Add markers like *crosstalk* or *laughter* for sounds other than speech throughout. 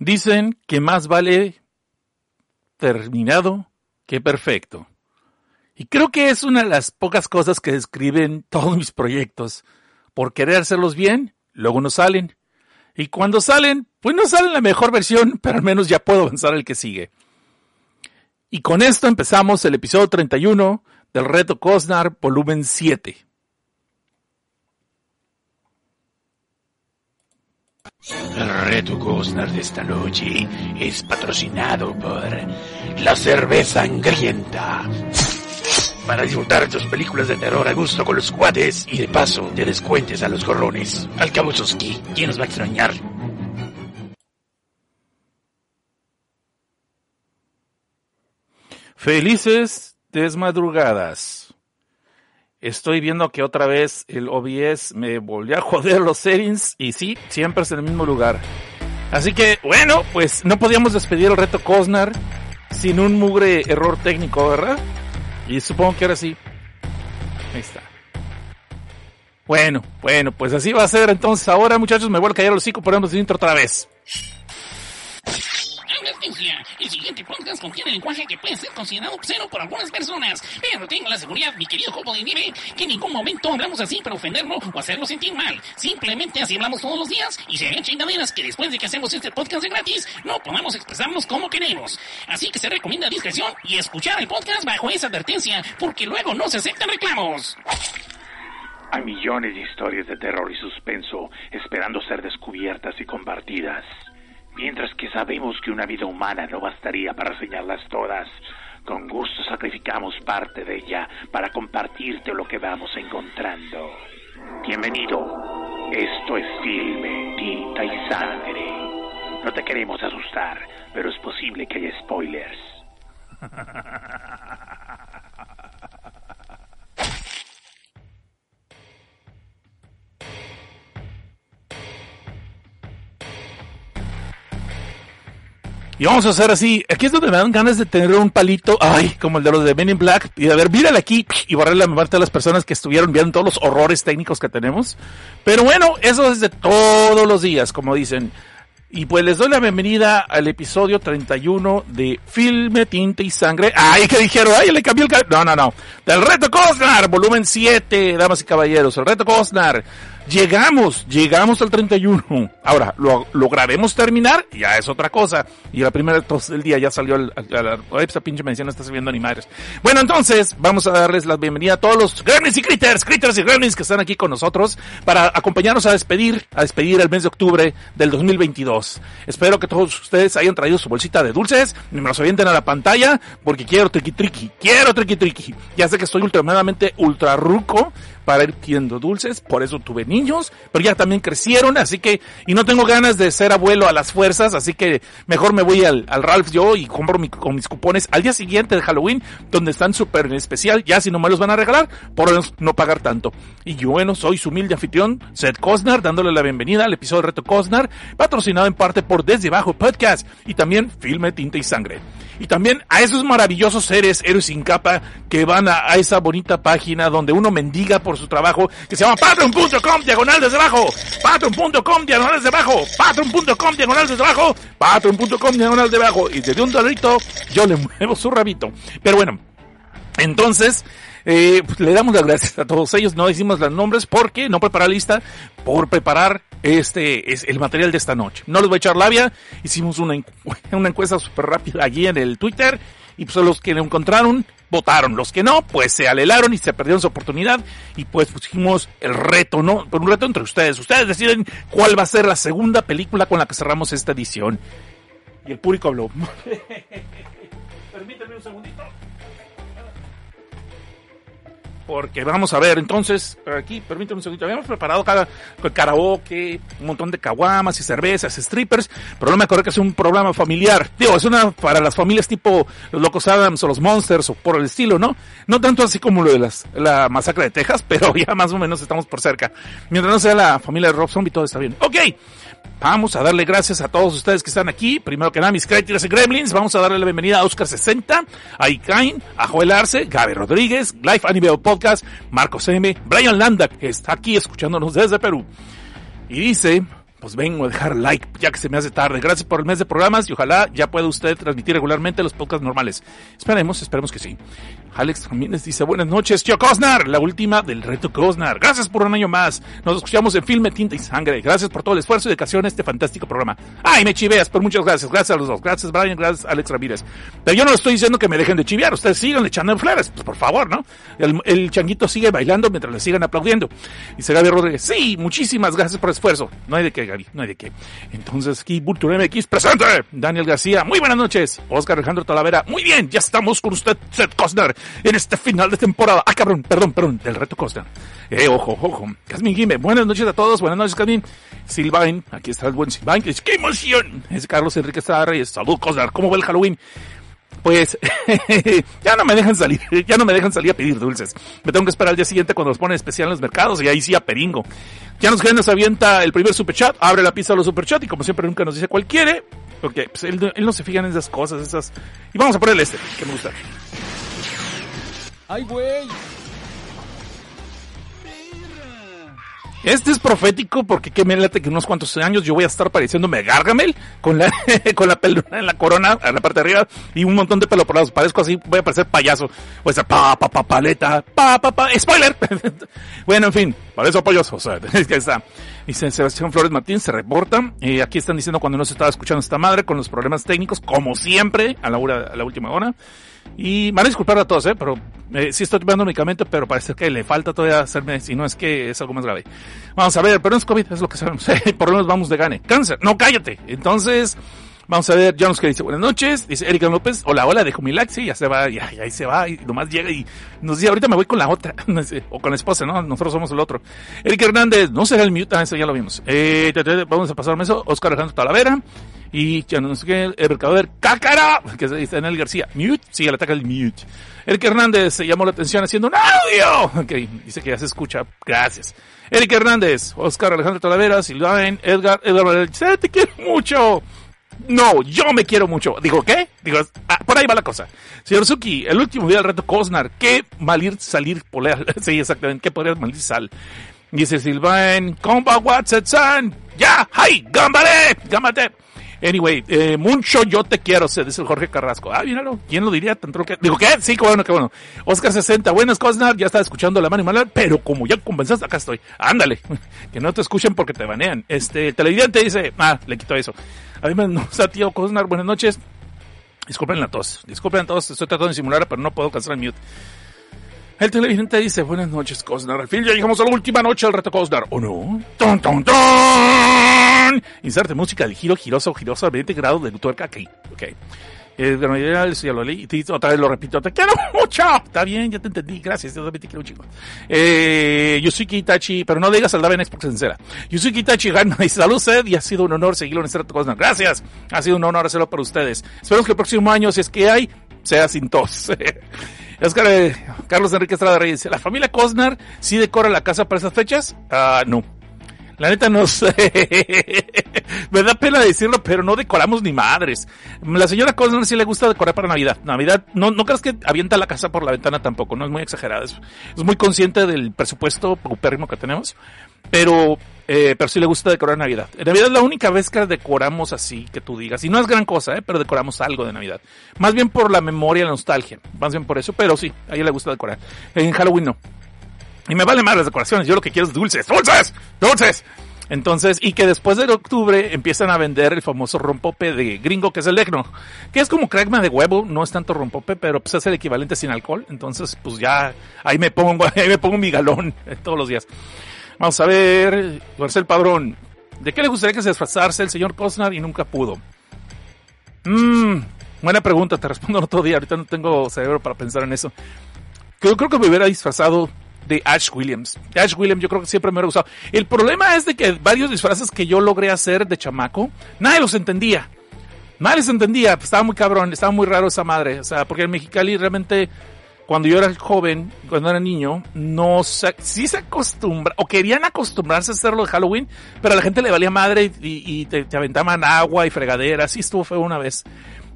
Dicen que más vale terminado que perfecto. Y creo que es una de las pocas cosas que describen *laughs* todos mis proyectos. Por querer hacerlos bien, luego no salen. Y cuando salen, pues no salen la mejor versión, *laughs* pero al menos ya puedo avanzar el que sigue. Y con esto empezamos el episodio 31 del Reto Cosnar, volumen 7. El reto Cosnar de esta noche es patrocinado por la cerveza sangrienta. Para disfrutar tus películas de terror a gusto con los cuates y de paso te descuentes a los gorrones. Al cabo, Soski, ¿quién nos va a extrañar? Felices desmadrugadas. Estoy viendo que otra vez el OBS me volvió a joder los settings y sí, siempre es en el mismo lugar. Así que, bueno, pues no podíamos despedir el reto Cosnar sin un mugre error técnico, ¿verdad? Y supongo que ahora sí. Ahí está. Bueno, bueno, pues así va a ser entonces. Ahora, muchachos, me voy a callar los cinco, ponemos el intro otra vez. Advertencia, el siguiente podcast contiene lenguaje que puede ser considerado obsceno por algunas personas, pero tengo la seguridad, mi querido Jopo de Nieve, que en ningún momento hablamos así para ofenderlo o hacerlo sentir mal. Simplemente así hablamos todos los días y serían chingaderas que después de que hacemos este podcast de gratis, no podamos expresarnos como queremos. Así que se recomienda discreción y escuchar el podcast bajo esa advertencia, porque luego no se aceptan reclamos. Hay millones de historias de terror y suspenso esperando ser descubiertas y compartidas. Mientras que sabemos que una vida humana no bastaría para reseñarlas todas, con gusto sacrificamos parte de ella para compartirte lo que vamos encontrando. Bienvenido. Esto es filme, tinta y sangre. No te queremos asustar, pero es posible que haya spoilers. *laughs* Y vamos a hacer así. Aquí es donde me dan ganas de tener un palito, ay, como el de los de Men in Black, y de ver, mírale aquí, y borrar la memoria de las personas que estuvieron viendo todos los horrores técnicos que tenemos. Pero bueno, eso es de todos los días, como dicen. Y pues les doy la bienvenida al episodio 31 de Filme, Tinta y Sangre. Ay, que dijeron, ay, le cambió el... No, no, no. Del Reto Cosnar, volumen 7, damas y caballeros. El Reto Cosnar. Llegamos, llegamos al 31. Ahora, lo lograremos terminar, ya es otra cosa. Y la primera tos del día ya salió al, al, al- esa pinche no está subiendo ni madres. Bueno, entonces, vamos a darles la bienvenida a todos los gremlins y critters, critters y gremlins que están aquí con nosotros para acompañarnos a despedir, a despedir el mes de octubre del 2022. Espero que todos ustedes hayan traído su bolsita de dulces, me los avienten a la pantalla, porque quiero triqui triqui, quiero triqui triqui. Ya sé que estoy ultramadamente ultra ruco para ir pidiendo dulces, por eso tuve niños, pero ya también crecieron, así que, y no tengo ganas de ser abuelo a las fuerzas, así que mejor me voy al, al Ralph yo y compro mi- con mis cupones al día siguiente de Halloween, donde están súper en especial, ya si no me los van a regalar, por no- pagar tanto. Y yo, bueno, soy su humilde anfitrión, Seth Cosnar, dándole la bienvenida al episodio de Reto Cosnar, patrocinado en parte por Desde Abajo Podcast y también Filme, Tinta y Sangre. Y también a esos maravillosos seres, héroes sin capa, que van a, a esa bonita página donde uno mendiga por su trabajo, que se llama patreon.com diagonal desde abajo, patreon.com diagonal desde abajo, patreon.com diagonal desde abajo, patreon.com diagonal desde abajo, y desde un dolarito yo le muevo su rabito. Pero bueno, entonces, eh, pues, le damos las gracias a todos ellos. No decimos los nombres porque no preparar lista por preparar este es el material de esta noche. No les voy a echar labia. Hicimos una, *laughs* una encuesta súper rápida allí en el Twitter y pues los que lo encontraron votaron. Los que no, pues se alelaron y se perdieron su oportunidad y pues pusimos el reto, ¿no? Por un reto entre ustedes. Ustedes deciden cuál va a ser la segunda película con la que cerramos esta edición. Y el público habló. *laughs* Permíteme un segundito. Porque vamos a ver, entonces, aquí, permíteme un segundito, habíamos preparado cada karaoke, un montón de caguamas y cervezas, strippers, pero no me acuerdo que es un programa familiar. Digo, es una para las familias tipo los Locos Adams o los Monsters o por el estilo, ¿no? No tanto así como lo de las, la masacre de Texas, *laughs* pero ya más o menos estamos por cerca. Mientras no sea la familia de Rob Zombie, todo está bien. Ok, Vamos a darle gracias a todos ustedes que están aquí. Primero que nada, mis Critters y Gremlins. Vamos a darle la bienvenida a Oscar60, a Ikain, a Joel Arce, Gaby Rodríguez, Life Anime Podcast, Marcos M, Brian Landa, que está aquí escuchándonos desde Perú. Y dice pues vengo a dejar like ya que se me hace tarde. Gracias por el mes de programas y ojalá ya pueda usted transmitir regularmente los podcasts normales. Esperemos, esperemos que sí. Alex les dice buenas noches, tío Cosnar, la última del reto Cosnar. Gracias por un año más. Nos escuchamos en Filme, Tinta y Sangre. Gracias por todo el esfuerzo y dedicación a este fantástico programa. Ay, me chiveas, pero muchas gracias. Gracias a los dos. Gracias, Brian. Gracias, Alex Ramírez. Pero yo no estoy diciendo que me dejen de chivear. Ustedes sigan echando flores, pues por favor, ¿no? El, changuito sigue bailando mientras le sigan aplaudiendo. Dice Gaby Rodríguez, sí, muchísimas gracias por el esfuerzo. No hay de qué, Gaby, no hay de qué. Entonces, aquí Vulture MX presente. Daniel García, muy buenas noches. Oscar Alejandro Talavera, muy bien, ya estamos con usted, Seth Costner, en este final de temporada. Ah, cabrón, perdón, perdón, del reto Costner. Eh, ojo, ojo. Casmin Guime, buenas noches a todos, buenas noches, Casmin. Silvain, aquí está el buen Silvain, que ¡qué emoción! Es Carlos Enrique Reyes, salud Costner, ¿cómo va el Halloween? pues *laughs* ya no me dejan salir, ya no me dejan salir a pedir dulces. Me tengo que esperar al día siguiente cuando los ponen especial en los mercados y ahí sí a peringo. Ya nos nos avienta el primer superchat, abre la pista de los superchat y como siempre nunca nos dice cuál quiere, pues él, él no se fija en esas cosas, esas. Y vamos a ponerle este, que me gusta. ¡Ay, güey! Este es profético porque que me late que unos cuantos años yo voy a estar pareciéndome Gargamel con la *laughs* con la pelona en la corona a la parte de arriba y un montón de pelo por lados. Parezco así, voy a parecer payaso. Voy a ser pa pa pa paleta, pa pa pa spoiler. *laughs* bueno, en fin, para eso pollos, o sea, *laughs* es que está. Dice Sebastián Flores Martín se reporta. y aquí están diciendo cuando no se estaba escuchando esta madre con los problemas técnicos, como siempre, a la hora, a la última hora. Y van a disculpar a todos, ¿eh? Pero eh, sí estoy tomando medicamento, pero parece que le falta todavía hacerme, si no es que es algo más grave. Vamos a ver, pero no es COVID, es lo que sabemos. *laughs* Por lo menos vamos de gane. Cáncer, no cállate. Entonces, vamos a ver, Janos que dice buenas noches. Dice Erika López, hola, hola, dejo mi like. Sí, ya se va, ya, ya ahí se va. Y nomás llega y nos dice, ahorita me voy con la otra. *laughs* o con la esposa, ¿no? Nosotros somos el otro. Erika Hernández, no será el mute, ah, eso ya lo vimos. Eh, vamos a pasarme eso. Oscar Alejandro Talavera. Y no sé el mercader Cácara, que se dice Daniel García, mute, sí, le ataca el mute. Eric Hernández se llamó la atención haciendo un audio. Ok, dice que ya se escucha, gracias. Eric Hernández, Oscar Alejandro Talavera, Silvain, Edgar, Edgar, te quiero mucho. No, yo me quiero mucho. Digo, ¿qué? Digo, ah, por ahí va la cosa. Señor Suki, el último día del reto Cosnar, ¿qué malir salir polear? *laughs* sí, exactamente, ¿qué podría malir sal? Dice Silvain, comba Watson, ya, ¡ay! ¡Gámbale! ¡Gámbate! Anyway, eh, mucho yo te quiero, se dice el Jorge Carrasco. Ah, míralo, ¿quién lo diría? Tanto que... Digo, ¿qué? Sí, qué bueno, qué bueno. Oscar 60, buenas cosas, ya estaba escuchando la mano y mala, pero como ya compensaste, acá estoy. Ándale, *laughs* que no te escuchen porque te banean. Este, televidente dice, ah, le quito eso. A mí me sea, tío Cosnar, buenas noches. Disculpen la tos, disculpen la tos, estoy tratando de simular, pero no puedo cancelar el mute. El televidente dice, buenas noches, Cosnar. Al fin ya llegamos a la última noche del reto Cosnar. ¿O no? ¡Ton, ton, ton! Inserte música de giro, giroso, giroso a 20 grados de tuerca aquí. Ok. Eh, ya lo leí. Otra vez lo repito. Te quiero mucho. Está bien, ya te entendí. Gracias. Yo también te quiero, chico. Eh, Yusuki Itachi, pero no digas al en Xbox sincera. Yusuki Itachi gana y salud sed y ha sido un honor seguirlo en este reto Cosnar. Gracias. Ha sido un honor hacerlo para ustedes. Esperemos que el próximo año, si es que hay, sea sin tos. *laughs* Oscar, eh, Carlos Enrique Estrada Reyes, ¿la familia Cosnar sí decora la casa para esas fechas? Ah, no. La neta no sé. *laughs* Me da pena decirlo, pero no decoramos ni madres. La señora Cosner sí le gusta decorar para Navidad. Navidad, no, no creas que avienta la casa por la ventana tampoco, no es muy exagerada. Es, muy consciente del presupuesto paupérrimo que tenemos. Pero, eh, pero sí le gusta decorar Navidad. En Navidad es la única vez que decoramos así, que tú digas. Y no es gran cosa, ¿eh? pero decoramos algo de Navidad. Más bien por la memoria la nostalgia. Más bien por eso, pero sí, a ella le gusta decorar. En Halloween no. Y me vale más las decoraciones. Yo lo que quiero es dulces. ¡Dulces! ¡Dulces! Entonces, y que después de octubre empiezan a vender el famoso rompope de gringo, que es el Egno, que es como crackma de huevo, no es tanto rompope, pero pues es el equivalente sin alcohol. Entonces, pues ya, ahí me pongo, *laughs* ahí me pongo mi galón todos los días. Vamos a ver, Marcel Padrón, ¿de qué le gustaría que se disfrazarse el señor Cosnar y nunca pudo? Mmm, buena pregunta, te respondo el otro día, ahorita no tengo cerebro para pensar en eso. Yo creo que me hubiera disfrazado de Ash Williams. Ash Williams yo creo que siempre me ha gustado. El problema es de que varios disfraces que yo logré hacer de chamaco, nadie los entendía. Nadie los entendía, estaba muy cabrón, estaba muy raro esa madre. O sea, porque en Mexicali realmente, cuando yo era joven, cuando era niño, no se, sí se acostumbra, o querían acostumbrarse a hacerlo de Halloween, pero a la gente le valía madre y, te, aventaban agua y fregaderas, sí estuvo fue una vez.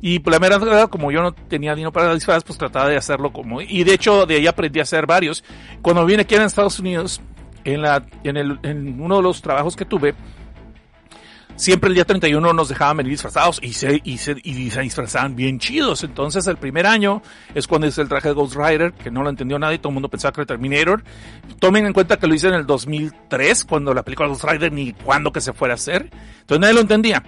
Y pues la mera como yo no tenía dinero para disfraces, pues trataba de hacerlo como, y de hecho de ahí aprendí a hacer varios. Cuando vine aquí en Estados Unidos, en la, en el, en uno de los trabajos que tuve, siempre el día 31 nos dejaban venir disfrazados y se, y se, y se disfrazaban bien chidos. Entonces el primer año es cuando es el traje de Ghost Rider, que no lo entendió nadie, todo el mundo pensaba que era Terminator. Tomen en cuenta que lo hice en el 2003, cuando la película Ghost Rider ni cuándo que se fuera a hacer. Entonces nadie lo entendía.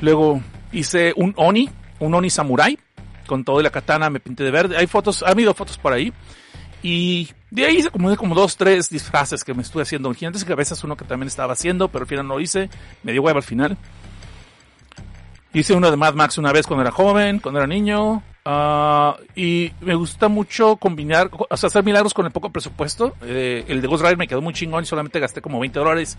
Luego hice un Oni, un Oni Samurai, con todo y la katana me pinté de verde. Hay fotos, ha habido fotos por ahí. Y de ahí hice como, como dos, tres disfraces que me estuve haciendo. Gigantes y cabezas, uno que también estaba haciendo, pero al final no lo hice. Me dio hueva al final. Hice uno de Mad Max una vez cuando era joven, cuando era niño. Uh, y me gusta mucho combinar, hacer milagros con el poco presupuesto. Eh, el de Ghost Rider me quedó muy chingón y solamente gasté como 20 dólares.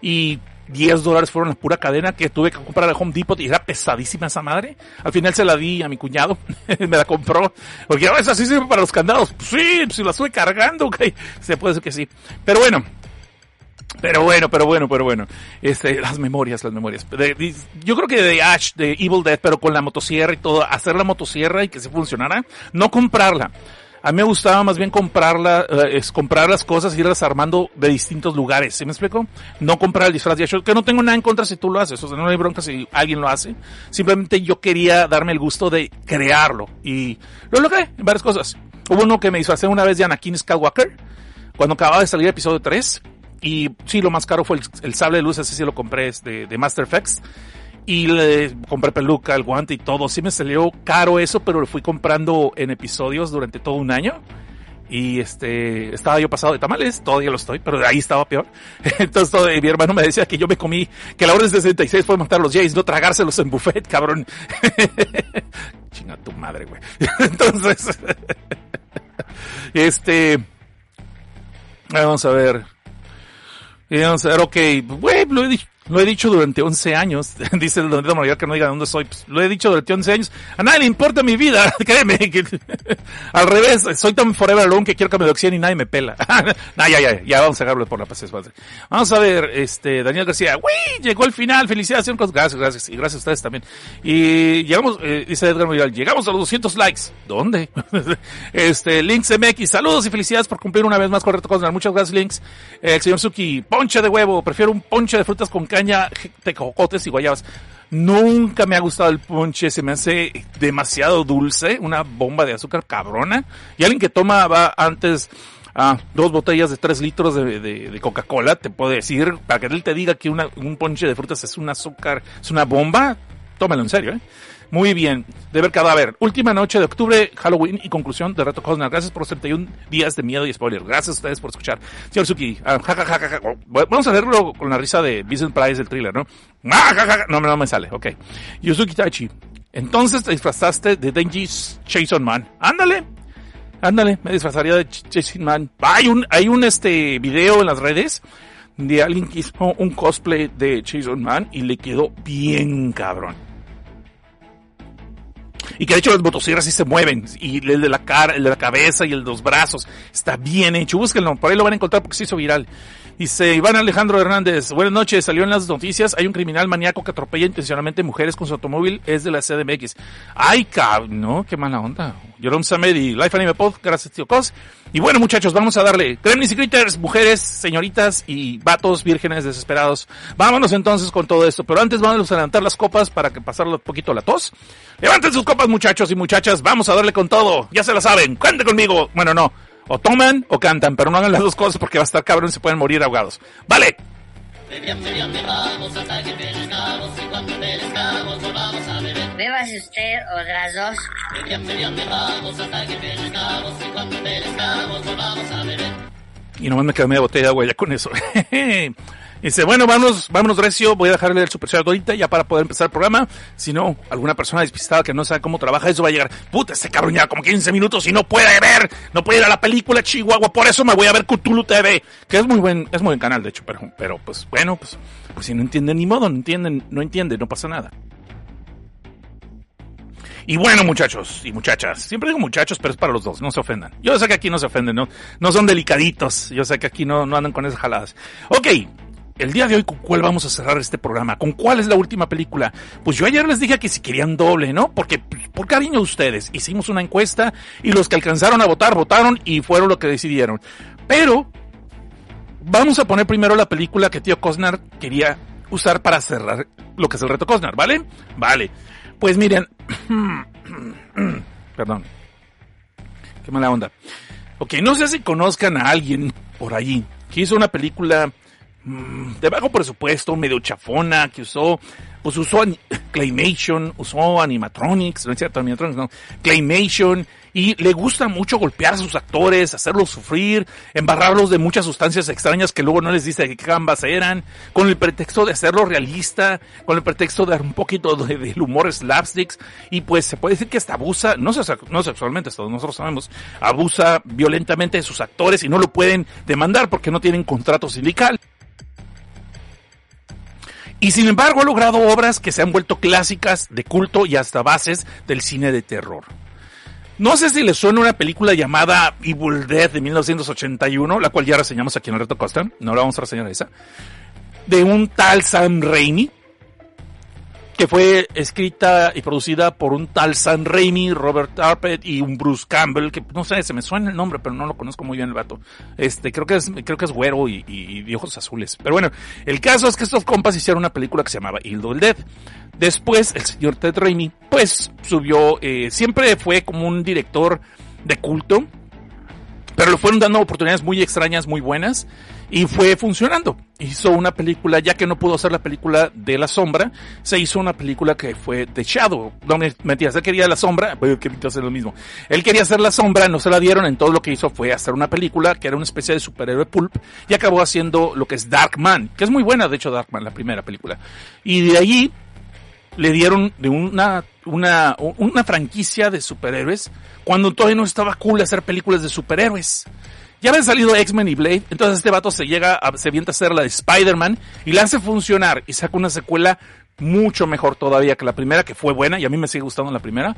Y 10 dólares fueron la pura cadena que tuve que comprar al Home Depot y era pesadísima esa madre. Al final se la di a mi cuñado, *laughs* me la compró. Porque ahora esa sí sirve para los candados. Pues sí, si la estuve cargando, *laughs* ok. Se puede decir que sí. Pero bueno, pero bueno, pero bueno, pero bueno. Este, las memorias, las memorias. yo creo que de Ash, de Evil Dead, pero con la motosierra y todo, hacer la motosierra y que se funcionara, no comprarla. A mí me gustaba más bien comprarla, eh, es comprar las cosas y irlas armando de distintos lugares. ¿Sí me explico? No comprar el disfraz de que no tengo nada en contra si tú lo haces. O sea, no hay bronca si alguien lo hace. Simplemente yo quería darme el gusto de crearlo. Y lo logré en varias cosas. Hubo uno que me hacer una vez de Anakin Skywalker. Cuando acababa de salir el episodio 3. Y sí, lo más caro fue el, sable de luz. Ese sí lo compré de, de Master Effects y le compré peluca, el guante y todo. Sí me salió caro eso, pero lo fui comprando en episodios durante todo un año. Y este, estaba yo pasado de tamales, todavía lo estoy, pero de ahí estaba peor. *laughs* Entonces todo, mi hermano me decía que yo me comí, que la orden 66 fue matar a los Jays, no tragárselos en buffet, cabrón. *laughs* Chinga tu madre, güey. *laughs* Entonces, este, vamos a ver. Vamos a ver, ok, güey, lo he dicho, lo he dicho durante 11 años, *laughs* dice el Don Mayor que no diga dónde soy. Pues, lo he dicho durante 11 años. A nadie le importa mi vida, *laughs* créeme. *laughs* Al revés, soy tan forever alone que quiero que me doxien y nadie me pela. nah, ya, ya, ya, vamos a dejarlo por la paz. Vamos a ver, este, Daniel García. ¡Uy! Llegó el final, felicidades. Gracias, gracias. Y gracias a ustedes también. Y llegamos, eh, dice Edgar Mayor, llegamos a los 200 likes. ¿Dónde? este, Links MX, saludos y felicidades por cumplir una vez más con Reto Muchas gracias, Links. el señor Suki, ponche de huevo. Prefiero un ponche de frutas con caña, tecocotes y guayabas. Nunca me ha gustado el ponche, se me hace demasiado dulce, una bomba de azúcar cabrona. Y alguien que toma va antes a dos botellas de tres litros de, Coca-Cola, te puede decir, para que él te diga que un ponche de frutas es un azúcar, es una bomba, tómalo en serio, ¿eh? Muy bien. De ver cadáver. Última noche de octubre, Halloween y conclusión de Reto Cosner. Gracias por 71 días de miedo y spoiler. Gracias a ustedes por escuchar. Señor Suki, ah, vamos a verlo con la risa de Vincent Price del thriller, ¿no? Ah, no, no me sale. Ok. Yusuki Tachi. Entonces te disfrazaste de Denji Jason Man. Ándale. Ándale, me disfrazaría de Jason Man. Hay un, hay un este video en las redes de alguien que hizo un cosplay de Jason Man y le quedó bien cabrón. Y que de hecho las motosierras sí se mueven. Y el de la cara, el de la cabeza y el de los brazos. Está bien hecho. Búsquenlo. Por ahí lo van a encontrar porque se hizo viral. Dice Iván Alejandro Hernández, buenas noches, salió en las noticias, hay un criminal maníaco que atropella intencionalmente mujeres con su automóvil, es de la CDMX. Ay, cabrón, no, qué mala onda. Jerome Samed y Life Anime Pod, gracias tío Cos. Y bueno muchachos, vamos a darle Gremlins y Critters, mujeres, señoritas y vatos vírgenes desesperados. Vámonos entonces con todo esto, pero antes vamos a levantar las copas para que pasarle un poquito la tos. Levanten sus copas muchachos y muchachas, vamos a darle con todo, ya se la saben, cuente conmigo. Bueno, no, o toman o cantan, pero no hagan las dos cosas porque va a estar cabrón y se pueden morir ahogados. ¡Vale! Bebas usted otras dos. Y nomás me quedé media botella de agua ya con eso. *laughs* dice, bueno, vámonos, vámonos recio, voy a dejarle el super chat ahorita ya para poder empezar el programa. Si no, alguna persona despistada que no sabe cómo trabaja, eso va a llegar. Puta, este cabrón ya como 15 minutos y no puede ver, no puede ir a la película Chihuahua, por eso me voy a ver Cthulhu TV, que es muy buen, es muy buen canal de hecho, pero, pero pues bueno, pues, pues si no entienden ni modo, no entienden, no entienden, no pasa nada. Y bueno, muchachos y muchachas, siempre digo muchachos, pero es para los dos, no se ofendan. Yo sé que aquí no se ofenden, no, no son delicaditos, yo sé que aquí no, no andan con esas jaladas. Ok, el día de hoy, ¿con cuál vamos a cerrar este programa? ¿Con cuál es la última película? Pues yo ayer les dije que si querían doble, ¿no? Porque por cariño a ustedes hicimos una encuesta y los que alcanzaron a votar, votaron y fueron lo que decidieron. Pero vamos a poner primero la película que tío Cosnar quería usar para cerrar lo que es el reto Cosnar, ¿vale? Vale. Pues miren, *clears throat* perdón. Qué mala onda. Ok, no sé si conozcan a alguien por allí que hizo una película mm, de bajo presupuesto, medio chafona, que usó, pues usó *laughs* Claymation, usó animatronics, no es cierto, animatronics, no, Claymation, y le gusta mucho golpear a sus actores, hacerlos sufrir, embarrarlos de muchas sustancias extrañas que luego no les dice qué gambas eran, con el pretexto de hacerlo realista, con el pretexto de dar un poquito de, humor slapsticks, y pues se puede decir que hasta abusa, no, no sexualmente, todos nosotros sabemos, abusa violentamente de sus actores y no lo pueden demandar porque no tienen contrato sindical. Y sin embargo ha logrado obras que se han vuelto clásicas, de culto y hasta bases del cine de terror. No sé si les suena una película llamada Evil Dead de 1981, la cual ya reseñamos aquí en el Reto Costa, no la vamos a reseñar esa, de un tal Sam Raimi, que fue escrita y producida por un tal Sam Raimi, Robert Arpet y un Bruce Campbell, que no sé, se me suena el nombre, pero no lo conozco muy bien el vato. Este, creo que es, creo que es güero y, y- y ojos azules. Pero bueno, el caso es que estos compas hicieron una película que se llamaba Evil Dead. Después, el señor Ted Raimi, pues, subió, eh, siempre fue como un director de culto, pero le fueron dando oportunidades muy extrañas, muy buenas, y fue funcionando. Hizo una película, ya que no pudo hacer la película de La Sombra, se hizo una película que fue The Shadow. No me metías, él quería La Sombra, *laughs* pero quería hacer lo mismo. Él quería hacer La Sombra, no se la dieron, en todo lo que hizo fue hacer una película que era una especie de superhéroe pulp, y acabó haciendo lo que es Dark Man, que es muy buena, de hecho, Dark Man, la primera película. Y de allí, le dieron de una, una, una franquicia de superhéroes cuando todavía no estaba cool hacer películas de superhéroes. Ya habían salido X-Men y Blade, entonces este vato se llega, a, se avienta a hacer la de Spider-Man y la hace funcionar y saca una secuela mucho mejor todavía que la primera, que fue buena y a mí me sigue gustando la primera.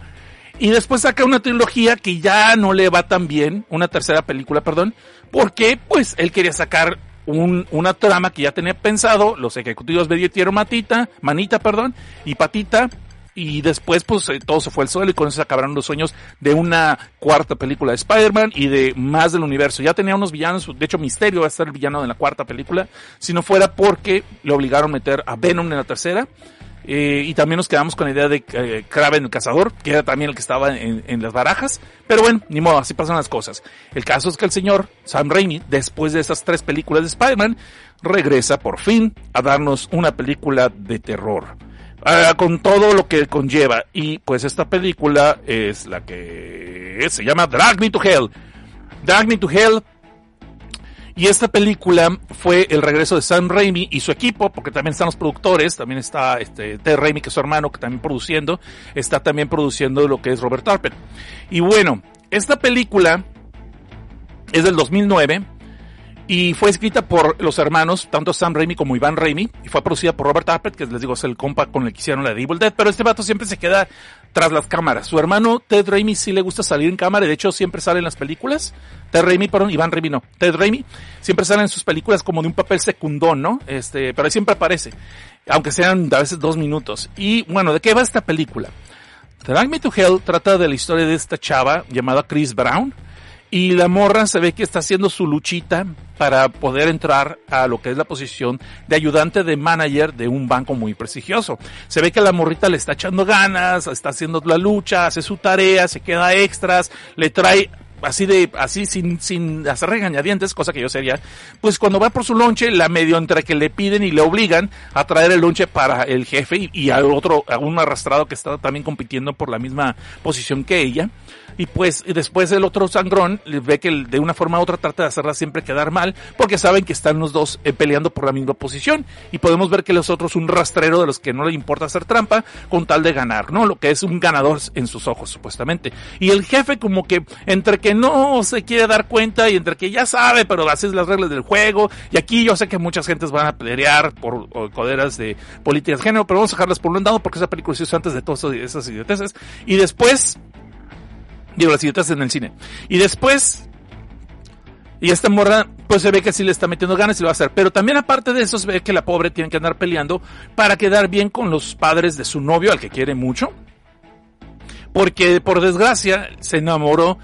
Y después saca una trilogía que ya no le va tan bien, una tercera película, perdón, porque pues él quería sacar un, una trama que ya tenía pensado, los ejecutivos le dieron matita, manita, perdón, y patita, y después pues eh, todo se fue al suelo y con eso se acabaron los sueños de una cuarta película de Spider-Man y de más del universo. Ya tenía unos villanos, de hecho Misterio va a ser el villano de la cuarta película, si no fuera porque le obligaron a meter a Venom en la tercera. Eh, y también nos quedamos con la idea de eh, Kraven el cazador, que era también el que estaba en, las barajas. Pero bueno, ni modo, así pasan las cosas. El caso es que el señor Sam Raimi, después de esas tres películas de Spider-Man, regresa por fin a darnos una película de terror. Ah, con todo lo que conlleva. Y pues esta película es la que se llama Drag Me to Hell. Drag Me to Hell y esta película fue el regreso de Sam Raimi y su equipo, porque también están los productores, también está este Ted Raimi, que es su hermano, que también produciendo, está también produciendo lo que es Robert Arpet. Y bueno, esta película es del 2009 y fue escrita por los hermanos, tanto Sam Raimi como Iván Raimi, y fue producida por Robert Arpet, que les digo es el compa con el que hicieron la de Dead, pero este vato siempre se queda tras las cámaras. Su hermano Ted Raimi sí le gusta salir en cámara, de hecho siempre sale en las películas. Ted Raimi, perdón, Iván Raimi no. Ted Raimi siempre sale en sus películas como de un papel secundón, ¿no? Este, pero siempre aparece, aunque sean a veces dos minutos. Y bueno, ¿de qué va esta película? Drag Me to Hell trata de la historia de esta chava llamada Chris Brown. Y la morra se ve que está haciendo su luchita para poder entrar a lo que es la posición de ayudante de manager de un banco muy prestigioso. Se ve que la morrita le está echando ganas, está haciendo la lucha, hace su tarea, se queda extras, le trae así de, así sin, sin hacer regañadientes, cosa que yo sería, pues cuando va por su lonche, la medio entre que le piden y le obligan a traer el lonche para el jefe y, y al otro, a un arrastrado que está también compitiendo por la misma posición que ella. Y pues después el otro sangrón ve que de una forma u otra trata de hacerla siempre quedar mal, porque saben que están los dos eh, peleando por la misma posición. Y podemos ver que los otros un rastrero de los que no le importa hacer trampa con tal de ganar, ¿no? Lo que es un ganador en sus ojos, supuestamente. Y el jefe como que entre que no se quiere dar cuenta y entre que ya sabe, pero así es las reglas del juego. Y aquí yo sé que muchas gentes van a pelear por coderas de políticas de género, pero vamos a dejarlas por un lado porque esa película se hizo antes de todas esas idioteces. Y después Digo, las idiotas en el cine. Y después, y esta morra, pues se ve que sí le está metiendo ganas y lo va a hacer. Pero también aparte de eso, se ve que la pobre tiene que andar peleando para quedar bien con los padres de su novio, al que quiere mucho. Porque, por desgracia, se enamoró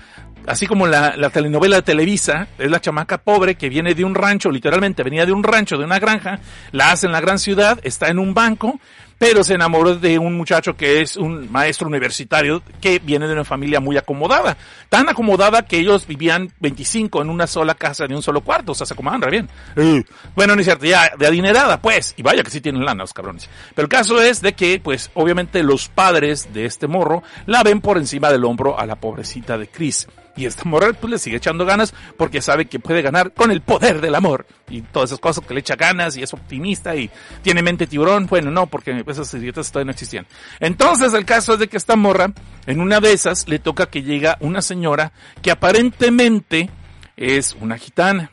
así como la, la telenovela de Televisa, es la chamaca pobre que viene de un rancho, literalmente venía de un rancho, de una granja, la hace en la gran ciudad, está en un banco, pero se enamoró de un muchacho que es un maestro universitario que viene de una familia muy acomodada. Tan acomodada que ellos vivían 25 en una sola casa de un solo cuarto, o sea, se acomodaban re bien. Bueno, no es cierto, ya de adinerada, pues, y vaya que sí tienen lana los cabrones. Pero el caso es de que, pues, obviamente los padres de este morro la ven por encima del hombro a la pobrecita de Chris. Y esta morra pues le sigue echando ganas porque sabe que puede ganar con el poder del amor y todas esas cosas que le echa ganas y es optimista y tiene mente tiburón. Bueno, no, porque esas idiotas todavía no existían. Entonces el caso es de que esta morra, en una de esas, le toca que llega una señora que aparentemente es una gitana.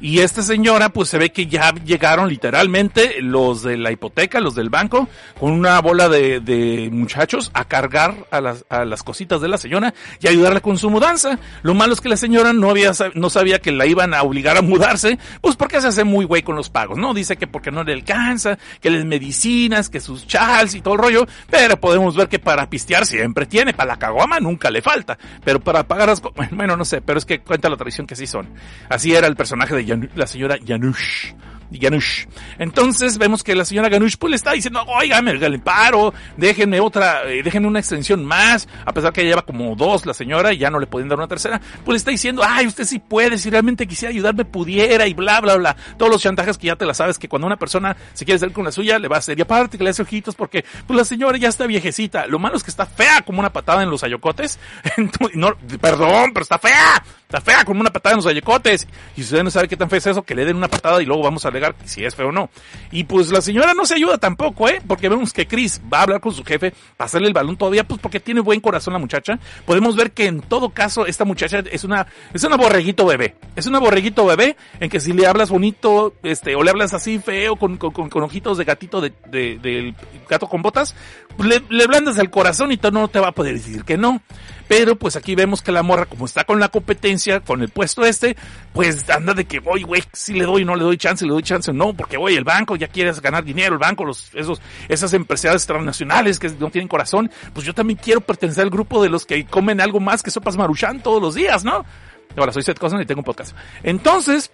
Y esta señora, pues se ve que ya llegaron literalmente los de la hipoteca, los del banco, con una bola de, de muchachos a cargar a las, a las cositas de la señora y ayudarla con su mudanza. Lo malo es que la señora no había, no sabía que la iban a obligar a mudarse, pues porque se hace muy güey con los pagos, ¿no? Dice que porque no le alcanza, que les medicinas, que sus chals y todo el rollo, pero podemos ver que para pistear siempre tiene, para la caguama nunca le falta, pero para pagar las, *laughs* bueno, no sé, pero es que cuenta la tradición que sí son. Así era el personaje de la señora Janush. Ganush. Entonces vemos que la señora Ganush pues le está diciendo, oiga, me paro, déjenme otra, eh, déjenme una extensión más, a pesar que lleva como dos la señora y ya no le pueden dar una tercera, pues le está diciendo, ay, usted sí puede, si realmente quisiera ayudarme pudiera y bla, bla, bla. Todos los chantajes que ya te la sabes que cuando una persona se quiere hacer con la suya, le va a hacer. Y aparte que le hace ojitos porque pues la señora ya está viejecita. Lo malo es que está fea como una patada en los ayocotes. *laughs* perdón, pero está fea. Está fea como una patada en los ayocotes. Y si usted no sabe qué tan fea es eso, que le den una patada y luego vamos a alegar si es feo o no. Y pues la señora no se ayuda tampoco, ¿eh? Porque vemos que Chris va a hablar con su jefe, pasarle el balón todavía, pues porque tiene buen corazón la muchacha. Podemos ver que en todo caso esta muchacha es una, es una borreguito bebé. Es una borreguito bebé en que si le hablas bonito, este, o le hablas así feo, con, con, ojitos de gatito de, de, del gato con botas, le, le blandas el corazón y no te va a poder decir que no. Pero pues aquí vemos que la morra, como está con la competencia, con el puesto este, pues anda de que voy, güey, si le doy, no le doy chance, le doy chance, no, porque voy, el banco ya quieres ganar dinero, el banco, esos, esas empresarias transnacionales que no tienen corazón, pues yo también quiero pertenecer al grupo de los que comen algo más que sopas maruchan todos los días, ¿no? Ahora soy Seth Cosman y tengo un podcast. Entonces,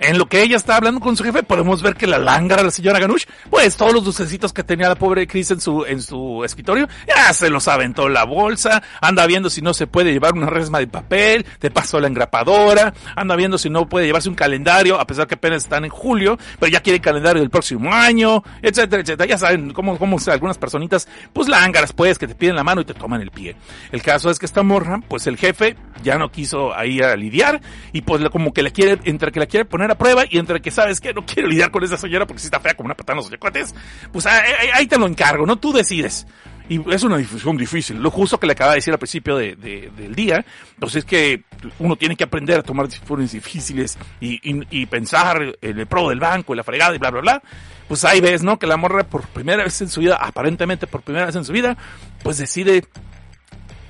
en lo que ella está hablando con su jefe, podemos ver que la lángara, la señora Ganush, pues todos los dulcecitos que tenía la pobre Chris en su, en su escritorio, ya se los aventó la bolsa, anda viendo si no se puede llevar una resma de papel, te pasó la engrapadora, anda viendo si no puede llevarse un calendario, a pesar que apenas están en julio, pero ya quiere calendario del próximo año, etcétera, etcétera. Ya saben cómo, cómo algunas personitas, pues lángaras, pues, que te piden la mano y te toman el pie. El caso es que esta morra, pues el jefe ya no quiso ahí a lidiar, y pues como que le quiere, entre que la quiere poner a prueba y entre que sabes que no quiero lidiar con esa señora porque si está fea como una patada en los yacuates, pues ahí, te lo encargo, ¿no? Tú decides. Y es una difusión difícil. Lo justo que le acaba de decir al principio de, del día, pues es que uno tiene que aprender a tomar decisiones difíciles y, y, y pensar en el pro del banco, la fregada y bla, bla, bla. Pues ahí ves, ¿no? Que la morra por primera vez en su vida, aparentemente por primera vez en su vida, pues decide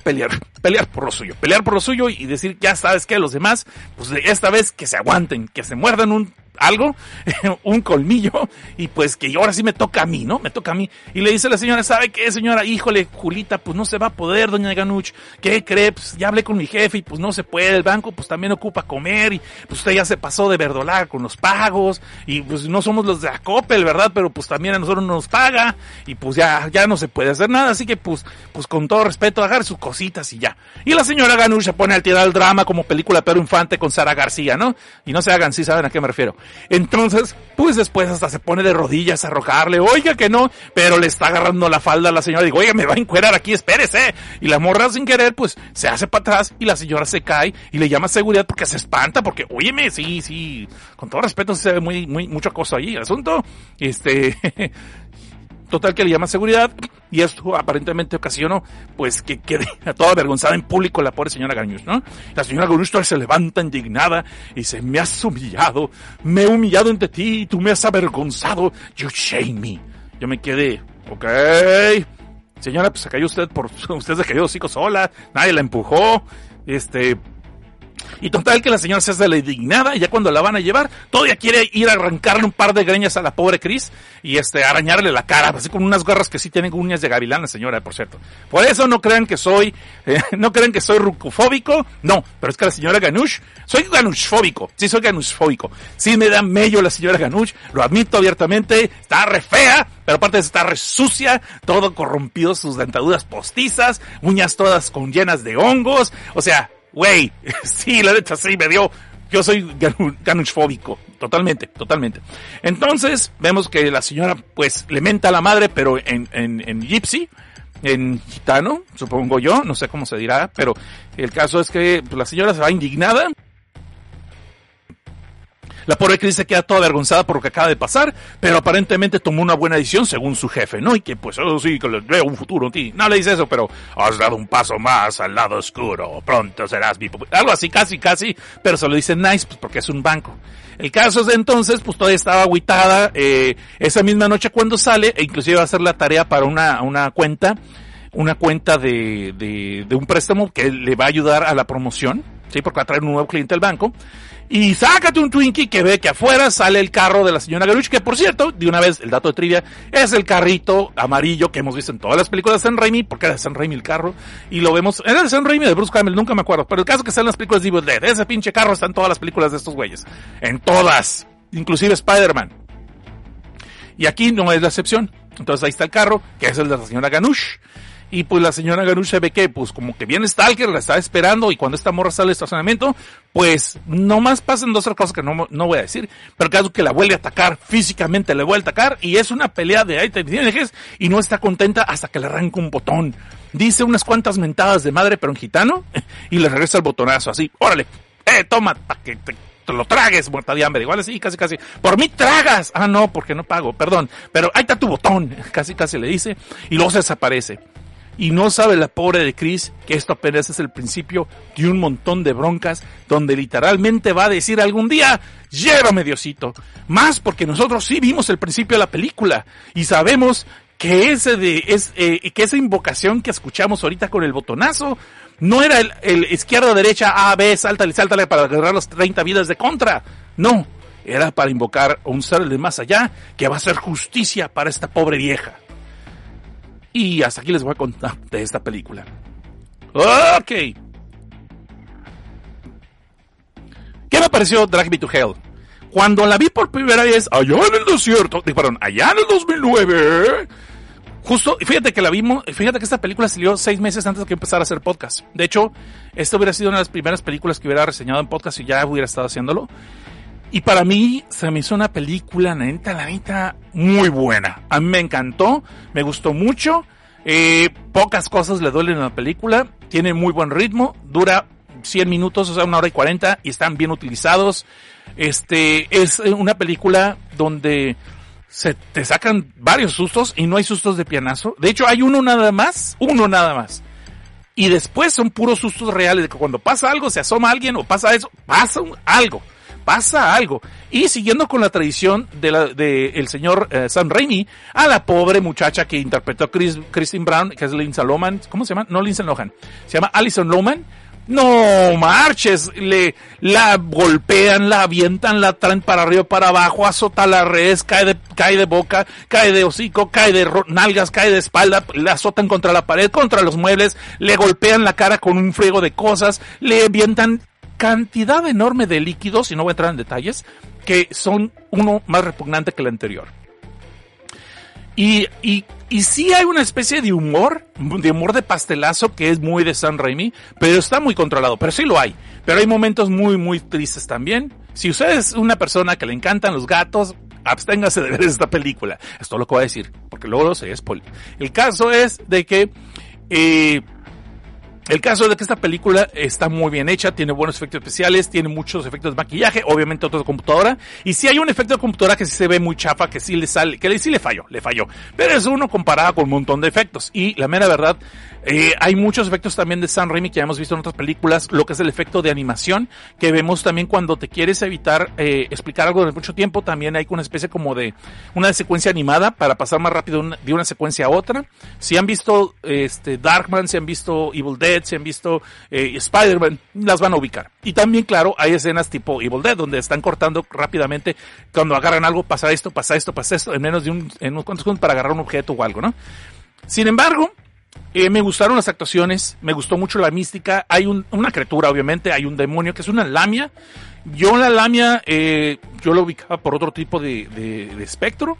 pelear, pelear por lo suyo, pelear por lo suyo y decir, ya sabes que los demás, pues esta vez que se aguanten, que se muerdan un algo, *laughs* un colmillo, y pues que ahora sí me toca a mí, ¿no? Me toca a mí. Y le dice la señora, ¿sabe qué, señora? Híjole, Julita, pues no se va a poder, doña Ganuch. ¿Qué cree? Pues ya hablé con mi jefe y pues no se puede. El banco pues también ocupa comer y pues usted ya se pasó de verdolar con los pagos y pues no somos los de Acopel, ¿verdad? Pero pues también a nosotros nos paga y pues ya, ya no se puede hacer nada. Así que pues, pues con todo respeto, agarre sus cositas y ya. Y la señora Ganuch se pone al tirar el drama como película Pedro Infante con Sara García, ¿no? Y no se hagan, sí saben a qué me refiero. Entonces, pues después hasta se pone de rodillas a rogarle, oiga que no, pero le está agarrando la falda a la señora, digo, oiga, me va a encuerar aquí, espérese. Y la morra sin querer, pues se hace para atrás y la señora se cae y le llama seguridad porque se espanta, porque, óyeme, sí, sí, con todo respeto se ve muy, muy, mucho cosa ahí el asunto. Este, *laughs* Total que le llama seguridad y esto aparentemente ocasionó pues que quede toda avergonzada en público la pobre señora Ganush, ¿no? La señora Ganush se levanta indignada y dice, me has humillado, me he humillado ante ti y tú me has avergonzado, you shame me. Yo me quedé, ok, señora, pues se cayó usted por, *laughs* usted se cayó hocico sola, nadie la empujó, este, Y total que la señora se hace la indignada y ya cuando la van a llevar, todavía quiere ir a arrancarle un par de greñas a la pobre Chris y este arañarle la cara, así con unas garras que sí tienen uñas de gavilán la señora, por cierto. Por eso no crean que soy, eh, *laughs* no crean que soy rucofóbico, no, pero es que la señora Ganush, soy ganushfóbico, sí soy ganushfóbico. Sí me da mello la señora Ganush, lo admito abiertamente, está re fea, pero aparte está re sucia, todo corrompido, sus dentaduras postizas, uñas todas con llenas de hongos, o sea, Güey, *laughs* sí, la neta sí me dio. Yo soy ganu- ganushfóbico, totalmente, totalmente. Entonces, vemos que la señora, pues, le menta a la madre, pero en, en, en gypsy, en gitano, supongo yo, no sé cómo se dirá, pero el caso es que pues, la señora se va indignada. La pobre Chris se queda toda avergonzada por lo que acaba de pasar, pero aparentemente tomó una buena decisión según su jefe, ¿no? Y que pues, oh sí, que le veo un futuro a ti. No le dice eso, pero has dado un paso más al lado oscuro, pronto serás mi... pu-". Algo así, casi, casi, pero se lo dice nice, pues porque es un banco. El caso es de entonces, pues todavía estaba agüitada, eh, esa misma noche cuando sale, e inclusive va a hacer la tarea para una, una cuenta, una cuenta de, de, de un préstamo que le va a ayudar a la promoción, ¿sí? Porque va a traer un nuevo cliente al banco. Y sácate un Twinkie que ve que afuera sale el carro de la señora Garuch, que por cierto, de una vez, el dato de trivia, es el carrito amarillo que hemos visto en todas las películas de San Raimi, porque era de San Raimi el carro, y lo vemos, era de San Raimi de Bruce Campbell, nunca me acuerdo, pero el caso que está en las películas de Evil Dead, ese pinche carro está en todas las películas de estos güeyes, en todas, inclusive Spider-Man. Y aquí no es la excepción. Entonces ahí está el carro, que es el de la señora Ganush. Y pues la señora Ganush se ve que, pues como que viene Stalker, la está esperando y cuando esta morra sale del estacionamiento, pues nomás pasan dos otras cosas que no, no voy a decir. Pero caso que la vuelve a atacar, físicamente le vuelve a atacar y es una pelea de ahí te tienes y no está contenta hasta que le arranca un botón. Dice unas cuantas mentadas de madre pero en gitano *laughs* y le regresa el botonazo así, órale, eh, toma, pa' que te, te lo tragues, muerta de hambre. Igual así, casi, casi. Por mí tragas. Ah, no, porque no pago, perdón. Pero ahí está tu botón. *laughs* Casi, casi le dice. Y luego se desaparece. Y no sabe la pobre de Chris que esto apenas es el principio de un montón de broncas donde literalmente va a decir algún día, llévame Diosito. Más porque nosotros sí vimos el principio de la película y sabemos que ese de, es, eh, que esa invocación que escuchamos ahorita con el botonazo no era el, el izquierda, derecha, A, B, sáltale, sáltale para agarrar las 30 vidas de contra. No, era para invocar a un ser de más allá que va a hacer justicia para esta pobre vieja. Y hasta aquí les voy a contar de esta película. Ok. ¿Qué me pareció Drag Me to Hell? Cuando la vi por primera vez, allá en el desierto, perdón, allá en el 2009, justo, fíjate que la vimos, fíjate que esta película salió seis meses antes de que empezara a hacer podcast. De hecho, esta hubiera sido una de las primeras películas que hubiera reseñado en podcast y ya hubiera estado haciéndolo. Y para mí se me hizo una película, la neta, la neta, muy buena. A mí me encantó, me gustó mucho. Eh, pocas cosas le duelen a la película. Tiene muy buen ritmo, dura 100 minutos, o sea, una hora y 40, y están bien utilizados. Este, es una película donde se te sacan varios sustos y no hay sustos de pianazo. De hecho, hay uno nada más, uno nada más. Y después son puros sustos reales de que cuando pasa algo, se asoma alguien o pasa eso, pasa algo pasa algo. Y siguiendo con la tradición de la, de el señor eh, Sam Raimi, a la pobre muchacha que interpretó Chris, Christine Brown, que es Lindsay Lohan, ¿cómo se llama? No Lindsay Lohan, se llama Alison Lohan. No marches, le, la golpean, la avientan, la traen para arriba, para abajo, azota la redes, cae de, cae de boca, cae de hocico, cae de nalgas, cae de espalda, la azotan contra la pared, contra los muebles, le golpean la cara con un friego de cosas, le avientan cantidad enorme de líquidos, y no voy a entrar en detalles, que son uno más repugnante que el anterior. Y, y, y sí hay una especie de humor, de humor de pastelazo que es muy de San Raimi, pero está muy controlado, pero sí lo hay. Pero hay momentos muy, muy tristes también. Si usted es una persona que le encantan los gatos, absténgase de ver esta película. Es todo lo que voy a decir, porque luego se spoiler. El caso es de que, eh, el caso de que esta película está muy bien hecha, tiene buenos efectos especiales, tiene muchos efectos de maquillaje, obviamente otros de computadora, y si hay un efecto de computadora que sí se ve muy chafa, que sí le sale, que sí le falló, le falló, pero es uno comparado con un montón de efectos, y la mera verdad, eh, hay muchos efectos también de Sam Raimi que ya hemos visto en otras películas, lo que es el efecto de animación, que vemos también cuando te quieres evitar eh, explicar algo de mucho tiempo, también hay una especie como de una secuencia animada para pasar más rápido de una secuencia a otra. Si han visto este Darkman, si han visto Evil Dead, si han visto eh, Spider-Man, las van a ubicar. Y también, claro, hay escenas tipo Evil Dead, donde están cortando rápidamente, cuando agarran algo, pasa esto, pasa esto, pasa esto, en menos de un, en unos cuantos segundos para agarrar un objeto o algo, ¿no? Sin embargo, eh, me gustaron las actuaciones, me gustó mucho la mística. Hay un- una criatura, obviamente, hay un demonio que es una lamia. Yo la lamia, eh, yo la ubicaba por otro tipo de espectro.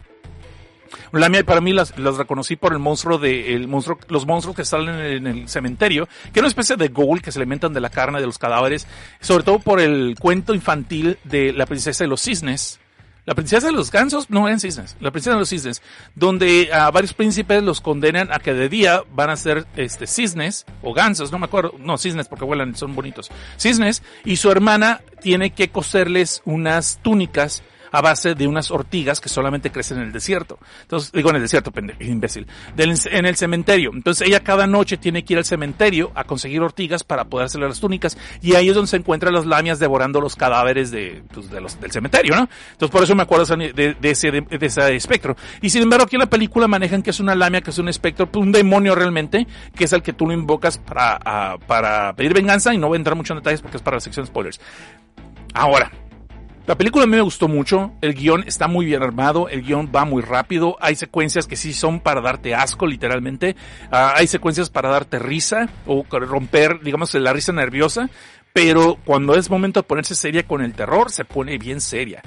Lamia para mí las, las reconocí por el monstruo de, el monstruo, los monstruos que salen en el cementerio, que es una especie de ghoul que se alimentan de la carne de los cadáveres, sobre todo por el cuento infantil de la princesa de los cisnes. La princesa de los gansos no eran cisnes, la princesa de los cisnes, donde a varios príncipes los condenan a que de día van a ser este cisnes o gansos, no me acuerdo, no cisnes porque vuelan, son bonitos, cisnes, y su hermana tiene que coserles unas túnicas a base de unas ortigas que solamente crecen en el desierto. Entonces, digo en el desierto, pendejo, imbécil. En el cementerio. Entonces ella cada noche tiene que ir al cementerio a conseguir ortigas para poder hacerle las túnicas. Y ahí es donde se encuentran las lamias devorando los cadáveres de, pues, del cementerio, ¿no? Entonces por eso me acuerdo de, ese, de, ese espectro. Y sin embargo aquí en la película manejan que es una lamia, que es un espectro, pues, un demonio realmente, que es el que tú lo invocas para, ah, para pedir venganza y no voy a entrar mucho en detalles porque es para la sección spoilers. Ahora, la película a mí me gustó mucho, el guion está muy bien armado, el guion va muy rápido, hay secuencias que sí son para darte asco literalmente, Ah, hay secuencias para darte risa o romper, digamos, la risa nerviosa, pero cuando es momento de ponerse seria con el terror, se pone bien seria.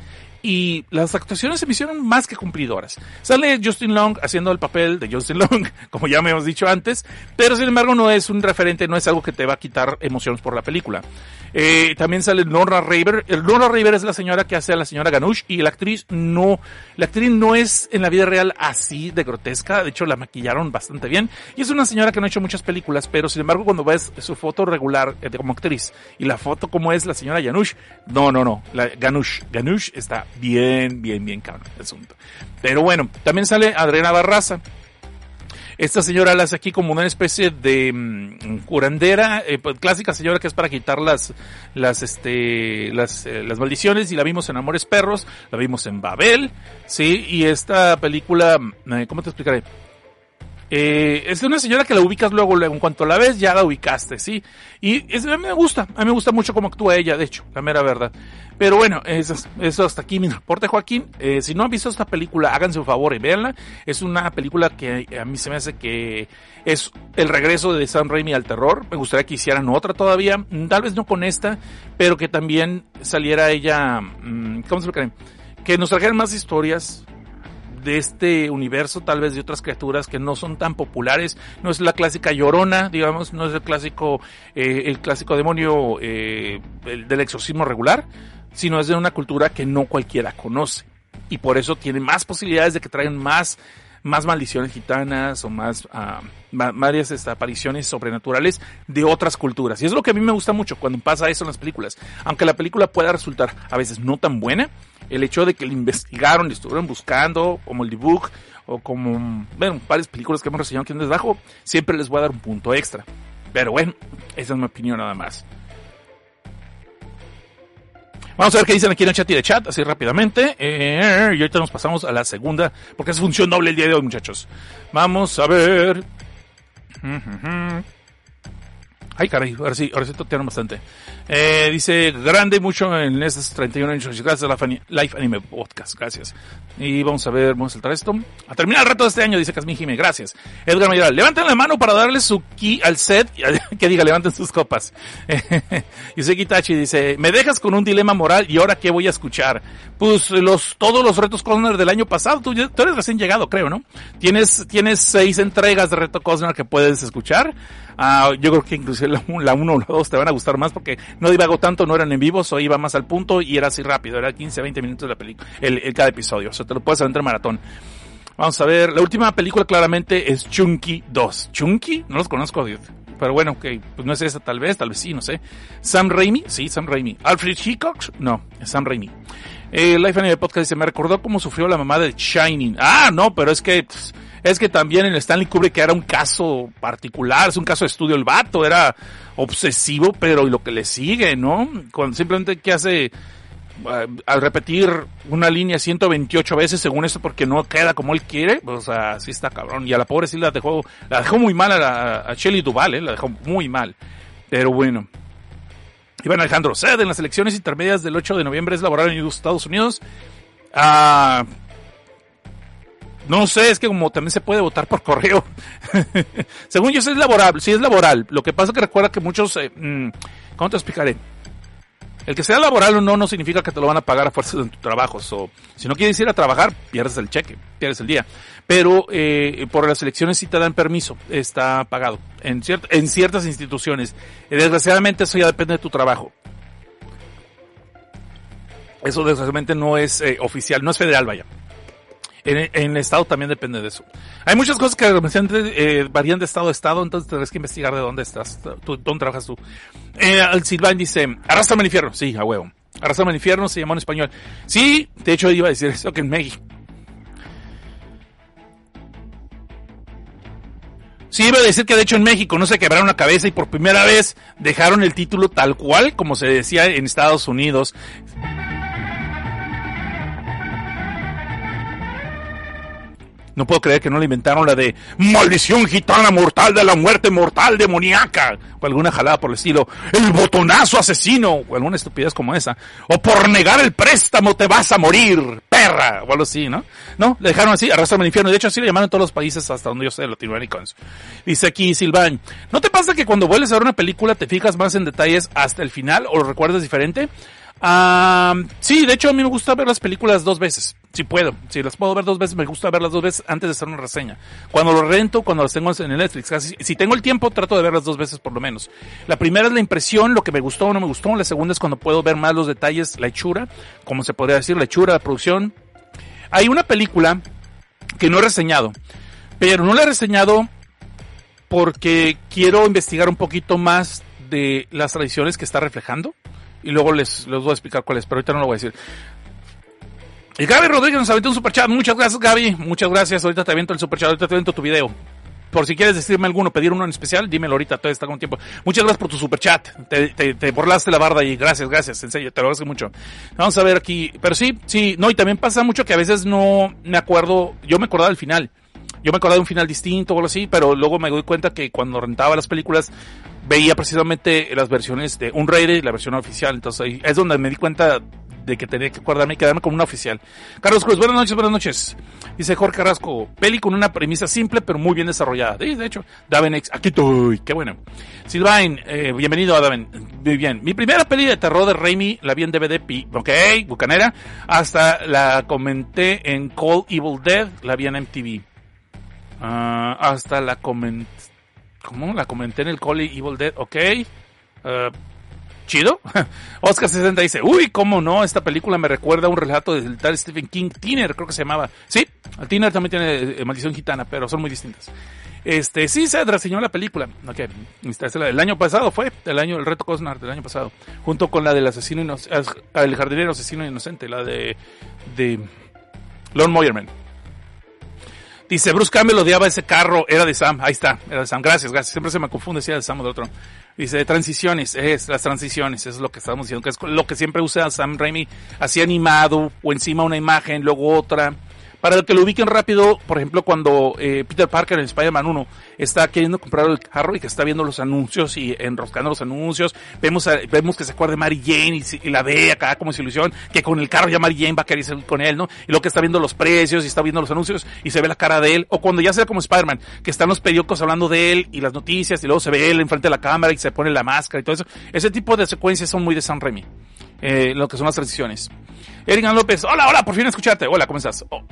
Y las actuaciones se me hicieron más que cumplidoras. Sale Justin Long haciendo el papel de Justin *laughs* Long, como ya me hemos dicho antes, pero sin embargo no es un referente, no es algo que te va a quitar emociones por la película. Eh, también sale Nora Raver. El Nora Raver es la señora que hace a la señora Ganush y la actriz no, la actriz no es en la vida real así de grotesca. De hecho, la maquillaron bastante bien. Y es una señora que no ha hecho muchas películas, pero sin embargo, cuando ves su foto regular eh, como actriz y la foto como es la señora Ganush, no, no, no, la Ganush, Ganush está bien, bien, bien cabrón el asunto. Pero bueno, también sale Adriana Barraza. Esta señora la hace aquí como una especie de mm, curandera, eh, pues, clásica señora que es para quitar las, las, este, las, eh, las maldiciones y la vimos en Amores Perros, la vimos en Babel, sí, y esta película, mm, eh, ¿cómo te explicaré? Eh, es una señora que la ubicas luego, en cuanto la ves ya la ubicaste, ¿sí? Y es- a mí me gusta, a mí me gusta mucho cómo actúa ella, de hecho, la mera verdad. Pero bueno, eso, eso hasta aquí mi reporte, Joaquín. Eh, si no han visto esta película, háganse un favor y véanla. Es una película que a mí se me hace que es el regreso de Sam Raimi al terror. Me gustaría que hicieran otra todavía, mm, tal vez no con esta, pero que también saliera ella, mm, ¿cómo se lo? Que nos trajeran más historias, de este universo, tal vez de otras criaturas que no son tan populares. No es la clásica llorona, digamos, no es el clásico, eh, el clásico demonio eh, el del exorcismo regular, sino es de una cultura que no cualquiera conoce. Y por eso tiene más posibilidades de que traigan más, más maldiciones gitanas o más, ah, varias este, apariciones sobrenaturales de otras culturas. Y es lo que a mí me gusta mucho cuando pasa eso en las películas. Aunque la película pueda resultar a veces no tan buena, el hecho de que lo investigaron, lo estuvieron buscando, como el D-Book, o como, bueno, varias películas que hemos reseñado aquí en Desbajo, siempre les voy a dar un punto extra. Pero bueno, esa es mi opinión nada más. Vamos a ver qué dicen aquí en el chat y de chat, así rápidamente. Eh, y ahorita nos pasamos a la segunda, porque es función doble el día de hoy, muchachos. Vamos a ver. Ay, caray, ahora sí, ahora sí totearon bastante. Eh, dice, grande mucho en estos 31 años. Gracias a la Life Anime Podcast. Gracias. Y vamos a ver, vamos a saltar esto. A terminar el reto de este año, dice Casmin Jimé. Gracias. Edgar Mayoral, levanten la mano para darle su ki al set. *laughs* Que diga, levanten sus copas. *laughs* Yuseki Itachi dice, me dejas con un dilema moral y ahora qué voy a escuchar. Pues los, todos los retos Cosner del año pasado. Tú, tú eres recién llegado, creo, ¿no? Tienes, tienes seis entregas de reto Cosner que puedes escuchar. Ah, yo creo que inclusive la 1 la uno o la 2 te van a gustar más porque no divago tanto, no eran en vivo, o iba más al punto y era así rápido, era 15, 20 minutos la película, el, el cada episodio, o sea, te lo puedes aventar maratón. Vamos a ver, la última película claramente es Chunky 2. ¿Chunky? No los conozco, Dios. Pero bueno, ok, pues no es esa tal vez, tal vez sí, no sé. Sam Raimi, sí, Sam Raimi. Alfred Hitchcock, no, es Sam Raimi. Eh, Life Anime Podcast dice, me recordó cómo sufrió la mamá de Shining. Ah, no, pero es que, pss, es que también en Stanley Kubrick era un caso particular, es un caso de estudio. El vato era obsesivo, pero y lo que le sigue, ¿no? Cuando simplemente que hace, eh, al repetir una línea 128 veces según esto porque no queda como él quiere, o sea, está cabrón. Y a la pobre sí la dejó, la dejó muy mal a, la, a Shelley Duval, ¿eh? la dejó muy mal. Pero bueno. Iván Alejandro, sed en las elecciones intermedias del 8 de noviembre es laboral en Estados Unidos. Ah, no sé, es que como también se puede votar por correo. *laughs* Según yo, sí es laboral, sí es laboral. Lo que pasa es que recuerda que muchos, eh, mm, ¿cómo te explicaré? El que sea laboral o no, no significa que te lo van a pagar a fuerzas en tu trabajo. Si no quieres ir a trabajar, pierdes el cheque, pierdes el día. Pero eh, por las elecciones sí te dan permiso, está pagado en, ciert en ciertas instituciones. Y desgraciadamente eso ya depende de tu trabajo. Eso desgraciadamente no es eh, oficial, no es federal, vaya. En, el estado también depende de eso. Hay muchas cosas que eh, varían de estado a estado, entonces tendrás que investigar de dónde estás, tú, dónde trabajas tú. Eh, Silván dice, arrastrame al infierno. Sí, a huevo. Arrastrame al infierno se llamó en español. Sí, de hecho iba a decir eso que en México. Sí, iba a decir que de hecho en México no se quebraron la cabeza y por primera vez dejaron el título tal cual como se decía en Estados Unidos. No puedo creer que no le inventaron la de maldición gitana mortal de la muerte mortal demoníaca. O alguna jalada por el estilo. El botonazo asesino. O alguna estupidez como esa. O por negar el préstamo te vas a morir, perra. O algo así, ¿no? No, le dejaron así, arrastrame al infierno. De hecho, así le llamaron en todos los países hasta donde yo sé, latinoamericanos. Dice aquí Silván. ¿No te pasa que cuando vuelves a ver una película te fijas más en detalles hasta el final o lo recuerdas diferente? Ah, sí, de hecho a mí me gusta ver las películas dos veces, si puedo. Si las puedo ver dos veces, me gusta verlas dos veces antes de hacer una reseña. Cuando lo rento, cuando las tengo en el Netflix. Casi, si tengo el tiempo, trato de verlas dos veces por lo menos. La primera es la impresión, lo que me gustó o no me gustó. La segunda es cuando puedo ver más los detalles, la hechura, como se podría decir, la hechura, la producción. Hay una película que no he reseñado, pero no la he reseñado porque quiero investigar un poquito más de las tradiciones que está reflejando y luego les, les voy a explicar cuáles, pero ahorita no lo voy a decir. Y Gaby Rodríguez nos aventó un superchat. Muchas gracias, Gaby. Muchas gracias. Ahorita te aviento el superchat, ahorita te aviento tu video. Por si quieres decirme alguno, pedir uno en especial, dímelo ahorita, todavía está con tiempo. Muchas gracias por tu superchat. Te, te, te borlaste la barda y gracias, gracias, en serio, te lo agradezco mucho. Vamos a ver aquí. Pero sí, sí, no, y también pasa mucho que a veces no me acuerdo, yo me acordaba del final. Yo me acordaba de un final distinto o algo así, pero luego me doy cuenta que cuando rentaba las películas veía precisamente las versiones de un y la versión oficial. Entonces ahí es donde me di cuenta de que tenía que acordarme y quedarme con una oficial. Carlos Cruz, buenas noches, buenas noches. Dice Jorge Carrasco, peli con una premisa simple pero muy bien desarrollada. Sí, de hecho, Davenex, aquí estoy, qué bueno. Silvain, eh, bienvenido a Daven, muy bien. Mi primera peli de terror de Raimi la vi en DVD, ok, bucanera. Hasta la comenté en Call Evil Dead, la vi en MTV. Uh, hasta la comenté ¿Cómo? La comenté en el Call Evil Dead, ok. Uh, chido. *laughs* Oscar 60 dice, uy, cómo no, esta película me recuerda a un relato del tal Stephen King, Tiner, creo que se llamaba. Sí, Tiner también tiene eh, maldición gitana, pero son muy distintas. Este, sí, se reseñó la película. Ok, el año pasado fue, el año, el reto Cosnar del año pasado, junto con la del asesino el jardinero asesino inocente, la de, de Lon Moyerman. Dice, Bruce Campbell odiaba ese carro, era de Sam, ahí está, era de Sam, gracias, gracias, siempre se me confunde si era de Sam o de otro. Dice, transiciones, es, las transiciones, es lo que estamos diciendo, que es lo que siempre usa Sam Raimi, así animado, o encima una imagen, luego otra, para que lo ubiquen rápido, por ejemplo, cuando eh, Peter Parker en Spider-Man 1 está queriendo comprar el carro y que está viendo los anuncios y enroscando los anuncios, vemos vemos que se acuerda de Mary Jane y, la ve acá como ilusión, que con el carro ya Mary Jane va a querer con él, ¿no? Y luego que está viendo los precios y está viendo los anuncios y se ve la cara de él, o cuando ya sea como Spider-Man, que están los periódicos hablando de él y las noticias y luego se ve él enfrente de la cámara y se pone la máscara y todo eso. Ese tipo de secuencias son muy de San Remy, eh, lo que son las transiciones. Erika López, hola, hola, por fin escucharte. Hola, ¿cómo estás? Oh.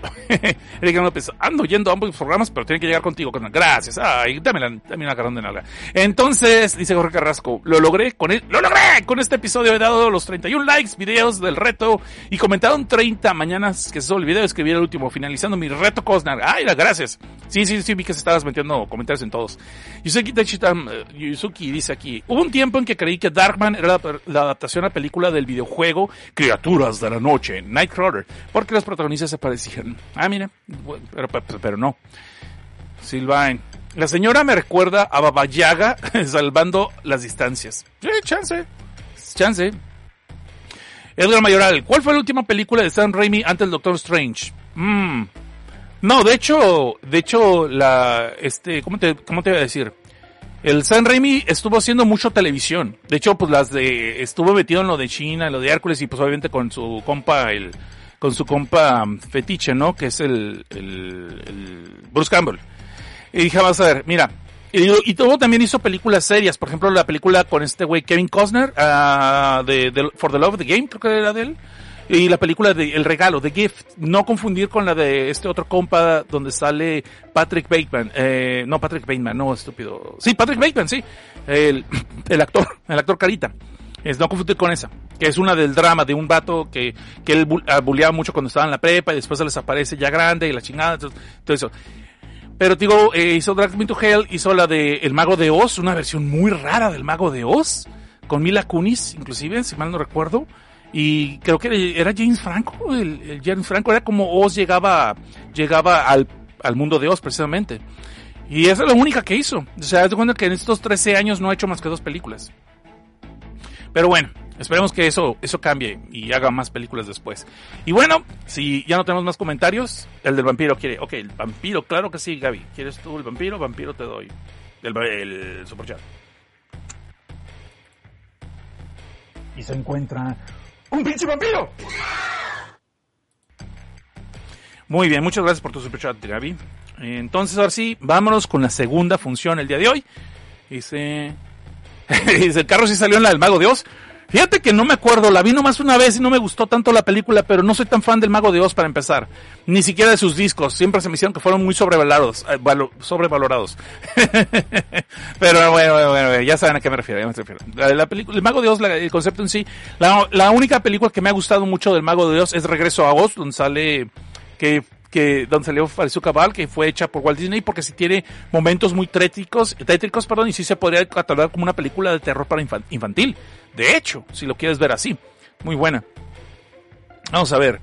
*laughs* López, ando yendo a ambos programas, pero tienen que llegar contigo. Gracias. Ay, dame, la, dame una carrón de nalga. Entonces, dice Jorge Carrasco, lo logré con él, lo logré con este episodio. He dado los 31 likes, videos del reto y comentaron 30 mañanas que se el video. Escribí el último, finalizando mi reto Cosnar. Ay, gracias. Sí, sí, sí, vi que se estabas metiendo comentarios en todos. Yusuki Tachitam, uh, Yusuki dice aquí, hubo un tiempo en que creí que Darkman era la, la adaptación a película del videojuego Criaturas de la Noche Nightcrawler, porque los protagonistas se parecían. Ah, mira, pero, no. Silvain. La señora me recuerda a Baba Yaga *laughs* salvando las distancias. chance. Chance. Edgar Mayoral, ¿cuál fue la última película de Sam Raimi antes del Doctor Strange? Mm. No, de hecho, de hecho, la, este, ¿cómo te, cómo te voy a decir? El Sam Raimi estuvo haciendo mucho televisión. De hecho, pues las de, estuvo metido en lo de China, en lo de Hércules y pues obviamente con su compa, el, con su compa fetiche, ¿no? Que es el, el, el Bruce Campbell. Y dije, vas a ver, mira, y, y todo también hizo películas serias, por ejemplo la película con este güey Kevin Costner, uh, de, de, For the Love of the Game, creo que era de él. Y la película de El Regalo, The Gift, no confundir con la de este otro compa donde sale Patrick Bateman, eh, no Patrick Bateman, no estúpido, sí Patrick Bateman, sí, el, *clears throat* el actor, el actor Carita, es no confundir con esa, que es una del drama de un vato que, que él bulleaba mucho cuando estaba en la prepa y después se les aparece ya grande y la chingada, todo eso. Pero digo, eh, hizo Drag Me to Hell, hizo la de El Mago de Oz, una versión muy rara del Mago de Oz, con Mila Kunis, inclusive, si mal no recuerdo. Y creo que era James Franco, el, James Franco era como Oz llegaba, llegaba al, al mundo de Oz precisamente. Y esa es la única que hizo. O sea, de cuenta que en estos 13 años no ha hecho más que dos películas. Pero bueno, esperemos que eso, eso cambie y haga más películas después. Y bueno, si ya no tenemos más comentarios, el del vampiro quiere. Ok, el vampiro, claro que sí, Gaby. ¿Quieres tú el vampiro? Vampiro te doy. El, el superchat. Y se encuentra ¡Un pinche vampiro! Muy bien, muchas gracias por tu superchat, Gaby. Entonces, ahora sí, vámonos con la segunda función el día de hoy. Dice. *laughs* Dice, el carro sí salió en la del Mago de Oz. Fíjate que no me acuerdo, la vi nomás una vez y no me gustó tanto la película, pero no soy tan fan del Mago de Oz para empezar. Ni siquiera de sus discos, siempre se me hicieron que fueron muy sobrevalorados. Eh, valo, sobrevalorados. *laughs* pero bueno, bueno, bueno, ya saben a qué me refiero. Ya me refiero. La, la película, el Mago de Oz, el concepto en sí, la, la única película que me ha gustado mucho del Mago de Oz es Regreso a Oz, donde sale que que donde salió Falso Cabal, que fue hecha por Walt Disney, porque sí tiene momentos muy tétricos, tétricos, perdón, y sí se podría catalogar como una película de terror para infantil. De hecho, si lo quieres ver así, muy buena. Vamos a ver.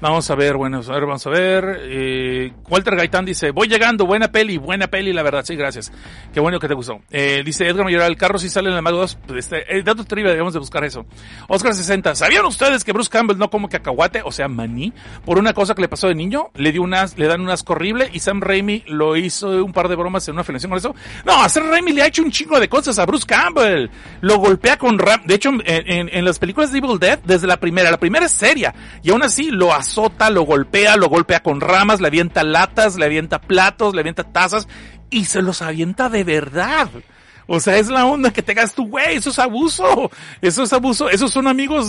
Vamos a ver, bueno, a ver, vamos a ver. Eh, Walter Gaitán dice, voy llegando, buena peli, buena peli, la verdad, sí, gracias. Qué bueno que te gustó. Eh, dice Edgar Mayoral, el carro si sale en el Mago 2, pues este, eh, dato trivia, debemos de buscar eso. Oscar 60, ¿sabían ustedes que Bruce Campbell no come cacahuate, o sea, maní, por una cosa que le pasó de niño? Le dio unas, le dan un asco horrible y Sam Raimi lo hizo un par de bromas en una filmación con eso. No, a Sam Raimi le ha hecho un chingo de cosas a Bruce Campbell. Lo golpea con ram, de hecho, en, en, en las películas de Evil Dead, desde la primera, la primera es seria, y aún así lo azota, lo golpea, lo golpea con ramas, le avienta latas, le avienta platos, le avienta tazas y se los avienta de verdad. O sea, es la onda que tengas tu güey, eso es abuso, eso es abuso, esos son amigos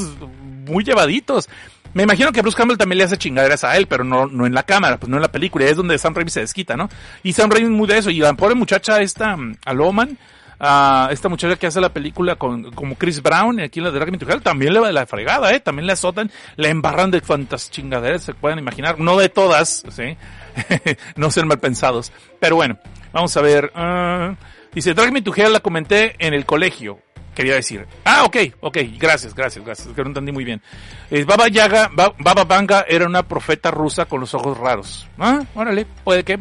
muy llevaditos. Me imagino que Bruce Campbell también le hace chingaderas a él, pero no, no en la cámara, pues no en la película, es donde Sam Raimi se desquita, ¿no? Y Sam Raimi muy de eso, y la pobre muchacha esta, Aloman, a esta muchacha que hace la película con, como Chris Brown, aquí en la de Drag Me Hell, también le va de la fregada, eh, también le azotan, le embarran de cuantas chingaderas se pueden imaginar, no de todas, sí, *laughs* no ser mal pensados, pero bueno, vamos a ver, uh, dice Drag Me to Hell la comenté en el colegio, quería decir. Ah, ok, ok, gracias, gracias, gracias, que no entendí muy bien. Eh, Baba Yaga, Baba Vanga era una profeta rusa con los ojos raros. Ah, órale, puede que,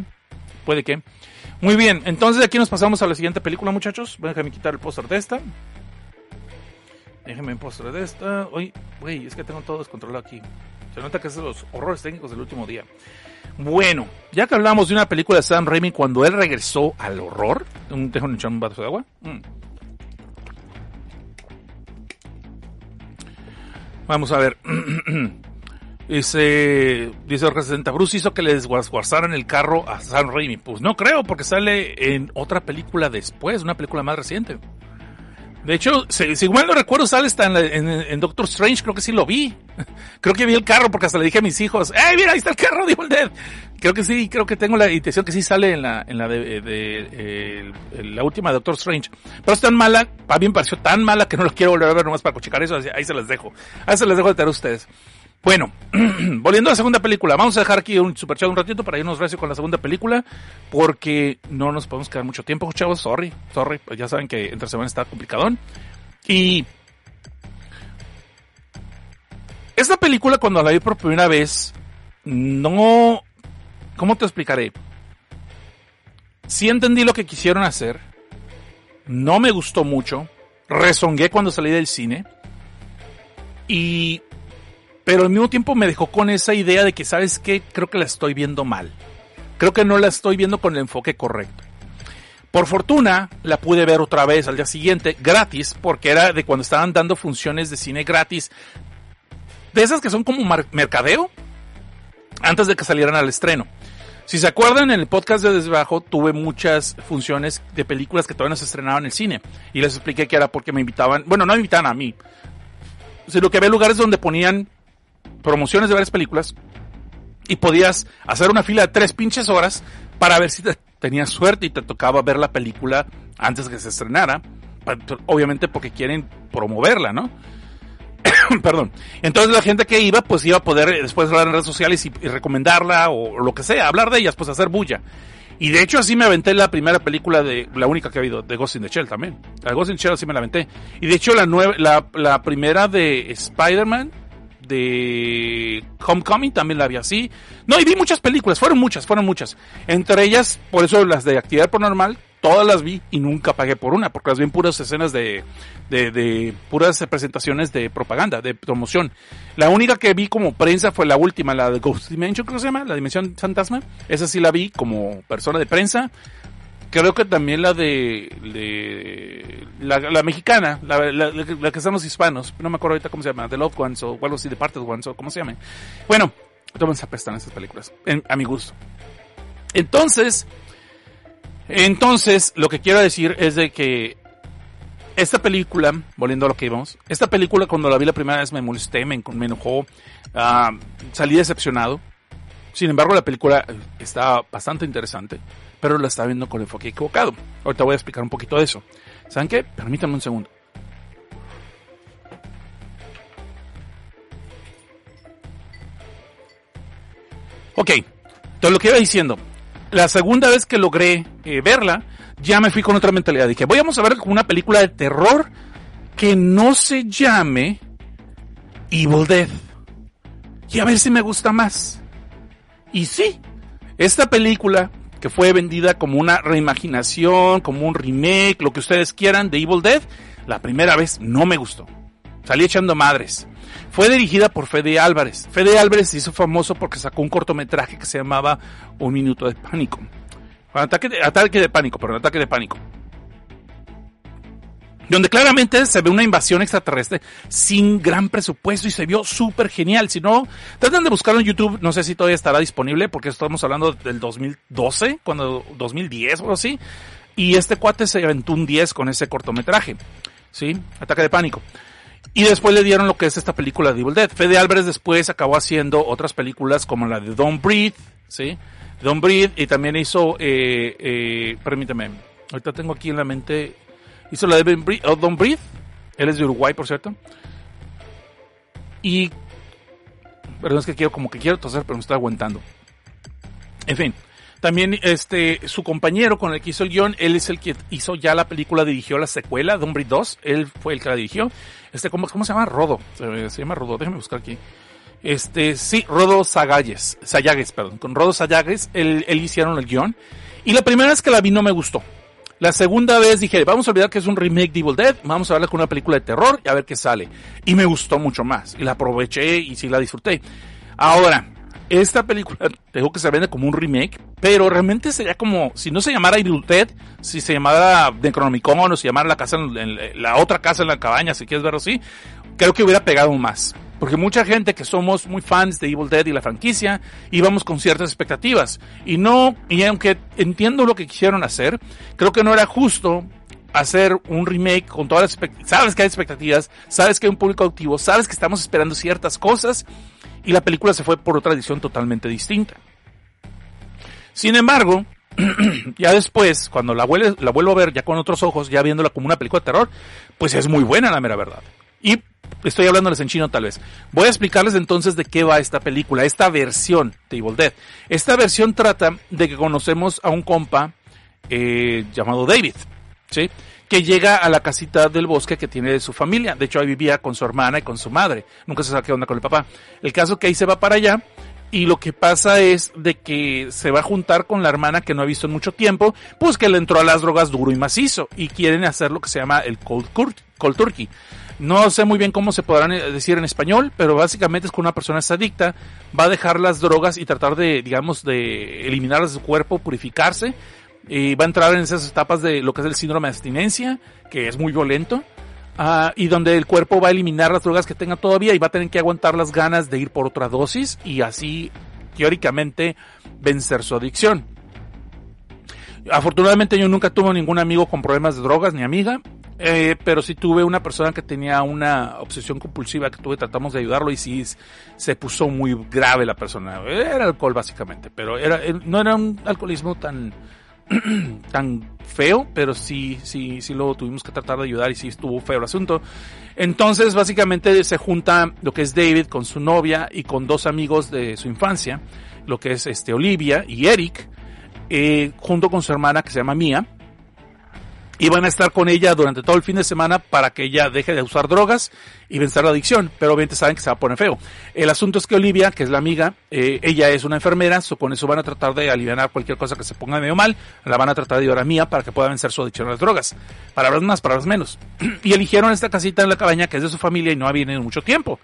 puede que. Muy bien, entonces aquí nos pasamos a la siguiente película, muchachos. Déjenme quitar el póster de esta. Déjenme el póster de esta. Uy, güey, es que tengo todo descontrolado aquí. Se nota que es los horrores técnicos del último día. Bueno, ya que hablamos de una película de Sam Raimi cuando él regresó al horror. Déjenme echar un vaso de agua. Mm. Vamos a ver. *clears throat* Dice, dice Jorge 60, Bruce hizo que le desguarzaran el carro a Sam Raimi. Pues no creo, porque sale en otra película después, una película más reciente. De hecho, si, si no recuerdo, sale hasta en, en, en, Doctor Strange, creo que sí lo vi. *laughs* Creo que vi el carro porque hasta le dije a mis hijos, ¡eh, mira, ahí está el carro *laughs* de Evil Dead! Creo que sí, creo que tengo la intención que sí sale en la, en la de, de, de, de la última Doctor Strange. Pero es tan mala, a mí me pareció tan mala que no lo quiero volver a ver nomás para cochicar eso, ahí se las dejo. Ahí se las dejo de tener a ustedes. Bueno, *clears throat* volviendo a la segunda película, vamos a dejar aquí un super chat un ratito para irnos recio con la segunda película, porque no nos podemos quedar mucho tiempo, chavos, sorry, sorry, ya saben que entre semana está complicadón. Y esta película cuando la vi por primera vez, no, ¿cómo te explicaré? Sí entendí lo que quisieron hacer, no me gustó mucho, rezongué cuando salí del cine, Y, pero al mismo tiempo me dejó con esa idea de que, ¿sabes qué? Creo que la estoy viendo mal. Creo que no la estoy viendo con el enfoque correcto. Por fortuna, la pude ver otra vez al día siguiente, gratis, porque era de cuando estaban dando funciones de cine gratis. De esas que son como mercadeo, antes de que salieran al estreno. Si se acuerdan, en el podcast de Desbajo tuve muchas funciones de películas que todavía no se estrenaban en el cine. Y les expliqué que era porque me invitaban, bueno, no me invitaban a mí, sino que había lugares donde ponían promociones de varias películas y podías hacer una fila de tres pinches horas para ver si te- tenías suerte y te tocaba ver la película antes que se estrenara. Pa- Obviamente porque quieren promoverla, ¿no? *coughs* Perdón. Entonces la gente que iba, pues iba a poder eh, después hablar en redes sociales y, recomendarla o, lo que sea, hablar de ellas, pues hacer bulla. Y de hecho así me aventé la primera película de, la única que ha habido, de Ghost in the Shell también. La Ghost in the Shell sí me la aventé. Y de hecho la nueva, la, la primera de Spider-Man, de Homecoming también la vi así. No, y vi muchas películas, fueron muchas, fueron muchas. Entre ellas, por eso las de actividad paranormal, todas las vi y nunca pagué por una, porque las vi en puras escenas de, de, de puras presentaciones de propaganda, de promoción. La única que vi como prensa fue la última, la de Ghost Dimension, creo que se llama, la Dimensión Fantasma. Esa sí la vi como persona de prensa. Creo que también la de, la, mexicana, la, la, la que- los hispanos, no me acuerdo ahorita cómo se llama, The Loved Ones o algo así, The Parted Ones o cómo se llame. Bueno, todos apestan esas películas, a mi gusto. Entonces, entonces, lo que quiero decir es de que esta película, volviendo a lo que íbamos, esta película cuando la vi la primera vez me molesté, me, me enojó, ah, salí decepcionado. Sin embargo, la película eh, está bastante interesante, pero la está viendo con el enfoque equivocado. Ahorita voy a explicar un poquito de eso. ¿Saben qué? Permítanme un segundo. Ok, entonces lo que iba diciendo, la segunda vez que logré eh, verla, ya me fui con otra mentalidad. Dije, voy a ver una película de terror que no se llame Evil Dead. Y a ver si me gusta más. Y sí, esta película que fue vendida como una reimaginación, como un remake, lo que ustedes quieran de Evil Dead, la primera vez no me gustó. Salí echando madres. Fue dirigida por Fede Álvarez. Fede Álvarez se hizo famoso porque sacó un cortometraje que se llamaba Un Minuto de Pánico. Ataque de, pánico, perdón, ataque de pánico. Donde claramente se ve una invasión extraterrestre sin gran presupuesto y se vio súper genial. Si no, traten de buscarlo en YouTube. No sé si todavía estará disponible porque estamos hablando del 2012, cuando 2010 o así. Y este cuate se aventó un 10 con ese cortometraje. ¿Sí? Ataque de pánico. Y después le dieron lo que es esta película de Evil Dead. Fede Álvarez después acabó haciendo otras películas como la de Don't Breathe, ¿sí? Don't Breathe y también hizo, eh, eh, permíteme, ahorita tengo aquí en la mente, hizo la de oh, Don't Breathe. él es de Uruguay, por cierto. Y, perdón, es que quiero, como que quiero toser, pero me estoy aguantando. En fin, también este, su compañero con el que hizo el guion, él es el que hizo ya la película, dirigió la secuela, Don't Breathe 2, él fue el que la dirigió. Este, ¿cómo, cómo se llama? Rodo, se, se llama Rodo, déjame buscar aquí. Este, sí, Rodo Sagalles, Sayagues, perdón, con Rodo Sayagues, él, él hicieron el guion. Y la primera vez que la vi no me gustó. La segunda vez dije, vamos a olvidar que es un remake de Evil Dead, vamos a verla con una película de terror y a ver qué sale. Y me gustó mucho más, y la aproveché y sí la disfruté. Ahora, esta película, *laughs* tengo que se como un remake, pero realmente sería como, si no se llamara Evil Dead, si se llamara Necronomicon o si llamara la casa, la otra casa en la cabaña, si quieres verlo así, creo que hubiera pegado más. Porque mucha gente que somos muy fans de Evil Dead y la franquicia, íbamos con ciertas expectativas. Y no, y aunque entiendo lo que quisieron hacer, creo que no era justo hacer un remake con todas las expectativas. Sabes que hay expectativas, sabes que hay un público activo, sabes que estamos esperando ciertas cosas, y la película se fue por otra edición totalmente distinta. Sin embargo, *clears throat* ya después, cuando la, la vuelvo a ver ya con otros ojos, ya viéndola como una película de terror, pues es muy buena la mera verdad. Y estoy hablándoles en chino tal vez. Voy a explicarles entonces de qué va esta película, esta versión de Evil Dead. Esta versión trata de que conocemos a un compa eh, llamado David, ¿sí? Que llega a la casita del bosque que tiene su familia. De hecho, ahí vivía con su hermana y con su madre. Nunca se sabe qué onda con el papá. El caso que ahí se va para allá y lo que pasa es de que se va a juntar con la hermana que no ha visto en mucho tiempo, pues que le entró a las drogas duro y macizo y quieren hacer lo que se llama el cold, cold turkey. No sé muy bien cómo se podrán eh, decir en español, pero básicamente es que una persona es adicta, va a dejar las drogas y tratar de, digamos, de eliminarlas de su cuerpo, purificarse, y va a entrar en esas etapas de lo que es el síndrome de abstinencia, que es muy violento, ah, y donde el cuerpo va a eliminar las drogas que tenga todavía y va a tener que aguantar las ganas de ir por otra dosis y así, teóricamente, vencer su adicción. Afortunadamente yo nunca tuve ningún amigo con problemas de drogas ni amiga, eh, pero sí tuve una persona que tenía una obsesión compulsiva que tuve, tratamos de ayudarlo y sí se puso muy grave la persona. Era alcohol básicamente, pero era, eh, no era un alcoholismo tan, *clears throat* tan feo, pero sí, sí, sí lo tuvimos que tratar de ayudar y sí estuvo feo el asunto. Entonces básicamente se junta lo que es David con su novia y con dos amigos de su infancia, lo que es este Olivia y Eric, eh, junto con su hermana que se llama Mia. Y van a estar con ella durante todo el fin de semana para que ella deje de usar drogas y vencer la adicción. Pero obviamente saben que se va a poner feo. El asunto es que Olivia, que es la amiga, eh, ella es una enfermera, so con eso van a tratar de aliviar cualquier cosa que se ponga medio mal. La van a tratar de ayudar a Mía para que pueda vencer su adicción a las drogas. Palabras más, palabras menos. *clears throat* y eligieron esta casita en la cabaña que es de su familia y no ha venido mucho tiempo.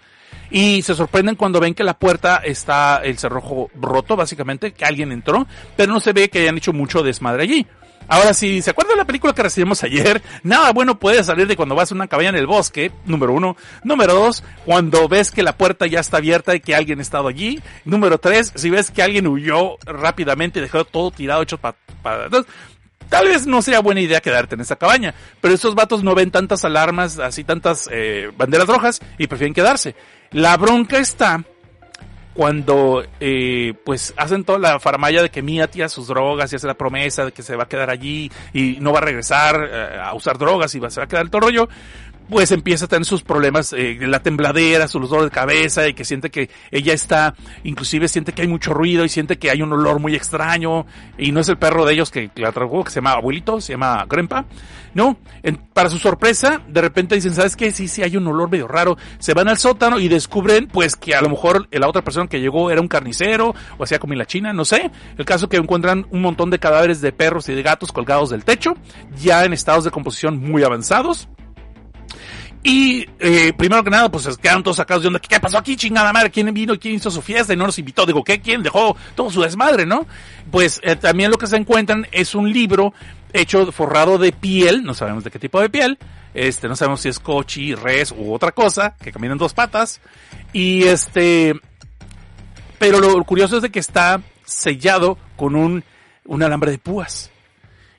Y se sorprenden cuando ven que la puerta está el cerrojo roto, básicamente, que alguien entró, pero no se ve que hayan hecho mucho desmadre allí. Ahora, si se acuerdan de la película que recibimos ayer, *laughs* nada bueno puede salir de cuando vas a una cabaña en el bosque, número uno. Número dos, cuando ves que la puerta ya está abierta y que alguien ha estado allí. Número tres, si ves que alguien huyó rápidamente y dejó todo tirado, hecho para... Pa, Tal vez no sea buena idea quedarte en esa cabaña, pero estos vatos no ven tantas alarmas, así tantas eh, banderas rojas y prefieren quedarse. La bronca está cuando eh, pues hacen toda la farmaya de que Mia tira sus drogas y hace la promesa de que se va a quedar allí y no va a regresar eh, a usar drogas y va, se va a quedar el todo rollo, pues empieza a tener sus problemas, eh, la tembladera, sus dolores de cabeza y que siente que ella está, inclusive siente que hay mucho ruido y siente que hay un olor muy extraño y no es el perro de ellos que la trajo, que se llama abuelito, se llama Grandpa, no, para su sorpresa, de repente dicen, ¿sabes qué? Sí, sí, hay un olor medio raro, se van al sótano y descubren pues que a lo mejor la otra persona que llegó era un carnicero o hacía comida china, no sé, el caso que encuentran un montón de cadáveres de perros y de gatos colgados del techo, ya en estados de composición muy avanzados, y eh, primero que nada, pues quedaron todos sacados de onda. ¿Qué pasó aquí, chingada madre? ¿Quién vino? ¿Quién hizo su fiesta? Y no nos invitó. Digo, ¿qué? ¿Quién dejó todo su desmadre, no? Pues eh, también lo que se encuentran es un libro hecho forrado de piel. No sabemos de qué tipo de piel. Este, no sabemos si es cochi, res u otra cosa, que camina dos patas. Y este, pero lo curioso es de que está sellado con un, un alambre de púas.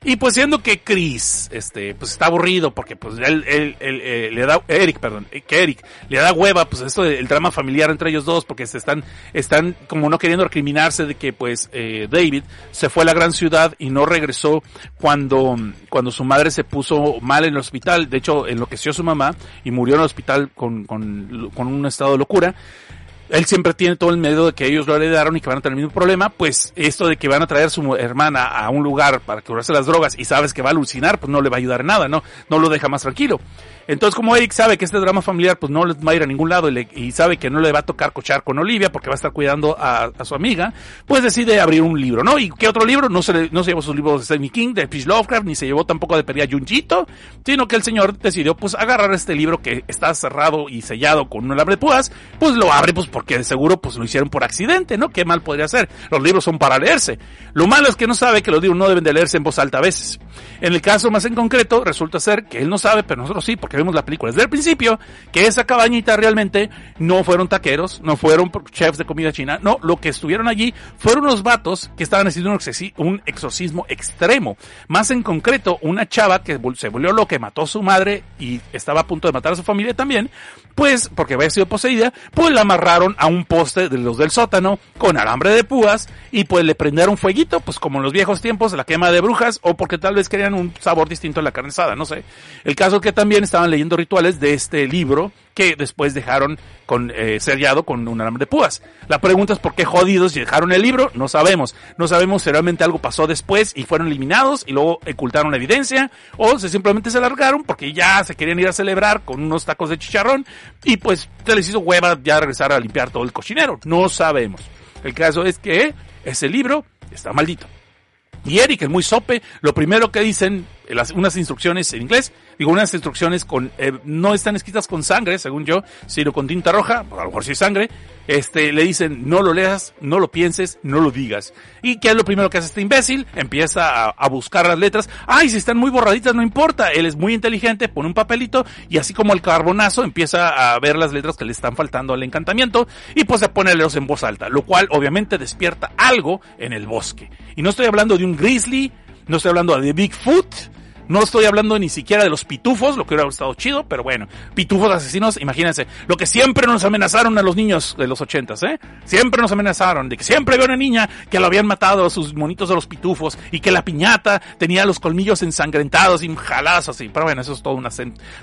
Y pues siendo que Chris, este, pues está aburrido porque pues él, él, él, eh, le da, Eric, perdón, eh, que Eric le da hueva, pues esto del drama familiar entre ellos dos porque se están, están como no queriendo recriminarse de que pues eh, David se fue a la gran ciudad y no regresó cuando, cuando su madre se puso mal en el hospital. De hecho, enloqueció su mamá y murió en el hospital con, con, con un estado de locura él siempre tiene todo el miedo de que ellos lo heredaron y que van a tener el mismo problema, pues esto de que van a traer a su hermana a un lugar para curarse las drogas y sabes que va a alucinar, pues no le va a ayudar nada, ¿no? No lo deja más tranquilo. Entonces, como Eric sabe que este drama familiar pues no les va a ir a ningún lado y, le- y sabe que no le va a tocar cochar con Olivia porque va a estar cuidando a, su amiga, pues decide abrir un libro, ¿no? ¿Y qué otro libro? No se, le- no se llevó sus libros de Stephen King, de Fish Lovecraft, ni se llevó tampoco de Peria Junjito, sino que el señor decidió pues agarrar este libro que está cerrado y sellado con un alambre de púas, pues lo abre pues porque de seguro pues lo hicieron por accidente, ¿no? ¿Qué mal podría ser? Los libros son para leerse. Lo malo es que no sabe que los libros no deben de leerse en voz alta a veces. En el caso más en concreto, resulta ser que él no sabe, pero nosotros sí, porque vemos la película desde el principio, que esa cabañita realmente no fueron taqueros, no fueron chefs de comida china, no, lo que estuvieron allí fueron unos vatos que estaban haciendo un, exorci- un exorcismo extremo. Más en concreto, una chava que se volvió loca, mató a su madre y estaba a punto de matar a su familia también, pues, porque había sido poseída, pues la amarraron a un poste de los del sótano con alambre de púas y pues le prendieron fueguito, pues como en los viejos tiempos, la quema de brujas o porque tal vez querían un sabor distinto a la carne asada, no sé. El caso es que también estaban leyendo rituales de este libro que después dejaron con eh, sellado con un alambre de púas. La pregunta es por qué jodidos dejaron el libro, no sabemos. No sabemos si realmente algo pasó después y fueron eliminados y luego ocultaron la evidencia o si simplemente se largaron porque ya se querían ir a celebrar con unos tacos de chicharrón y pues se les hizo hueva ya regresar a limpiar todo el cochinero. No sabemos. El caso es que ese libro está maldito. Y Eric, el muy sope, lo primero que dicen, las, unas instrucciones en inglés, digo, unas instrucciones con, eh, no están escritas con sangre, según yo, sino con tinta roja, a lo mejor es sangre, este, le dicen, no lo leas, no lo pienses, no lo digas. ¿Y qué es lo primero que hace este imbécil? Empieza a, a buscar las letras. Ay, si están muy borraditas, no importa. Él es muy inteligente, pone un papelito y así como el carbonazo empieza a ver las letras que le están faltando al encantamiento y pues se pone a leerlos en voz alta, lo cual obviamente despierta algo en el bosque. Y no estoy hablando de un grizzly, no estoy hablando de Bigfoot, no estoy hablando ni siquiera de los pitufos, lo que hubiera estado chido, pero bueno, pitufos asesinos, imagínense, lo que siempre nos amenazaron a los niños de los ochentas, ¿eh? Siempre nos amenazaron de que siempre había una niña que lo habían matado a sus monitos de los pitufos y que la piñata tenía los colmillos ensangrentados y jalados así. Pero bueno, eso es todo un,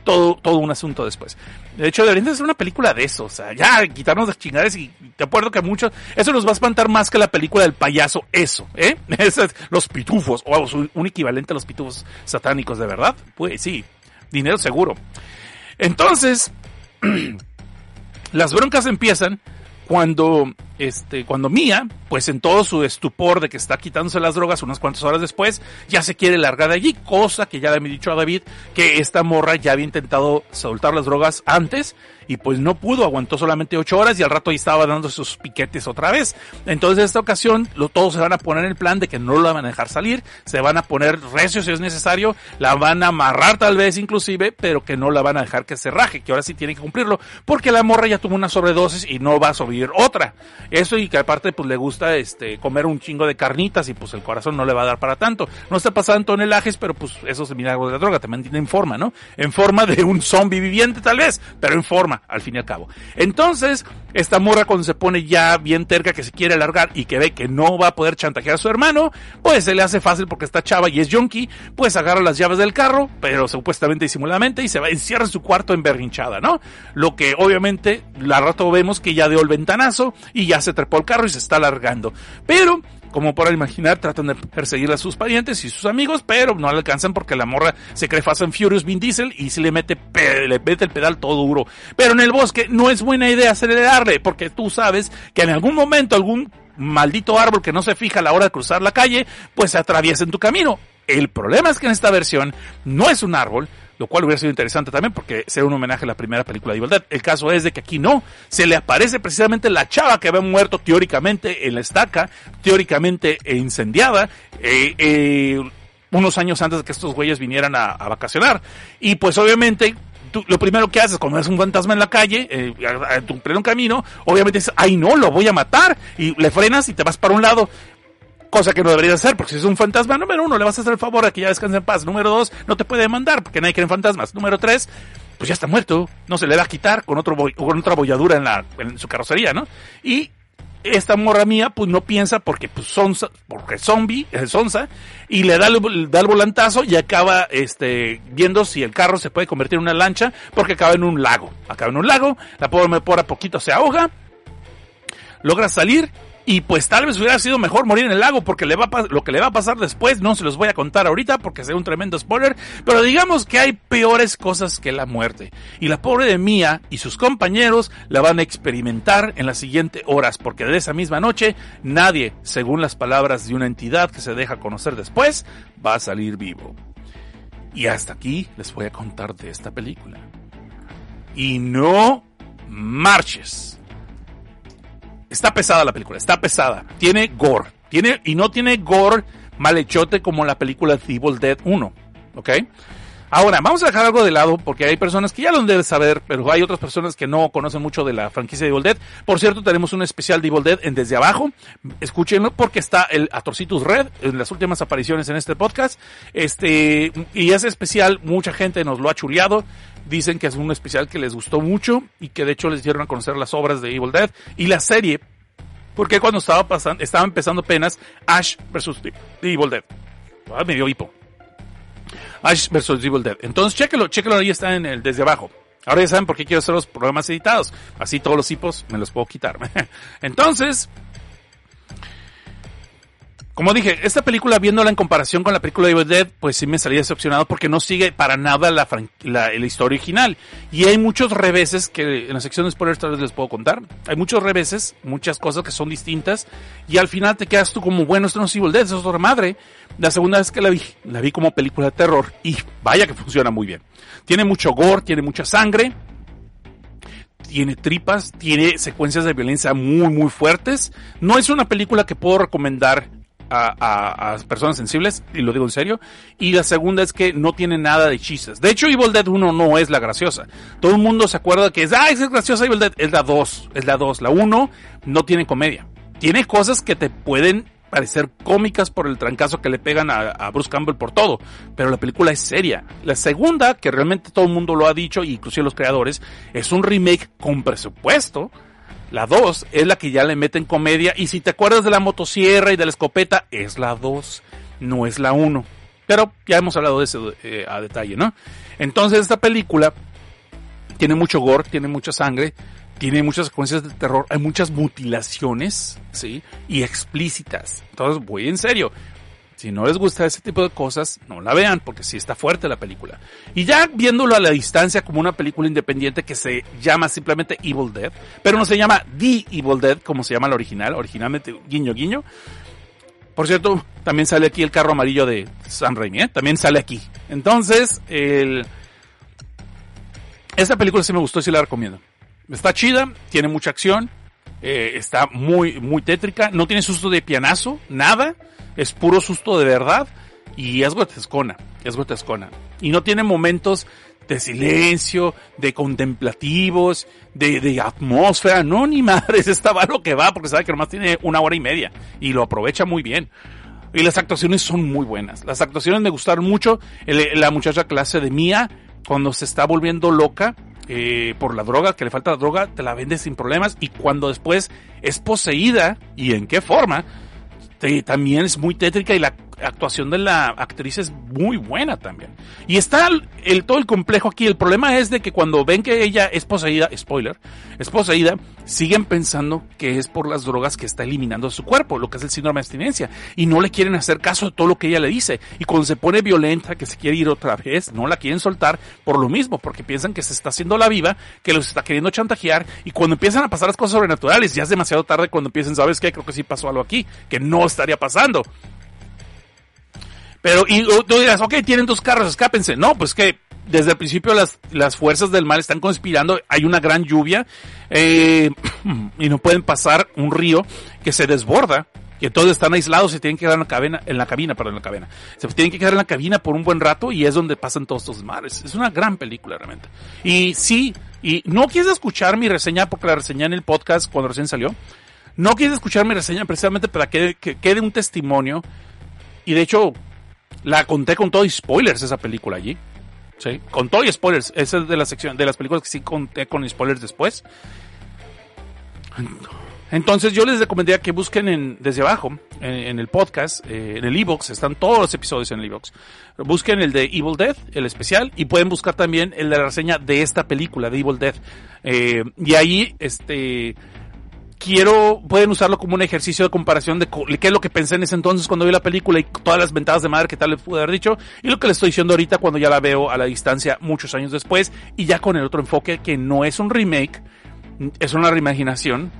todo, todo un asunto después. De hecho, deberían ser una película de eso, o sea, ya quitarnos de chingadas y te acuerdo que muchos, eso nos va a espantar más que la película del payaso, eso, ¿eh? *laughs* Los pitufos, o un equivalente a los pitufos satánicos de verdad? Pues sí, dinero seguro. Entonces, *clears throat* las broncas empiezan cuando este, cuando Mía, pues en todo su estupor de que está quitándose las drogas unas cuantas horas después, ya se quiere largar de allí, cosa que ya le había dicho a David que esta morra ya había intentado soltar las drogas antes y pues no pudo, aguantó solamente ocho horas y al rato ahí estaba dando sus piquetes otra vez. Entonces en esta ocasión lo, todos se van a poner en el plan de que no la van a dejar salir, se van a poner recios si es necesario, la van a amarrar tal vez inclusive, pero que no la van a dejar que se raje, que ahora sí tiene que cumplirlo, porque la morra ya tuvo una sobredosis y no va a sobrevivir otra. Eso y que aparte pues le gusta este comer un chingo de carnitas y pues el corazón no le va a dar para tanto. No está pasando tonelajes, pero pues eso es el milagro de la droga, te mantiene en forma, ¿no? En forma de un zombie viviente tal vez, pero en forma, al fin y al cabo. Entonces, esta morra cuando se pone ya bien terca que se quiere largar y que ve que no va a poder chantajear a su hermano, pues se le hace fácil porque está chava y es junkie, pues agarra las llaves del carro, pero supuestamente disimuladamente y se va, encierra en su cuarto emberrinchada, ¿no? Lo que obviamente la rato vemos que ya dio el ventanazo y ya se trepó el carro y se está largando. Pero como para imaginar, tratan de perseguir a sus parientes y sus amigos, pero no alcanzan porque la morra se cree Fast and Furious Vin Diesel y se le mete, le mete el pedal todo duro. Pero en el bosque no es buena idea acelerarle, porque tú sabes que en algún momento algún maldito árbol que no se fija a la hora de cruzar la calle, pues se atraviesa en tu camino. El problema es que en esta versión no es un árbol, lo cual hubiera sido interesante también porque será un homenaje a la primera película de igualdad. El caso es de que aquí no, se le aparece precisamente la chava que había muerto teóricamente en la estaca, teóricamente incendiada, eh, eh, unos años antes de que estos güeyes vinieran a, a vacacionar. Y pues obviamente Tú, lo primero que haces cuando ves un fantasma en la calle, eh, en tu pleno camino, obviamente dices, ay no, lo voy a matar, y le frenas y te vas para un lado cosa que no deberías hacer, porque si es un fantasma, número uno, le vas a hacer el favor a que ya descanse en paz. Número dos, no te puede demandar, porque nadie cree en fantasmas. Número tres, pues ya está muerto, no se le va a quitar con otro con otra bolladura en la en su carrocería, ¿no? Y esta morra mía pues no piensa porque pues son porque zombie es sonsa y le da el, da el volantazo y acaba este viendo si el carro se puede convertir en una lancha porque acaba en un lago acaba en un lago la pobre por a poquito se ahoga logra salir y pues tal vez hubiera sido mejor morir en el lago porque le va lo que le va a pasar después no se los voy a contar ahorita porque sea un tremendo spoiler, pero digamos que hay peores cosas que la muerte. Y la pobre de Mía y sus compañeros la van a experimentar en las siguientes horas porque de esa misma noche nadie, según las palabras de una entidad que se deja conocer después, va a salir vivo. Y hasta aquí les voy a contar de esta película. Y no marches. Está pesada la película, está pesada. Tiene gore. Tiene, y no tiene gore malhechote como la película The Evil Dead 1. ¿Ok? Ahora, vamos a dejar algo de lado porque hay personas que ya lo deben saber, pero hay otras personas que no conocen mucho de la franquicia de Evil Dead. Por cierto, tenemos un especial de Evil Dead en Desde Abajo. Escúchenlo porque está el Atorcitus Red en las últimas apariciones en este podcast. Este, y ese especial mucha gente nos lo ha chuleado. Dicen que es un especial que les gustó mucho y que de hecho les dieron a conocer las obras de Evil Dead y la serie. Porque cuando estaba pasando, estaba empezando apenas Ash vs. Evil Dead. Ah, me dio hipo. Ash vs. Evil Dead. Entonces, chéquelo, chéquelo, ahí está en el desde abajo. Ahora ya saben por qué quiero hacer los programas editados. Así todos los hipos me los puedo quitar. *laughs* Entonces, como dije, esta película viéndola en comparación con la película de Evil Dead, pues sí me salí decepcionado porque no sigue para nada la, la, la historia original. Y hay muchos reveses que en la sección de spoilers tal vez les puedo contar. Hay muchos reveses, muchas cosas que son distintas. Y al final te quedas tú como, bueno, esto no es Evil Dead, eso es otra madre. La segunda vez que la vi, la vi como película de terror y vaya que funciona muy bien. Tiene mucho gore, tiene mucha sangre, tiene tripas, tiene secuencias de violencia muy, muy fuertes. No es una película que puedo recomendar a, a- a personas sensibles, y lo digo en serio. Y la segunda es que no tiene nada de chistes. De hecho, Evil Dead 1 no es la graciosa. Todo el mundo se acuerda que es, ah, es graciosa Evil Dead. Es la 2, es la 2. La 1 no tiene comedia. Tiene cosas que te pueden parecer cómicas por el trancazo que le pegan a, Bruce Campbell por todo, pero la película es seria. La segunda, que realmente todo el mundo lo ha dicho, inclusive los creadores, es un remake con presupuesto. La 2 es la que ya le meten comedia y si te acuerdas de la motosierra y de la escopeta, es la 2, no es la 1. Pero ya hemos hablado de eso eh, a detalle, ¿no? Entonces esta película tiene mucho gore, tiene mucha sangre, tiene muchas secuencias de terror, hay muchas mutilaciones, ¿sí? Y explícitas. Entonces, voy en serio. Si no les gusta ese tipo de cosas, no la vean, porque sí está fuerte la película. Y ya viéndolo a la distancia como una película independiente que se llama simplemente Evil Dead, pero no se llama The Evil Dead como se llama la original, originalmente guiño guiño. Por cierto, también sale aquí el carro amarillo de Sam Raimi, ¿eh? también sale aquí. Entonces, el... esta película sí me gustó y sí la recomiendo. Está chida, tiene mucha acción, eh, está muy, muy tétrica, no tiene susto de pianazo, nada, es puro susto de verdad y es grotescona, es grotescona. Y no tiene momentos de silencio, de contemplativos, de, de atmósfera, no ni *laughs* madres, esta va lo que va porque sabe que nomás tiene una hora y media y lo aprovecha muy bien. Y las actuaciones son muy buenas. Las actuaciones me gustaron mucho. La muchacha clase de Mía, cuando se está volviendo loca eh, por la droga, que le falta la droga, te la vende sin problemas. Y cuando después es poseída, y en qué forma, te- también es muy tétrica y la actuación de la actriz es muy buena también. Y está el, todo el complejo aquí. El problema es de que cuando ven que ella es poseída, spoiler, es poseída, siguen pensando que es por las drogas que está eliminando su cuerpo, lo que es el síndrome de abstinencia. Y no le quieren hacer caso de todo lo que ella le dice. Y cuando se pone violenta, que se quiere ir otra vez, no la quieren soltar por lo mismo, porque piensan que se está haciendo la viva, que los está queriendo chantajear. Y cuando empiezan a pasar las cosas sobrenaturales, ya es demasiado tarde cuando empiecen, ¿sabes qué? Creo que sí pasó algo aquí, que no estaría pasando. Pero, y tú dirás, ok, tienen dos carros, escápense. No, pues que desde el principio las, las fuerzas del mal están conspirando, hay una gran lluvia, eh, *clears throat* y no pueden pasar un río que se desborda, que todos están aislados, se tienen que quedar en la cabina, en la cabina, perdón, en la cabina. Se tienen que quedar en la cabina por un buen rato y es donde pasan todos estos mares. Es una gran película realmente. Y sí, y no quieres escuchar mi reseña porque la reseñé en el podcast cuando recién salió. No quieres escuchar mi reseña precisamente para que, que quede un testimonio. Y de hecho, la conté con todo y spoilers esa película allí. Sí, con todo y spoilers. Esa es de la sección, de las películas que sí conté con spoilers después. Entonces yo les recomendaría que busquen en, desde abajo, en, el podcast, eh, en el e-box, están todos los episodios en el e-box. Busquen el de Evil Dead, el especial, y pueden buscar también el de la reseña de esta película, de Evil Dead. Eh, y ahí, este, quiero, pueden usarlo como un ejercicio de comparación de qué es lo que pensé en ese entonces cuando vi la película y todas las ventadas de madre que tal les pude haber dicho y lo que les estoy diciendo ahorita cuando ya la veo a la distancia muchos años después y ya con el otro enfoque que no es un remake, es una reimaginación.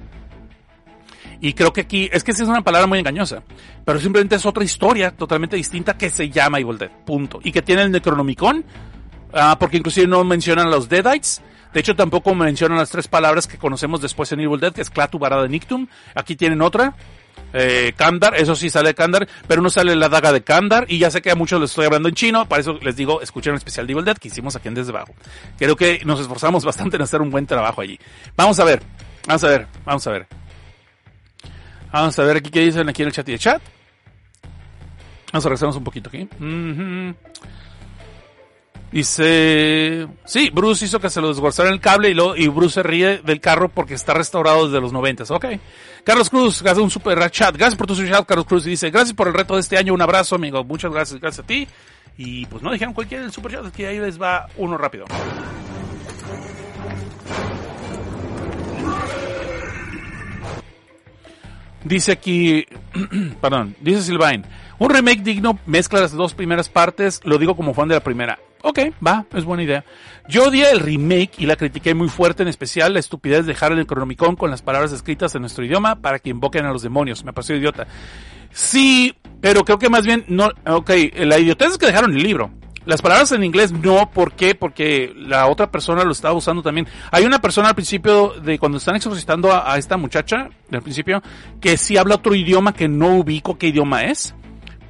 Y creo que aquí, es que esa es una palabra muy engañosa, pero simplemente es otra historia totalmente distinta que se llama Evil Dead, punto. Y que tiene el Necronomicon, ah, porque inclusive no mencionan los Deadites, de hecho, tampoco mencionan las tres palabras que conocemos después en Evil Dead, que es Clatu Varada Nictum. Aquí tienen otra. Eh, Kandar, eso sí sale Kandar, pero no sale la daga de Kandar. Y ya sé que a muchos les estoy hablando en chino, para eso les digo, escuchen el especial de Evil Dead que hicimos aquí en Desde Abajo. Creo que nos esforzamos *laughs* bastante en hacer un buen trabajo allí. Vamos a ver, vamos a ver, vamos a ver. Vamos a ver aquí qué dicen aquí en el chat y el chat. Vamos a regresarnos un poquito aquí. Dice, sí, Bruce hizo que se lo desguazaran el cable y, luego, y Bruce se ríe del carro porque está restaurado desde los noventas. Ok. Carlos Cruz, hace un super chat. Gracias por tu super chat, Carlos Cruz. Y dice, gracias por el reto de este año. Un abrazo, amigo. Muchas gracias, gracias a ti. Y pues no dijeron cualquier super chat, que ahí les va uno rápido. Dice aquí, *clears throat* perdón, dice Silvain, un remake digno mezcla las dos primeras partes, lo digo como fan de la primera. Ok, va, es buena idea. Yo odié el remake y la critiqué muy fuerte, en especial la estupidez de dejar el Necronomicon con las palabras escritas en nuestro idioma para que invoquen a los demonios. Me pareció idiota. Sí, pero creo que más bien, no, ok, la idiotez es que dejaron el libro. Las palabras en inglés no, ¿por qué? Porque la otra persona lo estaba usando también. Hay una persona al principio de cuando están exorcistando a, esta muchacha, al principio, que sí habla otro idioma que no ubico qué idioma es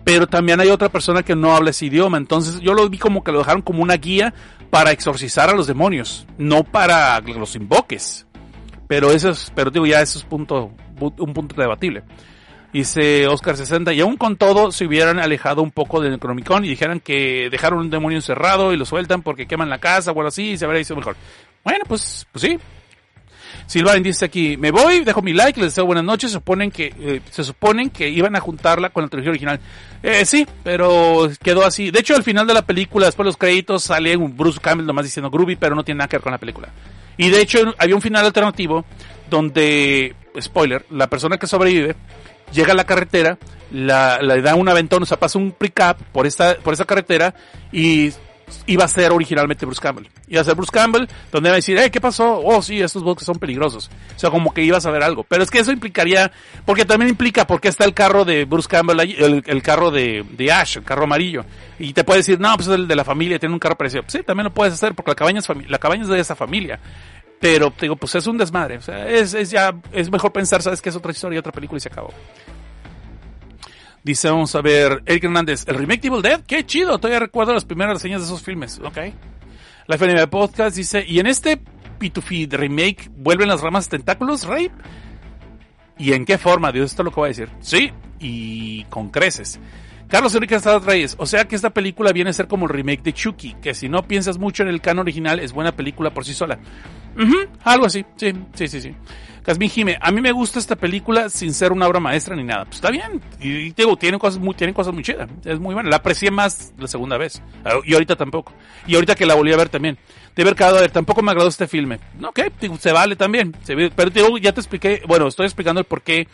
pero también hay otra persona que no habla ese idioma. Entonces yo lo vi como que lo dejaron como una guía para exorcizar a los demonios, no para los invoques. Pero eso es, pero digo, ya eso es un punto debatible. Dice Oscar 60, y aún con todo se hubieran alejado un poco del Necronomicon y dijeran que dejaron un demonio encerrado y lo sueltan porque queman la casa o algo así y se habría hecho mejor. Bueno, pues, pues sí, Silvain dice aquí, me voy, dejo mi like, les deseo buenas noches, se suponen que, eh, se suponen que iban a juntarla con la trilogía original. Eh, sí, pero quedó así. De hecho, al final de la película, después de los créditos, sale un Bruce Campbell nomás diciendo Groovy, pero no tiene nada que ver con la película. Y de hecho, había un final alternativo donde, spoiler, la persona que sobrevive llega a la carretera, la, le da un aventón, o sea, pasa un pick-up por esta, por esa carretera y iba a ser originalmente Bruce Campbell. Iba a ser Bruce Campbell, donde iba a decir, eh, ¿qué pasó? Oh, sí, estos bosques son peligrosos. O sea, como que ibas a ver algo. Pero es que eso implicaría, porque también implica porque está el carro de Bruce Campbell, el, el carro de, Ash, el carro amarillo. Y te puede decir, no, pues es el de la familia, tiene un carro parecido. sí, también lo puedes hacer porque la cabaña es, la cabaña es de esa familia. Pero, te digo, pues es un desmadre. O sea, es, es ya, es mejor pensar, sabes que es otra historia, otra película y se acabó. Dice, vamos a ver, Eric Hernández, el remake de Evil Dead, qué chido, todavía recuerdo las primeras reseñas de esos filmes, ok. La FNB Podcast dice, y en este P2P remake vuelven las ramas tentáculos, Ray. ¿Y en qué forma? Dios, esto es lo que voy a decir. Sí, y con creces. Carlos Enrique Estrada Reyes, o sea que esta película viene a ser como el remake de Chucky, que si no piensas mucho en el canon original es buena película por sí sola. algo así, sí, sí, sí, sí. Casmin Jime, a mí me gusta esta película sin ser una obra maestra ni nada. Pues está bien. Y, digo, tiene cosas muy, tienen cosas muy chidas. Es muy buena. La aprecié más la segunda vez. Ah, y ahorita tampoco. Y ahorita que la volví a ver también. De haber quedado a ver, tampoco me agradó este filme. Ok, se vale también. Se, pero digo, ya te expliqué, bueno, estoy explicando el por qué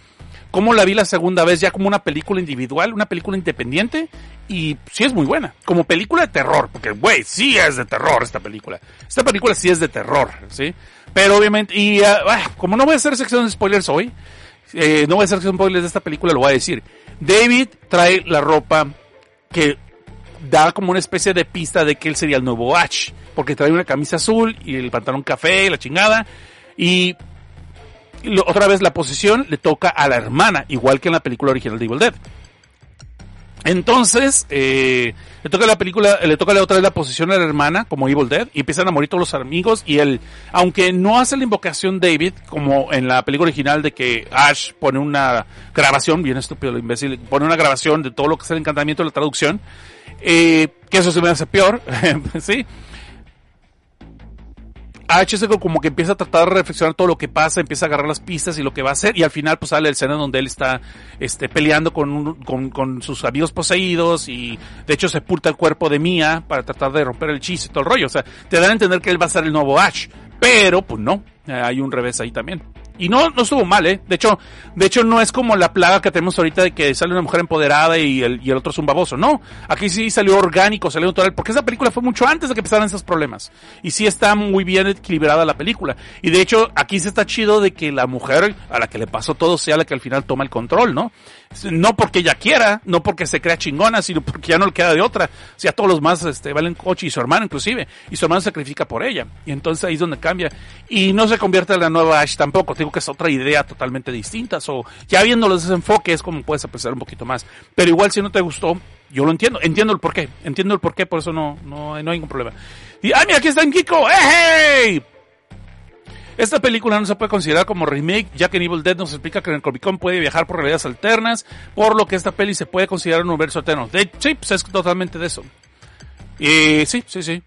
cómo la vi la segunda vez ya como una película individual, una película independiente y sí es muy buena, como película de terror, porque güey, sí es de terror esta película. Esta película sí es de terror, ¿sí? Pero obviamente, y uh, como no voy a hacer sección de spoilers hoy, eh, no voy a hacer sección de spoilers de esta película, lo voy a decir. David trae la ropa que da como una especie de pista de que él sería el nuevo Ash, porque trae una camisa azul y el pantalón café y la chingada. Y otra vez la posición le toca a la hermana, igual que en la película original de Evil Dead. Entonces, eh, le toca la película, le toca la otra vez la posición a la hermana, como Evil Dead, y empiezan a morir todos los amigos, y él, aunque no hace la invocación David, como en la película original de que Ash pone una grabación, bien estúpido lo imbécil, pone una grabación de todo lo que es el encantamiento de la traducción, eh, que eso se me hace peor, *laughs* sí, H como que empieza a tratar de reflexionar todo lo que pasa, empieza a agarrar las pistas y lo que va a hacer, y al final pues sale el escena donde él está este, peleando con, con, con, sus amigos poseídos y de hecho sepulta el cuerpo de Mia para tratar de romper el chiste y todo el rollo. O sea, te dan a entender que él va a ser el nuevo Ash, pero pues no, hay un revés ahí también. Y no, no estuvo mal, ¿eh? De hecho, de hecho no es como la plaga que tenemos ahorita de que sale una mujer empoderada y el, y el otro es un baboso. No, aquí sí salió orgánico, salió natural, porque esa película fue mucho antes de que empezaran esos problemas. Y sí está muy bien equilibrada la película. Y de hecho, aquí sí está chido de que la mujer a la que le pasó todo sea la que al final toma el control, ¿no? No porque ella quiera, no porque se crea chingona, sino porque ya no le queda de otra. O sea, todos los más este, valen coche y su hermano inclusive. Y su hermano se sacrifica por ella. Y entonces ahí es donde cambia. Y no se convierte en la nueva Ash tampoco. Digo que es otra idea totalmente distinta. O ya viéndolo desde ese enfoque es como puedes apreciar un poquito más. Pero igual si no te gustó, yo lo entiendo. Entiendo el porqué. Entiendo el porqué, por eso no, no, no hay ningún problema. Y, ¡ay, mira, aquí está en Kiko! ¡Hey! Esta película no se puede considerar como remake, ya que en Evil Dead nos explica que en el Comic puede viajar por realidades alternas, por lo que esta peli se puede considerar un universo alterno. De, sí, pues es totalmente de eso. Y sí, sí, sí.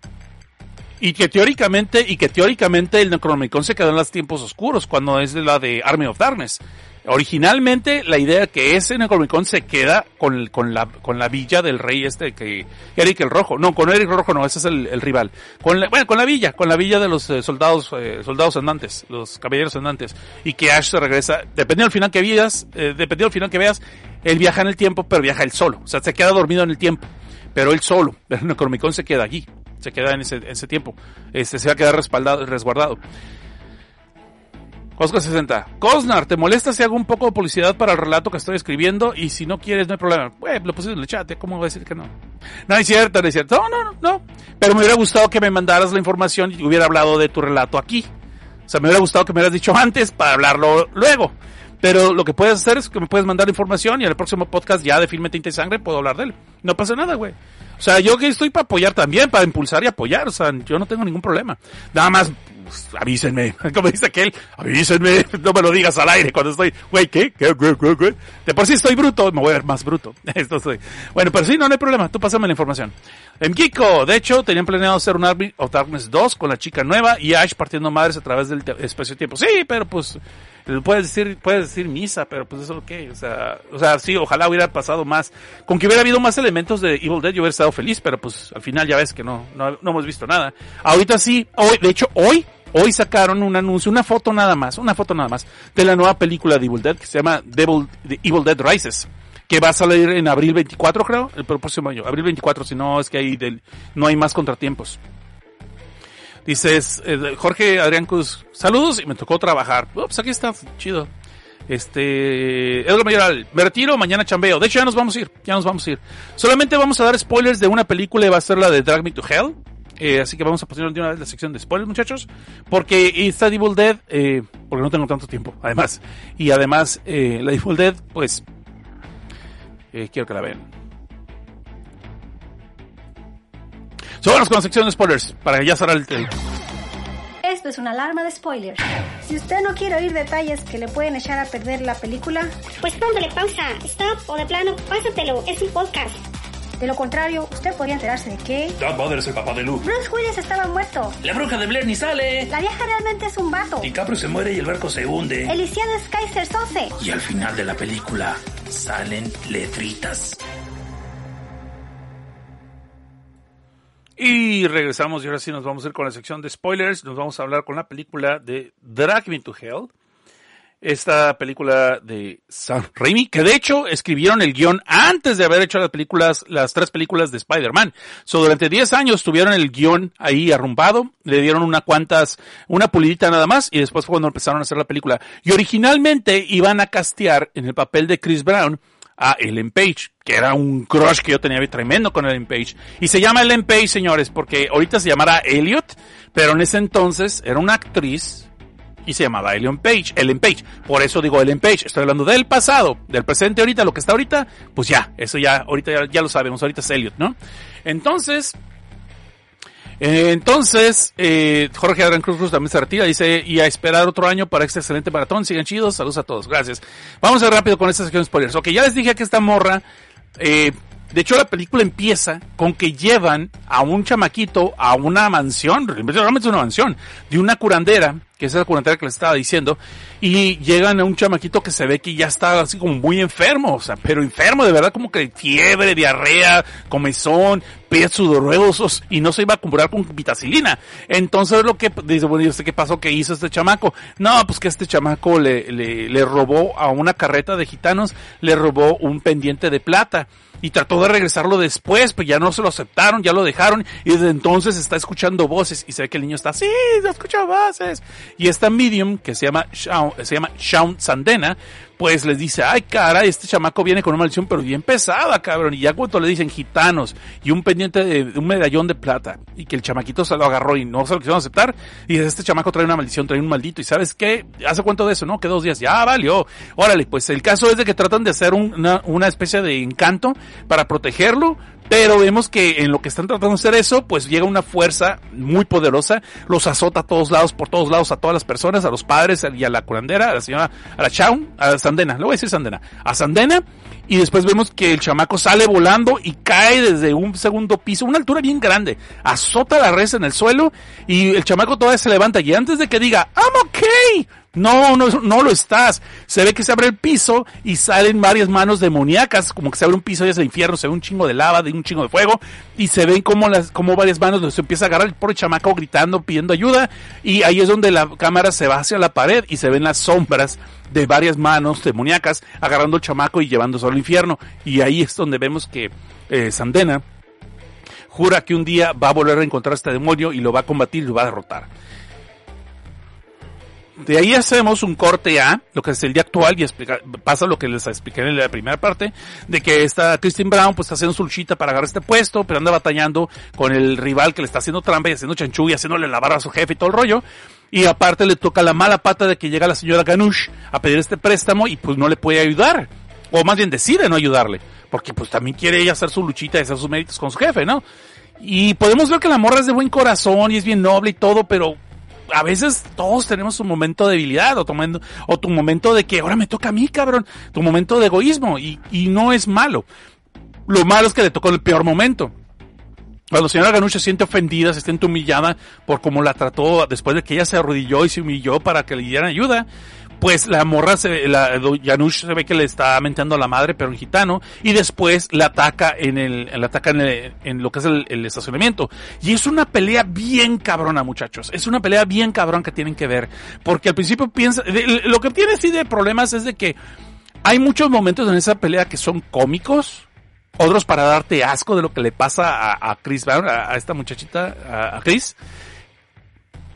Y que teóricamente, y que teóricamente el Necronomicon se quedó en los tiempos oscuros, cuando es la de Army of Darkness. Originalmente la idea que ese Necronomicon se queda con, con, la, con la villa del rey este que Eric el Rojo, no, con Eric el Rojo no, ese es el, rival. Con la, bueno, con la villa, con la villa de los eh, soldados eh, soldados andantes, los caballeros andantes. Y que Ash se regresa, dependiendo del final que veas, eh, dependiendo del final que veas, él viaja en el tiempo, pero viaja él solo, o sea, se queda dormido en el tiempo, pero él solo, el Necronomicon se queda allí, se queda en ese, en ese tiempo, este se va a quedar respaldado, resguardado. Oscar 60. Cosnar, ¿te molesta si hago un poco de publicidad para el relato que estoy escribiendo? Y si no quieres, no hay problema. Pues lo puse en el chat, ¿cómo voy a decir que no? No es cierto, no es cierto. No, no, no, no. Pero me hubiera gustado que me mandaras la información y hubiera hablado de tu relato aquí. O sea, me hubiera gustado que me hubieras dicho antes para hablarlo luego. Pero lo que puedes hacer es que me puedes mandar información y en el próximo podcast ya de Filme Tinta y Sangre puedo hablar de él. No pasa nada, güey. O sea, yo que estoy para apoyar también, para impulsar y apoyar. O sea, yo no tengo ningún problema. Nada más, pues, avísenme. *laughs* Como dice aquel, avísenme. *laughs* No me lo digas al aire cuando estoy, güey, ¿qué? ¿Qué? ¿Qué? ¿Qué? ¿Qué? De por sí estoy bruto, me voy a ver más bruto. *laughs* Esto soy. Bueno, pero sí, no, no hay problema. Tú pásame la información. En Kiko, de hecho, tenían planeado hacer un Army of Darkness 2 con la chica nueva y Ash partiendo madres a través del espacio-tiempo. Sí, pero pues, puedes decir, puedes decir misa, pero pues eso qué, o sea, o sea, sí, ojalá hubiera pasado más, con que hubiera habido más elementos de Evil Dead yo hubiera estado feliz, pero pues al final ya ves que no, no, no hemos visto nada. Ahorita sí, hoy, de hecho, hoy, hoy sacaron un anuncio, una foto nada más, una foto nada más, de la nueva película de Evil Dead que se llama Devil, Evil Dead Rises. Que va a salir en abril 24, creo, el próximo año. Abril 24, si no es que hay del, no hay más contratiempos. Dices, eh, Jorge Adrián Cruz, saludos y me tocó trabajar. Ups, aquí está, chido. Este, Edgar Mayoral, me retiro, mañana chambeo. De hecho, ya nos vamos a ir, ya nos vamos a ir. Solamente vamos a dar spoilers de una película y va a ser la de Drag Me to Hell. Eh, así que vamos a pasar de una vez la sección de spoilers, muchachos. Porque está Evil Dead, eh, porque no tengo tanto tiempo, además. Y además, eh, la Evil Dead, pues, eh, quiero que la vean. Vamos con la sección de spoilers, para ya cerrar el tema. Esto es una alarma de spoiler. Si usted no quiere oír detalles que le pueden echar a perder la película, Pues póngale pausa, stop o de plano, pásatelo, es un podcast. de lo contrario, usted podría enterarse de que Darth Vader es el papá de Luke. Bruce Willis estaba muerto. La bruja de Blair ni sale. La vieja realmente es un vato. DiCaprio se muere y el barco se hunde. Elisiana es Kaiser Sose. Y al final de la película salen letritas. Y regresamos y ahora sí nos vamos a ir con la sección de spoilers. Nos vamos a hablar con la película de Drag Me to Hell. Esta película de Sam Raimi, que de hecho escribieron el guion antes de haber hecho las películas, las tres películas de Spider-Man. So, durante 10 años tuvieron el guion ahí arrumbado, le dieron una cuantas, una pulidita nada más, y después fue cuando empezaron a hacer la película. Y originalmente iban a castear en el papel de Chris Brown a Ellen Page, que era un crush que yo tenía tremendo con Ellen Page. Y se llama Ellen Page, señores, porque ahorita se llamará Elliot, pero en ese entonces era una actriz y se llamaba Ellen Page, Ellen Page. Por eso digo Ellen Page. Estoy hablando del pasado, del presente ahorita, lo que está ahorita, pues ya, eso ya, ahorita ya, ya lo sabemos, ahorita es Elliot, ¿no? Entonces, entonces, eh, Jorge Adrián Cruz Cruz también se retira, dice, y a esperar otro año para este excelente maratón, sigan chidos, saludos a todos, gracias. Vamos a ir rápido con esta sección de spoilers. Ok, ya les dije que esta morra, eh, de hecho la película empieza con que llevan a un chamaquito a una mansión, realmente es una mansión, de una curandera, que es la curandera que les estaba diciendo, y llegan a un chamaquito que se ve que ya está así como muy enfermo, o sea, pero enfermo de verdad como que fiebre, diarrea, comezón, pies sudorosos y no se iba a curar con vitacilina. Entonces lo que dice, bueno, yo sé qué pasó, qué hizo este chamaco. No, pues que este chamaco le, le, le robó a una carreta de gitanos, le robó un pendiente de plata y trató de regresarlo después, pero ya no se lo aceptaron, ya lo dejaron y desde entonces está escuchando voces y se ve que el niño está se escucha voces. Y esta medium que se llama se llama Shaun Sandena, pues les dice, ay cara, este chamaco viene con una maldición pero bien pesada, cabrón. Y ya cuando le dicen gitanos y un pendiente de un medallón de plata y que el chamaquito se lo agarró y no se lo quisieron aceptar, y dice, este chamaco trae una maldición, trae un maldito. Y sabes qué, hace cuánto de eso, ¿no? Que dos días, ya valió. Órale, pues el caso es de que tratan de hacer un- una, una especie de encanto para protegerlo, pero vemos que en lo que están tratando de hacer eso, pues llega una fuerza muy poderosa, los azota a todos lados, por todos lados, a todas las personas, a los padres y a la curandera, a la señora, a la Chaun, a Sandena, le voy a decir Sandena, a Sandena, y después vemos que el chamaco sale volando y cae desde un segundo piso, una altura bien grande, azota la res en el suelo y el chamaco todavía se levanta y antes de que diga, I'm okay, no, no, no lo estás. Se ve que se abre el piso y salen varias manos demoníacas, como que se abre un piso y es el infierno, se ve un chingo de lava, de un chingo de fuego, y se ven como las, como varias manos se empieza a agarrar el pobre chamaco gritando, pidiendo ayuda, y ahí es donde la cámara se va hacia la pared y se ven las sombras de varias manos demoníacas agarrando al chamaco y llevándose al infierno. Y ahí es donde vemos que eh, Sandena jura que un día va a volver a encontrar a este demonio y lo va a combatir y lo va a derrotar. De ahí hacemos un corte a lo que es el día actual y explica, pasa lo que les expliqué en la primera parte, de que esta Christine Brown pues está haciendo su para agarrar este puesto, pero anda batallando con el rival que le está haciendo trampa y haciendo chanchú y haciéndole la barra a su jefe y todo el rollo. Y aparte le toca la mala pata de que llega la señora Ganush a pedir este préstamo y pues no le puede ayudar. O más bien decide no ayudarle. Porque pues también quiere ella hacer su luchita y hacer sus méritos con su jefe, ¿no? Y podemos ver que la morra es de buen corazón y es bien noble y todo, pero a veces todos tenemos un momento de debilidad o tu, momento, o tu momento de que ahora me toca a mí, cabrón, tu momento de egoísmo y, y no es malo. Lo malo es que le tocó el peor momento. Cuando la señora Ganush se siente ofendida, se siente humillada por cómo la trató después de que ella se arrodilló y se humilló para que le dieran ayuda, pues la morra, se, la Janush se ve que le está mentando a la madre, pero en gitano, y después la ataca en el, la ataca en, el, en lo que es el, el, estacionamiento. Y es una pelea bien cabrona, muchachos. Es una pelea bien cabrón que tienen que ver. Porque al principio piensa, lo que tiene sí de problemas es de que hay muchos momentos en esa pelea que son cómicos, otros para darte asco de lo que le pasa a, a Chris Brown, a, esta muchachita, a Chris.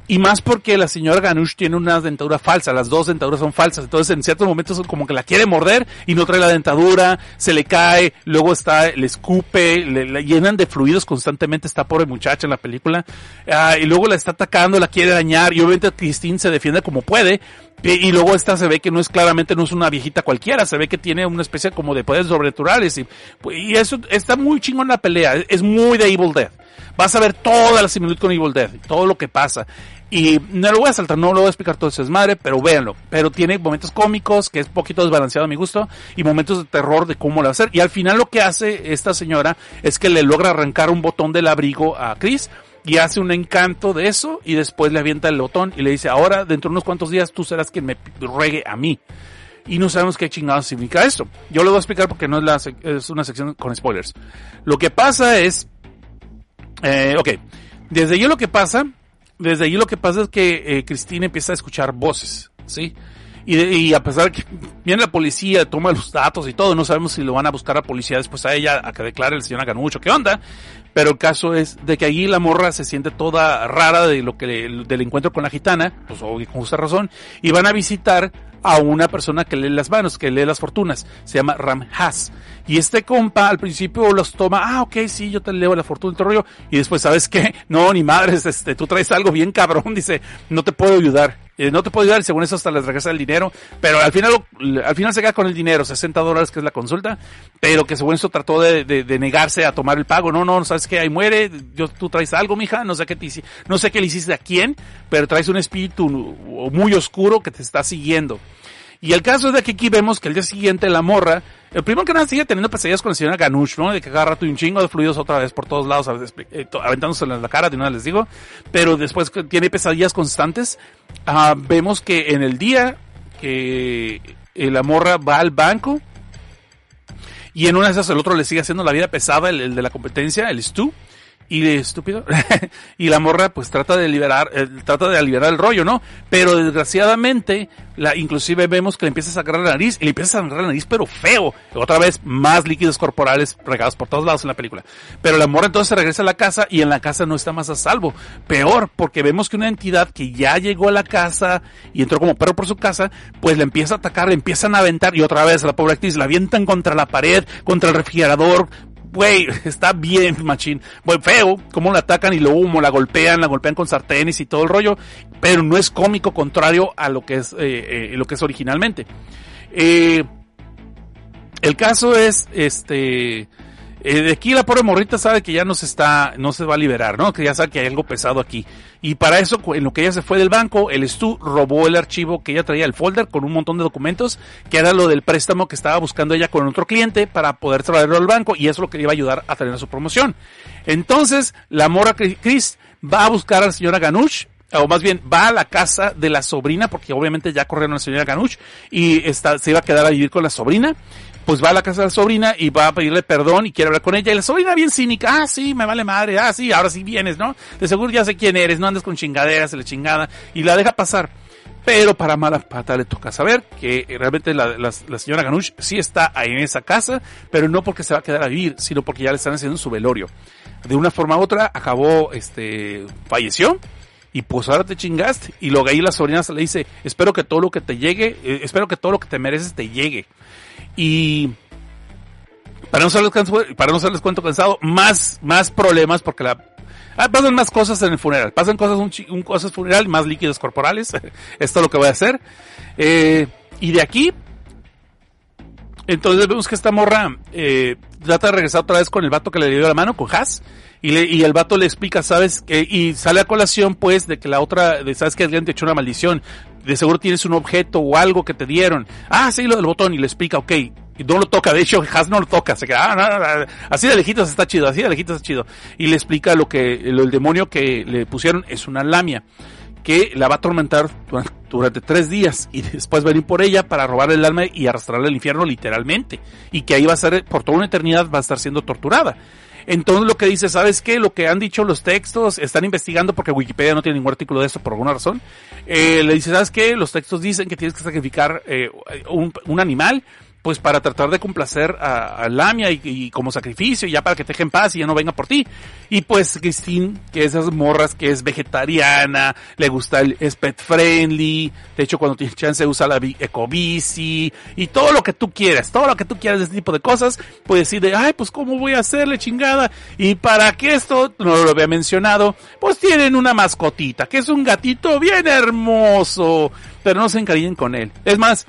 Y más porque la señora Ganush tiene una dentadura falsa, las dos dentaduras son falsas, entonces en ciertos momentos como que la quiere morder y no trae la dentadura, se le cae, luego está, le escupe, le, le llenan de fluidos constantemente esta pobre muchacha en la película, uh, y luego la está atacando, la quiere dañar, y obviamente Christine se defiende como puede, y, y, luego esta se ve que no es claramente, no es una viejita cualquiera, se ve que tiene una especie como de poderes sobrenaturales, y, y eso está muy chingón la pelea, es muy de Evil Dead. Vas a ver toda la similitud con Evil Dead, todo lo que pasa. Y no lo voy a saltar, no lo voy a explicar todo ese desmadre, pero véanlo. Pero tiene momentos cómicos, que es poquito desbalanceado a mi gusto, y momentos de terror de cómo lo va a hacer. Y al final lo que hace esta señora es que le logra arrancar un botón del abrigo a Chris, y hace un encanto de eso, y después le avienta el botón y le dice, ahora dentro de unos cuantos días tú serás quien me ruegue a mí. Y no sabemos qué chingados significa esto. Yo lo voy a explicar porque no es, la, es una sección con spoilers. Lo que pasa es, eh, ok, desde ahí lo que pasa desde ahí lo que pasa es que eh, Cristina empieza a escuchar voces, ¿sí? Y, de, y, a pesar de que viene la policía, toma los datos y todo, no sabemos si lo van a buscar a policía después a ella a que declare el señor Aganucho qué onda, pero el caso es de que allí la morra se siente toda rara de lo que del encuentro con la gitana, pues obvio, con justa razón, y van a visitar a una persona que lee las manos, que lee las fortunas, se llama Ram Haas. Y este compa al principio los toma, ah, ok, sí, yo te leo la fortuna y todo rollo, y después, ¿sabes qué? *laughs* No, ni madres, este, tú traes algo bien cabrón, dice, no te puedo ayudar. Eh, no te puedo ayudar y según eso hasta les regresa el dinero, pero al final, al final se queda con el dinero, 60 dólares que es la consulta, pero que según eso trató de, de, de negarse a tomar el pago, no, no, sabes qué, ahí muere, yo, tú traes algo, mija, no sé qué te no sé qué le hiciste a quién, pero traes un espíritu muy oscuro que te está siguiendo. Y el caso es de que aquí vemos que el día siguiente la morra, el primero que nada sigue teniendo pesadillas con la señora Ganush, ¿no? De que rato un chingo de fluidos otra vez por todos lados, eh, aventándose en la cara, de una les digo. Pero después tiene pesadillas constantes. Uh, vemos que en el día que la morra va al banco, y en una de esas el otro le sigue haciendo la vida pesada, el, el de la competencia, el Stu y estúpido *laughs* y la morra pues trata de liberar eh, trata de liberar el rollo no pero desgraciadamente la inclusive vemos que le empieza a sacar la nariz y le empieza a sangrar la nariz pero feo. Otra vez más líquidos corporales regados por todos lados en la película. Pero la morra entonces regresa a la casa y en la casa no está más a salvo. Peor porque vemos que una entidad que ya llegó a la casa y entró como perro por su casa pues le empieza a atacar le empiezan a aventar y otra vez a la pobre actriz la avientan contra la pared contra el refrigerador güey, *laughs* está bien, machín. Bueno, feo, cómo la atacan y lo humo, la golpean, la golpean con sartenes y todo el rollo, pero no es cómico contrario a lo que es, eh, eh, lo que es originalmente. Eh, el caso es, este, Eh, de aquí la pobre morrita sabe que ya no se está, no se va a liberar, ¿no? Que ya sabe que hay algo pesado aquí. Y para eso, en lo que ella se fue del banco, el Stu robó el archivo que ella traía, el folder, con un montón de documentos, que era lo del préstamo que estaba buscando ella con otro cliente para poder traerlo al banco, y eso es lo que le iba a ayudar a tener su promoción. Entonces, la mora Chris va a buscar a la señora Ganush, o más bien va a la casa de la sobrina, porque obviamente ya corrieron a la señora Ganush, y está, se iba a quedar a vivir con la sobrina, pues va a la casa de la sobrina y va a pedirle perdón y quiere hablar con ella. Y la sobrina bien cínica, ah, sí, me vale madre, ah, sí, ahora sí vienes, ¿no? De seguro ya sé quién eres, no andas con chingaderas, le chingada, y la deja pasar. Pero para mala pata le toca saber que realmente la, la, la señora Ganush sí está ahí en esa casa, pero no porque se va a quedar a vivir, sino porque ya le están haciendo su velorio. De una forma u otra acabó, este, falleció, y pues ahora te chingaste. Y luego ahí la sobrina se le dice, espero que todo lo que te llegue, eh, espero que todo lo que te mereces te llegue. Y para no serles, para no serles cuento cansado, más, más problemas porque la, ah, pasan más cosas en el funeral, pasan cosas un, un cosas funeral, más líquidos corporales, *laughs* esto es lo que voy a hacer. Eh, y de aquí, entonces vemos que esta morra eh, trata de regresar otra vez con el vato que le dio la mano, con Haas, y, le, y el vato le explica, ¿sabes? que Y sale a colación, pues, de que la otra, de, ¿sabes que alguien te echó una maldición? De seguro tienes un objeto o algo que te dieron. Ah, sí, lo del botón. Y le explica, ok. Y no lo toca. De hecho, Has no lo toca. Se queda, ah, no, no, así de lejitos está chido, así de lejitos está chido. Y le explica lo que, lo, el demonio que le pusieron es una lamia. Que la va a atormentar durante, tres días. Y después venir por ella para robarle el alma y arrastrarla al infierno literalmente. Y que ahí va a ser, por toda una eternidad, va a estar siendo torturada. Entonces lo que dice, ¿sabes qué? Lo que han dicho los textos, están investigando porque Wikipedia no tiene ningún artículo de esto por alguna razón. Eh, le dice, ¿sabes qué? Los textos dicen que tienes que sacrificar eh, un, un animal pues para tratar de complacer a, a Lamia y, y, como sacrificio, ya para que te deje en paz y ya no venga por ti. Y pues Christine, que esas morras que es vegetariana, le gusta el es pet friendly, de hecho cuando tiene chance usa la ecobici y todo lo que tú quieras, todo lo que tú quieras de este tipo de cosas, pues decide, ay, pues cómo voy a hacerle chingada. Y para que esto, no lo había mencionado, pues tienen una mascotita, que es un gatito bien hermoso, pero no se encariñen con él. Es más,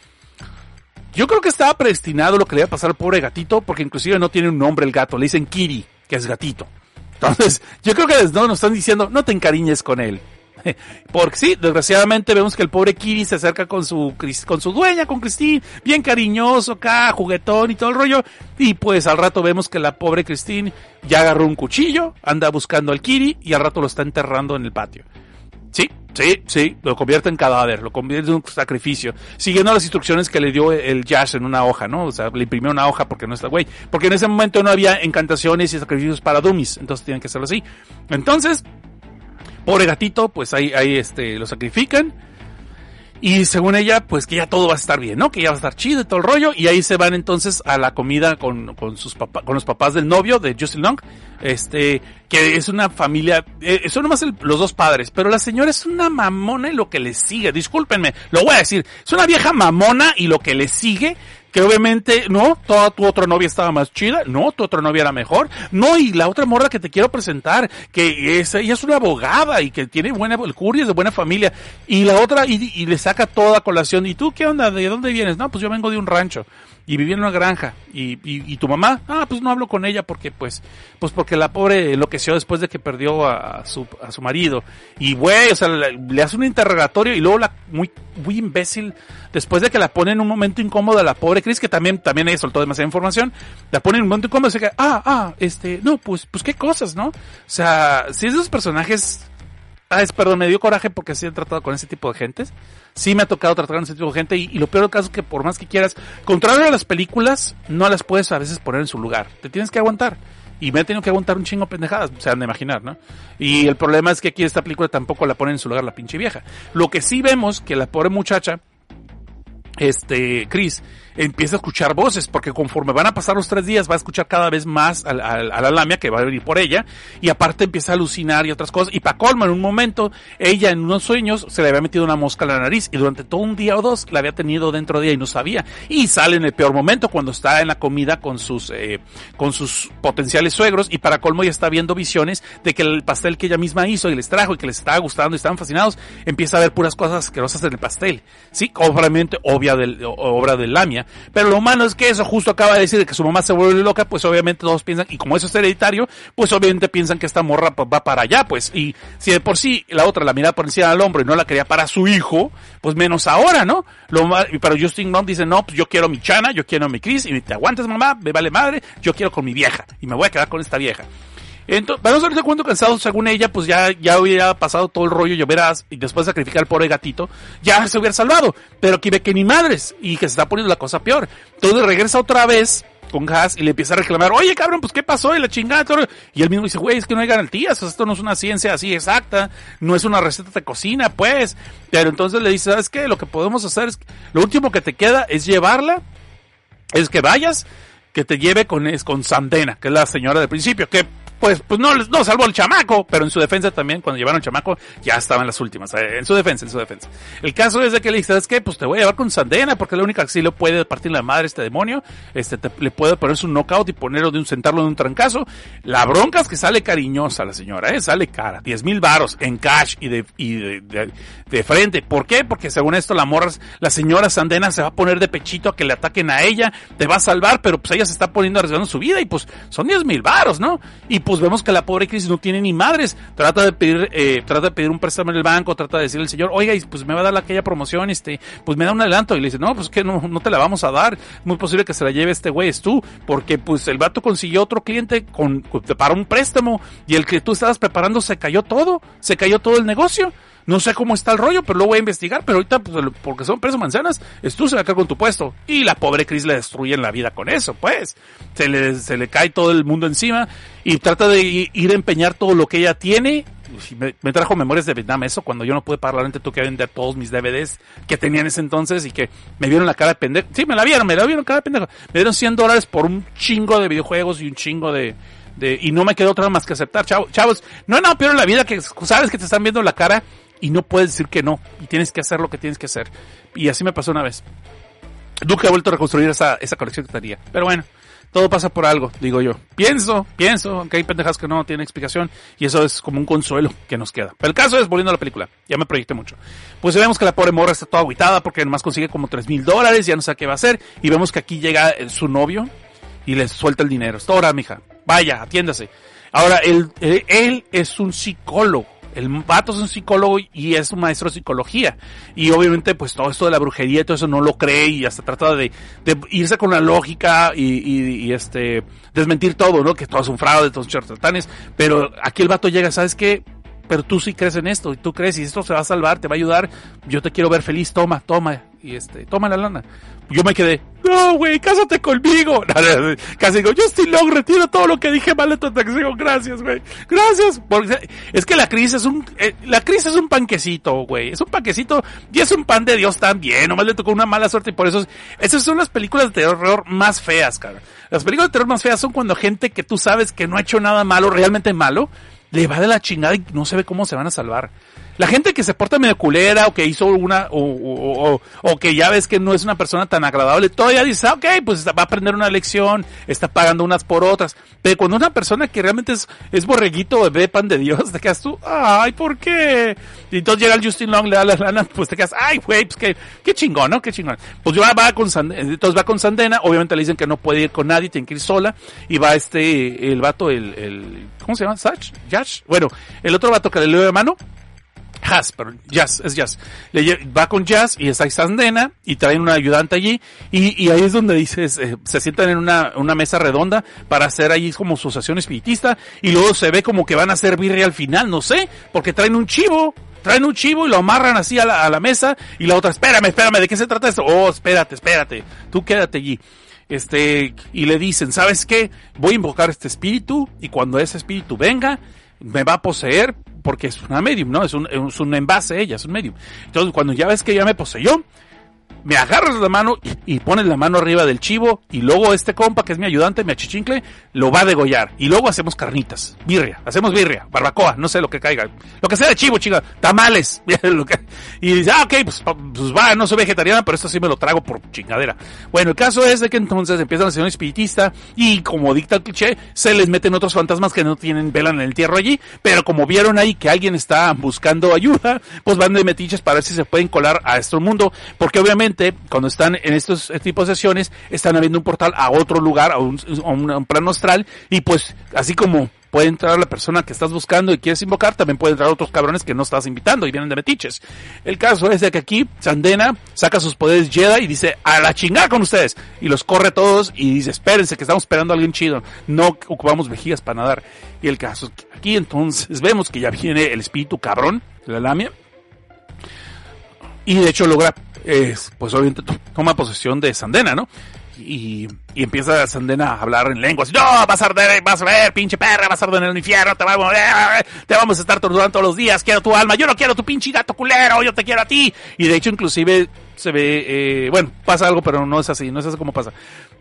yo creo que estaba predestinado lo que le iba a pasar al pobre gatito, porque inclusive no tiene un nombre el gato, le dicen Kiri, que es gatito. Entonces, *laughs* yo creo que no nos están diciendo, no te encariñes con él. *laughs* Porque sí, desgraciadamente vemos que el pobre Kiri se acerca con su, con su dueña, con Christine, bien cariñoso acá, juguetón y todo el rollo. Y pues al rato vemos que la pobre Christine ya agarró un cuchillo, anda buscando al Kiri y al rato lo está enterrando en el patio. Sí, sí, sí, lo convierte en cadáver, lo convierte en un sacrificio, siguiendo las instrucciones que le dio el Jazz en una hoja, ¿no? O sea, le imprimió una hoja porque no está güey, porque en ese momento no había encantaciones y sacrificios para dummies, entonces tienen que hacerlo así. Entonces, pobre gatito, pues ahí, ahí este, lo sacrifican, y según ella, pues que ya todo va a estar bien, ¿no? Que ya va a estar chido y todo el rollo. Y ahí se van entonces a la comida con, con sus papás, con los papás del novio de Justin Long. Este, que es una familia, eh, son nomás los dos padres, pero la señora es una mamona y lo que le sigue, discúlpenme, lo voy a decir, es una vieja mamona y lo que le sigue que obviamente, no, toda tu otra novia estaba más chida, no, tu otra novia era mejor, no, y la otra morra que te quiero presentar, que es, ella es una abogada y que tiene buena, el curry es de buena familia, y la otra, y, y le saca toda colación, y tú, ¿qué onda? ¿De dónde vienes? No, pues yo vengo de un rancho y vivía en una granja y, y, y, tu mamá ah pues no hablo con ella porque pues pues porque la pobre enloqueció después de que perdió a, a su a su marido y güey o sea le, hace un interrogatorio y luego la muy muy imbécil después de que la pone en un momento incómodo a la pobre Chris que también también ella soltó demasiada información la pone en un momento incómodo y se queda ah ah este no pues pues qué cosas no o sea si esos personajes Ah, es, perdón, me dio coraje porque sí he tratado con ese tipo de gentes. Sí me ha tocado tratar con ese tipo de gente y, lo peor del caso es que por más que quieras, contrario a las películas, no las puedes a veces poner en su lugar. Te tienes que aguantar. Y me he tenido que aguantar un chingo pendejadas, se han de imaginar, ¿no? Y el problema es que aquí esta película tampoco la pone en su lugar la pinche vieja. Lo que sí vemos que la pobre muchacha, este, Chris, empieza a escuchar voces, porque conforme van a pasar los tres días va a escuchar cada vez más a, a, la lamia que va a venir por ella, y aparte empieza a alucinar y otras cosas, y para colmo en un momento, ella en unos sueños se le había metido una mosca en la nariz, y durante todo un día o dos la había tenido dentro de ella y no sabía, y sale en el peor momento cuando está en la comida con sus, eh, con sus potenciales suegros, y para colmo ya está viendo visiones de que el pastel que ella misma hizo y les trajo y que les estaba gustando y estaban fascinados, empieza a ver puras cosas asquerosas en el pastel, sí, obviamente obvia del, obra de lamia, pero lo malo es que eso justo acaba de decir que su mamá se vuelve loca, pues obviamente todos piensan, y como eso es hereditario, pues obviamente piensan que esta morra va para allá, pues, y si de por sí la otra la miraba por encima del hombro y no la quería para su hijo, pues menos ahora, ¿no? Lo, pero Justin Long dice, no, pues yo quiero mi Chana, yo quiero mi Chris, y te aguantas mamá, me vale madre, yo quiero con mi vieja, y me voy a quedar con esta vieja. Entonces, vamos a ver cuando cansado, según ella, pues ya, ya hubiera pasado todo el rollo y verás, y después de sacrificar al pobre gatito, ya se hubiera salvado. Pero aquí ve que ni madres, y que se está poniendo la cosa peor. Entonces regresa otra vez con Haas y le empieza a reclamar, oye cabrón, pues qué pasó y la chingada. Y él mismo dice, güey, es que no hay garantías, esto no es una ciencia así exacta, no es una receta de cocina, pues. Pero entonces le dice, ¿sabes qué? Lo que podemos hacer es, lo último que te queda es llevarla, es que vayas, que te lleve con, con Sandena, que es la señora del principio, que pues, pues no, no salvó el chamaco, pero en su defensa también, cuando llevaron al chamaco, ya estaban las últimas, eh, en su defensa, en su defensa. El caso es de que le dice, ¿sabes qué? Pues te voy a llevar con Sandena, porque la única que sí le puede partir la madre este demonio, este, le puede poner su knockout y ponerlo de un, sentarlo de un trancazo. La bronca es que sale cariñosa la señora, eh, sale cara, diez mil varos en cash y de, y de, de, frente. ¿Por qué? Porque según esto la morra, la señora Sandena se va a poner de pechito a que le ataquen a ella, te va a salvar, pero pues ella se está poniendo arriesgando su vida y pues son diez mil varos, ¿no? Y pues vemos que la pobre crisis no tiene ni madres. Trata de pedir, eh, trata de pedir un préstamo en el banco, trata de decirle al señor, oiga, pues me va a dar aquella promoción, este, pues me da un adelanto. Y le dice, no, pues que no, no te la vamos a dar. Muy posible que se la lleve este güey, es tú. Porque pues el vato consiguió otro cliente para un préstamo y el que tú estabas preparando se cayó todo. Se cayó todo el negocio. No sé cómo está el rollo, pero lo voy a investigar. Pero ahorita, pues, porque son presos manzanas, tú se va con tu puesto. Y la pobre Chris le destruyen la vida con eso, pues. Se le, se le cae todo el mundo encima y trata de ir a empeñar todo lo que ella tiene. Me, me, trajo memorias de Vietnam eso, cuando yo no pude pagar la renta, tuve que vender todos mis DVDs que tenía en ese entonces y que me vieron la cara de pendejo. Sí, me la vieron, me la vieron cara de pendejo. Me dieron 100 dólares por un chingo de videojuegos y un chingo de, de, y no me quedó otra más que aceptar, chavos, chavos, no no peor en la vida que sabes que te están viendo la cara y no puedes decir que no, y tienes que hacer lo que tienes que hacer. Y así me pasó una vez. Nunca he vuelto a reconstruir esa, esa colección que tenía. Pero bueno, todo pasa por algo, digo yo. Pienso, pienso, aunque hay pendejas que no tienen explicación, y eso es como un consuelo que nos queda. Pero el caso es, volviendo a la película, ya me proyecté mucho. Pues vemos que la pobre morra está toda aguitada porque además consigue como tres mil dólares, ya no sabe qué va a hacer, y vemos que aquí llega su novio y le suelta el dinero. Está ahora, mija, vaya, atiéndase. Ahora, él, él es un psicólogo el vato es un psicólogo y es un maestro de psicología. Y obviamente, pues todo esto de la brujería y todo eso no lo cree y hasta trata de, de irse con la lógica y, y, y, este, desmentir todo, ¿no? Que todo es un fraude, todos son charlatanes. Pero aquí el vato llega, ¿sabes qué? Pero tú sí crees en esto y tú crees y esto se va a salvar, te va a ayudar. Yo te quiero ver feliz, toma, toma. Y este, toma la lana. Yo me quedé, no, güey, cásate conmigo. *laughs* Casi digo, Justin Long, retiro todo lo que dije mal de tu atracción. Gracias, güey. Gracias. Porque es que la crisis es un, eh, la crisis es un panquecito, güey. Es un panquecito y es un pan de Dios también. Nomás le tocó una mala suerte y por eso, esas son las películas de terror más feas, cara. Las películas de terror más feas son cuando gente que tú sabes que no ha hecho nada malo, realmente malo, le va de la chingada y no se ve cómo se van a salvar. La gente que se porta medio culera o que hizo una, o, o, o, o, que ya ves que no es una persona tan agradable, todavía dice, ok, pues va a aprender una lección, está pagando unas por otras. Pero cuando una persona que realmente es, es borreguito, de pan de Dios, te quedas tú, ay, ¿por qué? Y entonces llega el Justin Long, le da las lana, pues te quedas, ay, güey, pues qué, qué chingón, ¿no? Qué chingón. Pues yo va con Sandena, entonces va con Sandena, obviamente le dicen que no puede ir con nadie, tiene que ir sola, y va este, el vato, el, el, ¿cómo se llama? Sach? Yash? Bueno, el otro vato que le dio de mano, Jazz, Jazz, es Jazz. Le va con Jazz y está Sandena y traen una ayudante allí y, ahí es donde dices, eh, se sientan en una, mesa redonda para hacer ahí como su espiritista y luego se ve como que van a hacer birria al final, no sé, porque traen un chivo, traen un chivo y lo amarran así a la, a la mesa y la otra, espérame, espérame, ¿de qué se trata esto? Oh, espérate, espérate, tú quédate allí este, y le dicen, ¿sabes qué? Voy a invocar este espíritu y cuando ese espíritu venga, me va a poseer porque es una medium, ¿no? Es un, es un envase ella, es un medium. Entonces, cuando ya ves que ya me poseyó, me agarras la mano y, pones la mano arriba del chivo y luego este compa que es mi ayudante, mi achichincle, lo va a degollar. Y luego hacemos carnitas, birria, hacemos birria, barbacoa, no sé lo que caiga. Lo que sea de chivo, chica, tamales. *laughs* y dice, ah, ok, pues, pues, va, no soy vegetariana, pero esto sí me lo trago por chingadera. Bueno, el caso es de que entonces empiezan a ser un espiritista y como dicta el cliché, se les meten otros fantasmas que no tienen vela en el entierro allí, pero como vieron ahí que alguien está buscando ayuda, pues van de metiches para ver si se pueden colar a este mundo, porque obviamente cuando están en estos tipos de sesiones, están abriendo un portal a otro lugar, a un, plano astral, y pues así como puede entrar la persona que estás buscando y quieres invocar, también pueden entrar otros cabrones que no estás invitando y vienen de metiches. El caso es de que aquí Sandena saca sus poderes Jedi y dice, a la chingada con ustedes. Y los corre a todos y dice, espérense que estamos esperando a alguien chido. No ocupamos vejigas para nadar. Y el caso es que aquí entonces vemos que ya viene el espíritu cabrón la lamia. Y de hecho logra, eh, pues obviamente to- toma posesión de Sandena, ¿no? Y, y empieza Sandena a hablar en lenguas. No, vas a arder, vas a ver, pinche perra, vas a arder en el infierno, te vamos, te vamos a estar torturando todos los días, quiero tu alma, yo no quiero tu pinche gato culero, yo te quiero a ti. Y de hecho inclusive se ve, eh, bueno, pasa algo, pero no es así, no es así como pasa.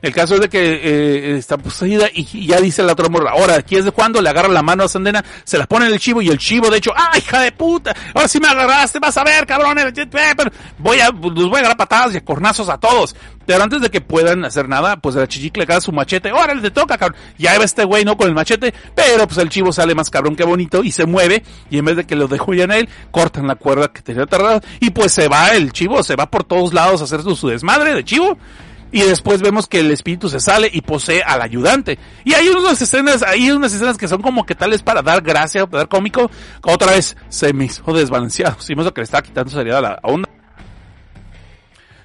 El caso es de que eh, está poseída y, ya dice la otra ahora, aquí es de cuando le agarra la mano a Sandena, se la pone en el chivo y el chivo, de hecho, ¡ay, hija de puta! Ahora sí me agarraste, vas a ver, cabrones, eh, pero voy a, los voy a agarrar patadas y a cornazos a todos. Pero antes de que puedan hacer nada, pues la chichicle le agarra su machete, órale, te toca, cabrón. Ya va este güey, ¿no? Con el machete, pero pues el chivo sale más cabrón que bonito y se mueve, y en vez de que lo dejó ya en él, cortan la cuerda que tenía tardada, y pues se va el chivo, se va por todos lados a hacer su desmadre de chivo. Y después vemos que el espíritu se sale y posee al ayudante. Y hay unas escenas, hay unas escenas que son como que tales para dar gracia, para dar cómico. Otra vez se me hizo desbalanceado. Sí, lo que le estaba quitando seriedad a la onda.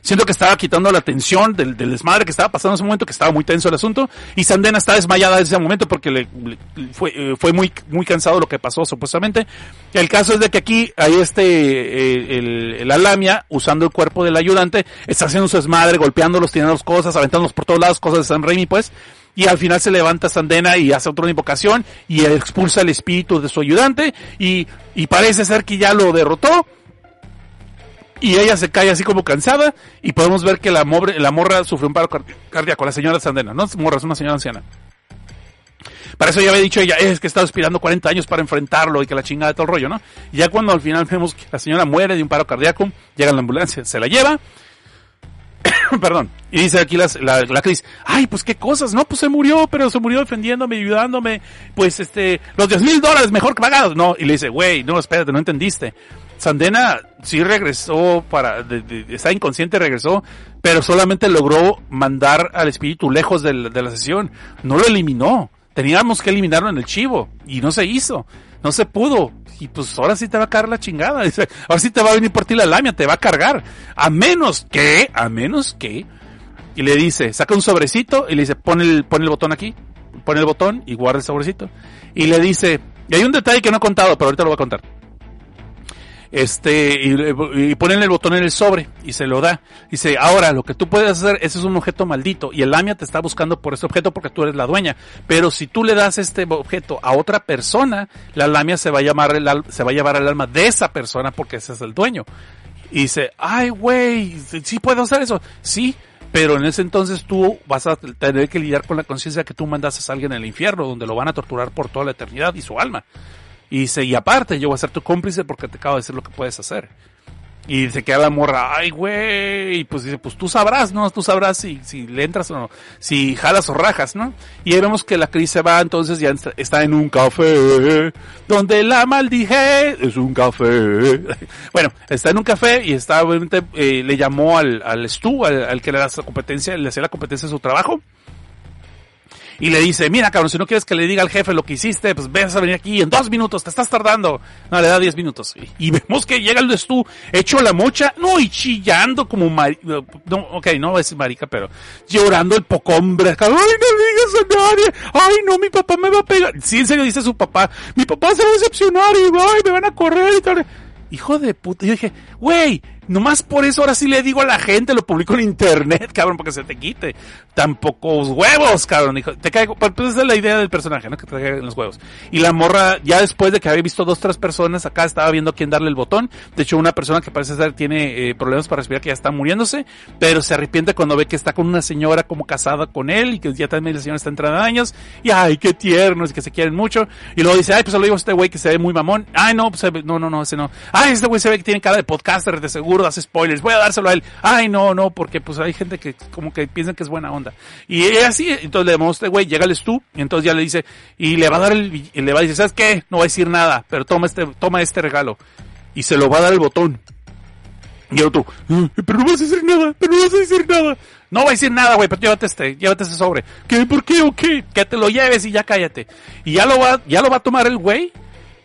Siento que estaba quitando la tensión del, del desmadre que estaba pasando en ese momento, que estaba muy tenso el asunto. Y Sandena está desmayada en ese momento porque le, le- fue, eh, fue muy, muy cansado lo que pasó supuestamente. El caso es de que aquí hay este, eh, el, la lamia usando el cuerpo del ayudante, está haciendo su desmadre, golpeándolos, tirando cosas, aventándolos por todos lados, cosas de San Raimi pues. Y al final se levanta Sandena y hace otra invocación y expulsa el espíritu de su ayudante y, y parece ser que ya lo derrotó y ella se cae así como cansada y podemos ver que la, mobre- la morra sufrió un paro car- cardíaco, la señora Sandena, no morra, es una señora anciana. Para eso ya había dicho ella, es que estaba esperando 40 años para enfrentarlo y que la chingada de todo el rollo, ¿no? Y ya cuando al final vemos que la señora muere de un paro cardíaco, llega la ambulancia, se la lleva, *coughs* perdón, y dice aquí la, la, la Cris, ay, pues qué cosas, no, pues se murió, pero se murió defendiéndome, ayudándome, pues este, los 10 mil dólares mejor que pagados, no, y le dice, güey, no, espérate, no entendiste. Sandena sí regresó para, de- de- está inconsciente, regresó, pero solamente logró mandar al espíritu lejos de la sesión, no lo eliminó, teníamos que eliminarlo en el chivo, y no se hizo, no se pudo, y pues ahora sí te va a caer la chingada, *laughs* ahora sí te va a venir por ti la lamia, te va a cargar, a menos que, a menos que, y le dice, saca un sobrecito y le dice, pon el, pon el botón aquí, pon el botón y guarda el sobrecito. Y le dice, y hay un detalle que no he contado, pero ahorita lo voy a contar. Este, y, y ponen el botón en el sobre y se lo da. Dice, ahora lo que tú puedes hacer, ese es un objeto maldito y el lamia te está buscando por ese objeto porque tú eres la dueña. Pero si tú le das este objeto a otra persona, la lamia se va a llamar el, al- se va a llevar el alma de esa persona porque ese es el dueño. Y dice, ay, güey, sí puedo hacer eso. Sí, pero en ese entonces tú vas a tener que lidiar con la conciencia que tú mandaste a alguien en el infierno, donde lo van a torturar por toda la eternidad y su alma. Y dice, y aparte, yo voy a ser tu cómplice porque te acabo de decir lo que puedes hacer. Y se queda la morra, ay, güey, y pues dice, pues tú sabrás, ¿no? Tú sabrás si, si le entras o no, si jalas o rajas, ¿no? Y ahí vemos que la Cris se va, entonces ya está- en un café, donde la maldije, es un café. *laughs* Bueno, está en un café y está, obviamente, eh, le llamó al, al Stu, al, al que le da la competencia, le hacía la competencia de su trabajo. Y le dice, mira cabrón, si no quieres que le diga al jefe lo que hiciste, pues ves a venir aquí en dos minutos, te estás tardando. No, le da diez minutos. Y, vemos que llega el Stu, hecho la mocha, no, y chillando como mari no, ok, no decir marica, pero llorando el poco hombre. Ay, no digas a nadie. Ay, no, mi papá me va a pegar. Sí, en serio dice su papá, mi papá se va a decepcionar y ay, me van a correr y tal. Hijo de puta. Yo dije, güey, nomás por eso ahora sí le digo a la gente, lo publico en internet, *laughs* cabrón, porque se te quite. Tan pocos huevos, cabrón. Dijo, te caigo, pues esa es la idea del personaje, ¿no? Que te caigan los huevos. Y la morra, ya después de que había visto dos, tres personas, acá estaba viendo a quién darle el botón. De hecho, una persona que parece ser tiene eh, problemas para respirar, que ya está muriéndose, pero se arrepiente cuando ve que está con una señora como casada con él y que ya también la señora está entrando en años. Y ay, qué tiernos, que se quieren mucho. Y luego dice, ay, pues se lo digo a este güey que se ve muy mamón. Ay, no, pues no, no, no, ese no. Ay, este güey se ve que tiene cara de podcaster, de seguro, hace spoilers. Voy a dárselo a él. Ay, no, no, porque pues hay gente que como que piensan que es buena onda. Y es así, entonces le damos a este güey, llega el tú, y entonces ya le dice, y le va a dar el, y le va a decir, ¿sabes qué? No va a decir nada, pero toma este, toma este regalo. Y se lo va a dar el botón. Y el otro, "Mm, pero no vas a decir nada, pero no vas a decir nada. No voy a decir nada, güey, pero llévate este, llévate ese sobre. ¿Qué? ¿Por qué o qué? Que te lo lleves y ya cállate. Y ya lo va, ya lo va a tomar el güey.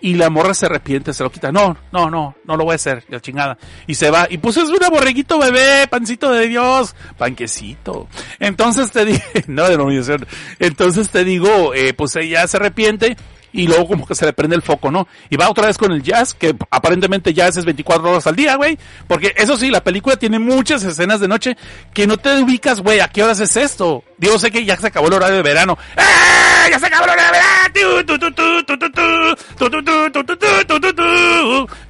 Y la morra se arrepiente, se lo quita. No, no, no, no lo voy a hacer, la chingada. Y se va. Y pues es una borreguito bebé, pancito de Dios, panquecito. Entonces te dije, *laughs* no denominación. Entonces te digo, eh, pues ella se arrepiente y luego como que se le prende el foco, ¿no? Y va otra vez con el jazz, que aparentemente jazz es 24 horas al día, güey, porque eso sí, la película tiene muchas escenas de noche que no te ubicas, güey, ¿a qué horas es esto? Digo, sé que ya se acabó el horario de verano. ¡Eh! ¡Ya se acabó el horario de verano!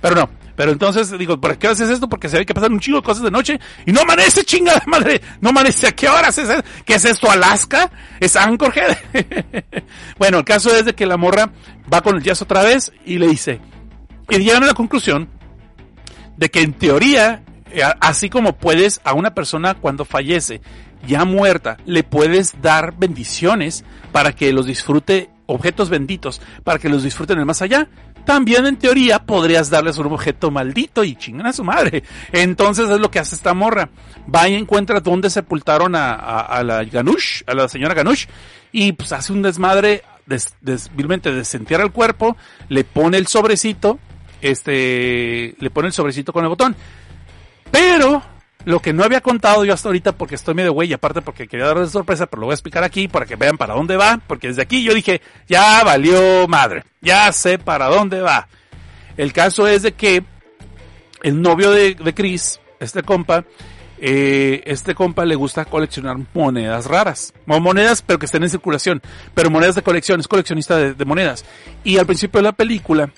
Pero no, pero entonces digo, ¿por qué haces esto? Porque se ve que pasan un chingo de cosas de noche y no amanece, chingada madre. No amanece. ¿A qué horas es? ¿Qué es esto? ¿Alaska? ¿Es Anchorhead? *laughs* bueno, el caso es de que la morra va con el jazz otra vez y le dice, y llegan a la conclusión de que en teoría, eh, así como puedes a una persona cuando fallece ya muerta, le puedes dar bendiciones para que los disfrute, objetos benditos, para que los disfruten en el más allá. También en teoría podrías darles un objeto maldito y chingan a su madre. Entonces es lo que hace esta morra. Va y encuentra dónde sepultaron a, a, a la Ganush, a la señora Ganush, y pues hace un desmadre, des, desentierra el cuerpo, le pone el sobrecito, este, le pone el sobrecito con el botón. Pero lo que no había contado yo hasta ahorita porque estoy medio güey y aparte porque quería darles sorpresa, pero lo voy a explicar aquí para que vean para dónde va, porque desde aquí yo dije, ya valió madre, ya sé para dónde va. El caso es de que el novio de, de Chris, este compa, eh, este compa le gusta coleccionar monedas raras, monedas pero que estén en circulación, pero monedas de colección, es coleccionista de, de monedas. Y al principio de la película,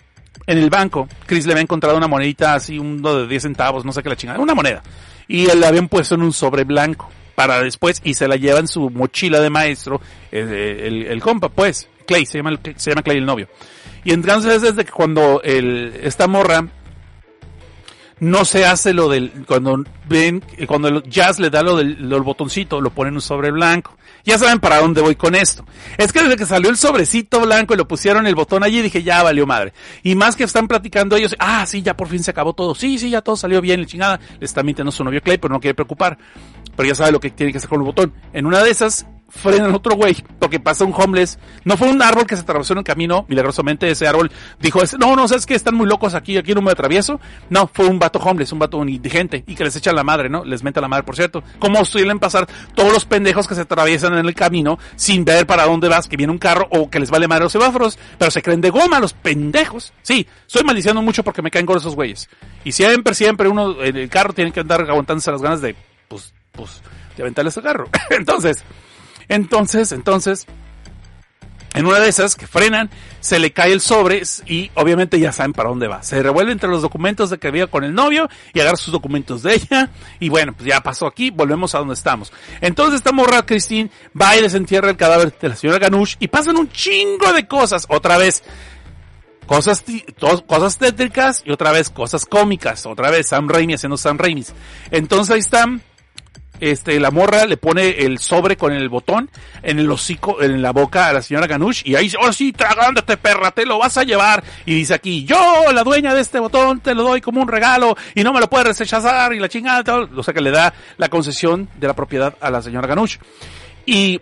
en el banco, Chris le había encontrado una monedita así, uno de 10 centavos, no sé qué la chingada, una moneda. Y la habían puesto en un sobre blanco para después y se la lleva en su mochila de maestro, el, el, el compa, pues, Clay, se llama, se llama Clay el novio. Y entonces desde que cuando el, esta morra no se hace lo del, cuando ven, cuando el jazz le da lo del, lo botoncito, lo ponen en un sobre blanco. Ya saben para dónde voy con esto. Es que desde que salió el sobrecito blanco y lo pusieron el botón allí, dije, ya valió madre. Y más que están platicando ellos, ah, sí, ya por fin se acabó todo. Sí, sí, ya todo salió bien, la chingada. Le está mintiendo su novio Clay, pero no quiere preocupar. Pero ya sabe lo que tiene que hacer con el botón. En una de esas, frenan otro güey, porque pasa un homeless. No fue un árbol que se atravesó en el camino, milagrosamente ese árbol dijo, no, no, sabes que están muy locos aquí, aquí no me atravieso. No, fue un vato homeless, un vato indigente, y que les echa la madre, ¿no? Les mete la madre, por cierto. Como suelen pasar todos los pendejos que se atraviesan en el camino sin ver para dónde vas, que viene un carro o que les vale madre los semáforos, pero se creen de goma los pendejos. Sí, estoy maldiciendo mucho porque me caen con esos güeyes. Y siempre, siempre uno en el carro tiene que andar aguantándose las ganas de, pues, pues, de aventarles el carro. *laughs* Entonces, entonces, entonces, en una de esas que frenan, se le cae el sobre y obviamente ya saben para dónde va. Se revuelve entre los documentos de que había con el novio y agarra sus documentos de ella y bueno, pues ya pasó aquí, volvemos a donde estamos. Entonces esta morra Christine va y desentierra el cadáver de la señora Ganush y pasan un chingo de cosas. Otra vez, cosas, cosas tétricas y otra vez cosas cómicas. Otra vez Sam Raimi haciendo Sam Raimi. Entonces ahí están este, la morra le pone el sobre con el botón en el hocico, en la boca a la señora Ganush y ahí dice, oh sí, tragándote perra, te lo vas a llevar. Y dice aquí, yo, la dueña de este botón, te lo doy como un regalo y no me lo puedes rechazar y la chingada, todo. o sea que le da la concesión de la propiedad a la señora Ganush. Y